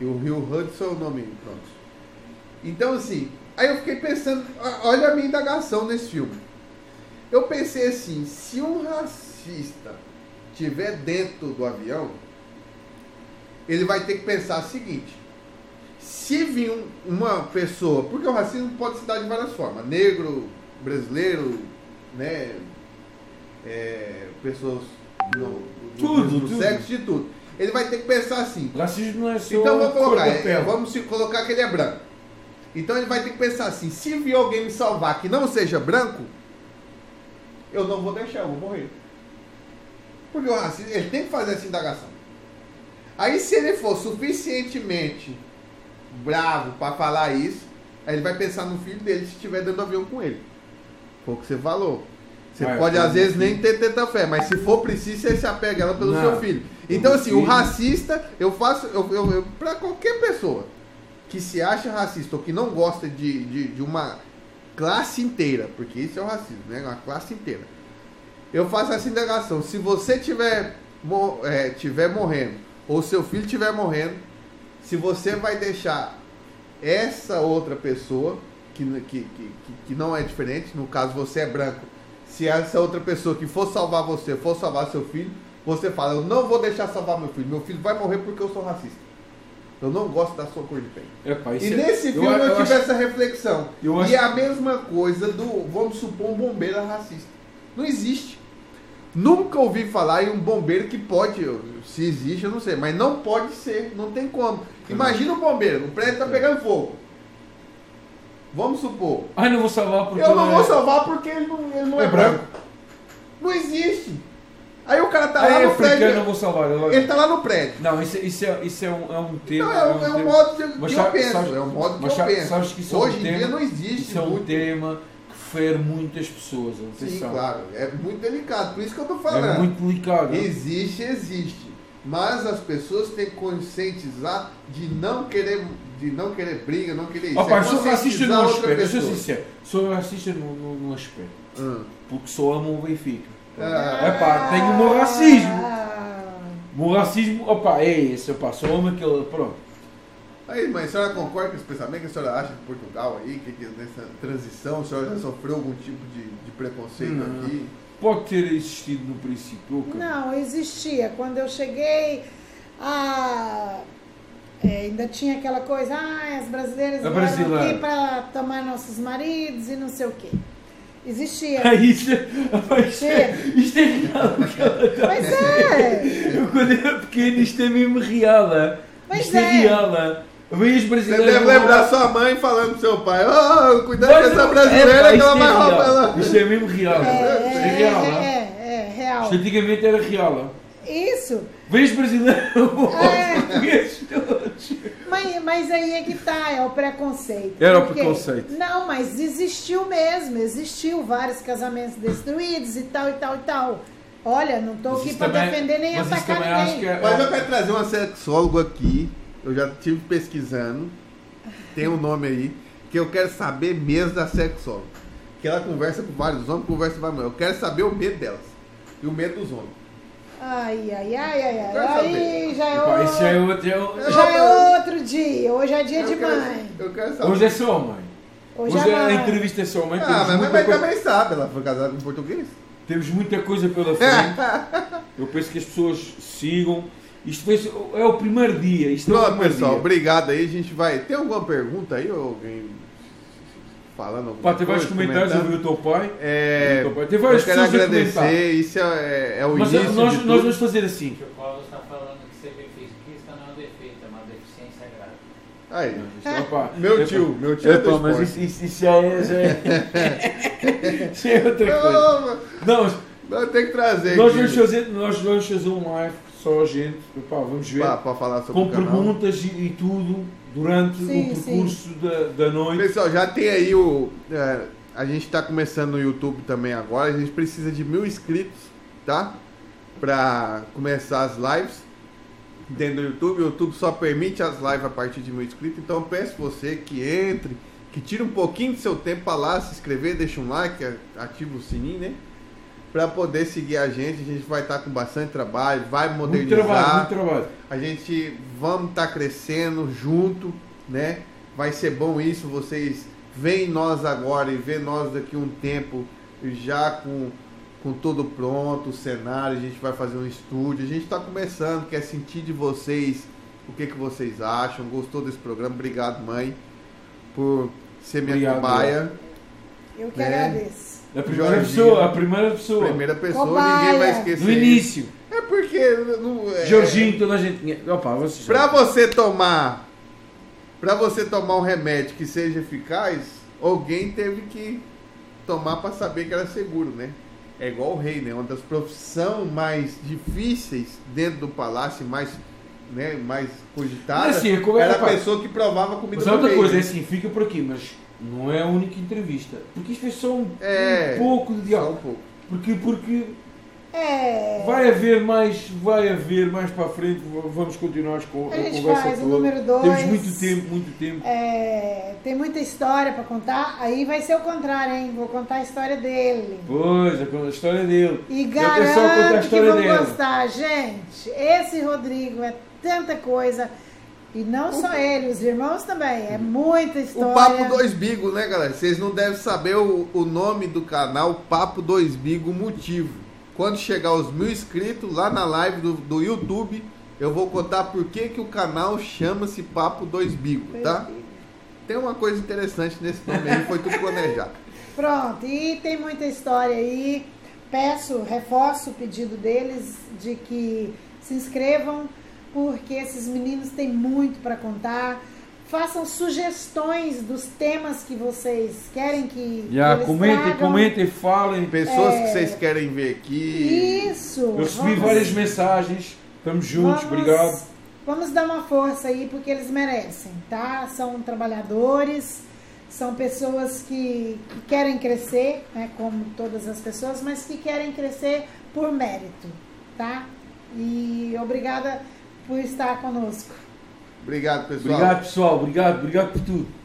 E o rio Hudson é o nome, pronto. Então, assim, aí eu fiquei pensando, olha a minha indagação nesse filme. Eu pensei assim, se um racista estiver dentro do avião, ele vai ter que pensar o seguinte: se vir um- uma pessoa, porque o racismo pode se dar de várias formas, negro, brasileiro, né, é, pessoas do Tudo, mesmo tudo. sexo, de tudo. Ele vai ter que pensar assim: Racismo não é só então vamos cor colocar, é, vamos colocar que ele é branco. Então ele vai ter que pensar assim, se vir alguém me salvar que não seja branco, eu não vou deixar, eu vou morrer. Porque o racismo, ele tem que fazer essa indagação. Aí se ele for suficientemente bravo para falar isso, aí ele vai pensar no filho dele se estiver dentro do avião com ele. Foi o que você falou. Você Vai, pode às vezes nem ter tanta fé, mas se for preciso, você se apega ela pelo Não. seu filho. Então assim, o racista, eu faço, eu, eu, eu para qualquer pessoa que se acha racista ou que não gosta de, de, de uma classe inteira, porque isso é o racismo, né? Uma classe inteira. Eu faço essa indagação. Se você tiver, é, tiver morrendo, ou seu filho tiver morrendo, se você vai deixar essa outra pessoa, que, que, que- que não é diferente, no caso você é branco, se essa outra pessoa que for salvar você, for salvar seu filho, você fala, eu não vou deixar salvar meu filho, meu filho vai morrer porque eu sou racista. Eu não gosto da sua cor de pele. Isso E é- nesse eu filme eu, a- eu tive acho- essa reflexão. eu E acho- é a mesma coisa do, vamos supor, um bombeiro é racista. Não existe. Nunca ouvi falar em um bombeiro que pode, eu- se existe eu não sei, mas não pode ser, não tem como. Imagina um bombeiro, o prédio tá pegando fogo. Vamos supor. Ai, não vou salvar porque Eu não vou é- salvar porque ele não, ele não é, É branco. branco. Não existe. Aí o cara tá lá é no africano, prédio. vou salvar. Eu- Ele tá lá no prédio. Não, isso, é- isso, é, isso é, um, é um tema. Não, é um, é um modo de, Mas que sabe- eu penso. sabes- é um modo que mas eu sabe- penso. sabes que isso é um Hoje em tema- dia não existe Isso é um tema que fere muitas pessoas. Sim, Atenção. claro. É muito delicado. Por isso que eu tô falando. É muito delicado. Existe, existe. Mas as pessoas têm que conscientizar de não querer, de não querer briga, não querer isso. Opa, é sou racista num aspecto, eu sou sincero, sou racista num aspecto, Hum. porque só amo o Benfica. Ah, É pá, tenho o meu racismo. Ah, O meu racismo, opa, é esse, opa, só amo aquele, pronto. Aí, mas a senhora concorda com esse pensamento que a senhora acha de Portugal aí, que, que nessa transição a senhora já sofreu algum tipo de, de preconceito Não. aqui? Pode ter existido no princípio, ok. Não, existia. Quando eu cheguei, a... é, ainda tinha aquela coisa, ah, as brasileiras A vieram brasileira. aqui para tomar nossos maridos e não sei o quê. Existia. É- é, é o que ela tá- Mas é. Eu quando era pequeno, isto é mesmo real. é. Mas Isto é, é. real. é. Vem os Você brasileiros. deve lembrar sua mãe falando pro seu pai, oh, cuidado com Mas, essa é, brasileira pá, que ela vai é roubar ela. Isto é mesmo real. É, é, é, real. é, é. é, é, real. Isto antigamente era real. É. Isso. Vem os brasileiros. É. Portugueses todos. Mas, mas aí é que tá, é o preconceito. Era o preconceito. Não, mas existiu mesmo, existiu vários casamentos destruídos e tal e tal e tal. Olha, não tô Mas aqui pra também- defender nem atacar ninguém. acho que é- Mas eu quero trazer uma sexóloga aqui, eu já estive pesquisando, tem um nome aí, que eu quero saber mesmo da sexóloga. Que ela conversa com vários homens, conversa com vários mulheres. Eu quero saber o medo delas. E o medo dos homens. Ai, ai, ai, ai, ai. Aí já é, outro, já é outro. é outro- já é outro dia. Hoje é dia Eu de quero- mãe. Eu quero saber. Hoje é só mãe. Hoje, Hoje é a mãe. entrevista é só mãe. Ah, mas a muita mãe coisa- também sabe, ela foi casada com português. Temos muita coisa pela frente. Eu penso que as pessoas sigam. Isto ser- é o primeiro dia. Isto é o Pronto, primeiro pessoal, dia. obrigado aí. A gente vai. Tem alguma pergunta aí? Ou alguém falando alguma Pá, tem vários comentários. Eu vi o teu pai. É, teu pai. Tem várias eu quero pessoas a comentar. agradecer. Isso é, é o Mas início. nós, nós vamos fazer assim. Que o Paulo está falando que ser benfiquista não é um defeito, é uma deficiência grave. Aí. Isto, opá, Meu epá, tio, meu tio é mas isso, isso, isso é. É, já é outra coisa. Não, Não, mas não, tem que trazer nós vamos fazer, nós vamos fazer um live só a gente. Epá, vamos ver. Falar sobre com o canal. perguntas e, e tudo durante Sim, o percurso da, da noite. Pessoal, já tem aí o. é, a gente tá começando no YouTube também agora. A gente precisa de mil inscritos, tá? Pra começar as lives dentro do YouTube. O YouTube só permite as lives a partir de mil inscritos. Então eu peço você que entre, que tire um pouquinho do seu tempo pra lá se inscrever, deixa um like, ativa o sininho, né? Pra poder seguir a gente. A gente vai estar com bastante trabalho, vai Muito modernizar. trabalho, muito trabalho. A gente vamos estar crescendo junto, né? vai ser bom isso, vocês veem nós agora e vê nós daqui um tempo já com, com tudo pronto, o cenário, a gente vai fazer um estúdio, a gente está começando, quer sentir de vocês o que, que vocês acham, gostou desse programa, obrigado mãe por ser minha Obrigado, cobaia. Eu que Né? agradeço. A primeira Jorginho. pessoa, a primeira pessoa. Primeira pessoa, Cobaia. ninguém vai esquecer. No início. É porque. Não, é, Jorginho, toda a gente tinha. Opa, vocês Pra você tomar. Pra você tomar um remédio que seja eficaz, alguém teve que tomar pra saber que era seguro, né? É igual o rei, né? Uma das profissões mais difíceis dentro do palácio, mais, né, mais cogitada, assim, como é- era a pessoa que provava comida Mas do outra rei. coisa, é né? assim, fica por aqui, mas não é a única entrevista. Porque isto é só um, É. um pouco de Só um diálogo. pouco. Porque, porque É. vai haver mais, vai haver mais para a frente, vamos continuar com A a, gente conversa faz o toda. número dois. Temos muito tempo, muito tempo. É, tem muita história pra contar. Aí vai ser o contrário, hein? Vou contar a história dele. Pois, a história dele. E quero só contar a garanto que história vão dela. gostar. Gente, esse Rodrigo é tanta coisa. E não só ele, os irmãos também. É muita história. O Papo Dois Bigo, né, galera? Vocês não devem saber o, o nome do canal Papo Dois Bigo motivo. Quando chegar os mil inscritos lá na live do, do YouTube, eu vou contar por que, que o canal chama-se Papo Dois Bigo, tá? Tem uma coisa interessante nesse nome aí, foi tudo planejado. Pronto, e tem muita história aí. Peço, reforço o pedido deles de que se inscrevam, porque esses meninos têm muito para contar. Façam sugestões dos temas que vocês querem que, eles comentem, comentem, falem. Pessoas É. que vocês querem ver aqui. Isso! Eu recebi vamos- várias mensagens. Estamos juntos, vamos- obrigado. Vamos dar uma força aí, porque eles merecem, tá? São trabalhadores, são pessoas que, que querem crescer, né? Como todas as pessoas, mas que querem crescer por mérito, tá? E obrigada por estar conosco. Obrigado, pessoal. Obrigado, pessoal. Obrigado, obrigado por tudo.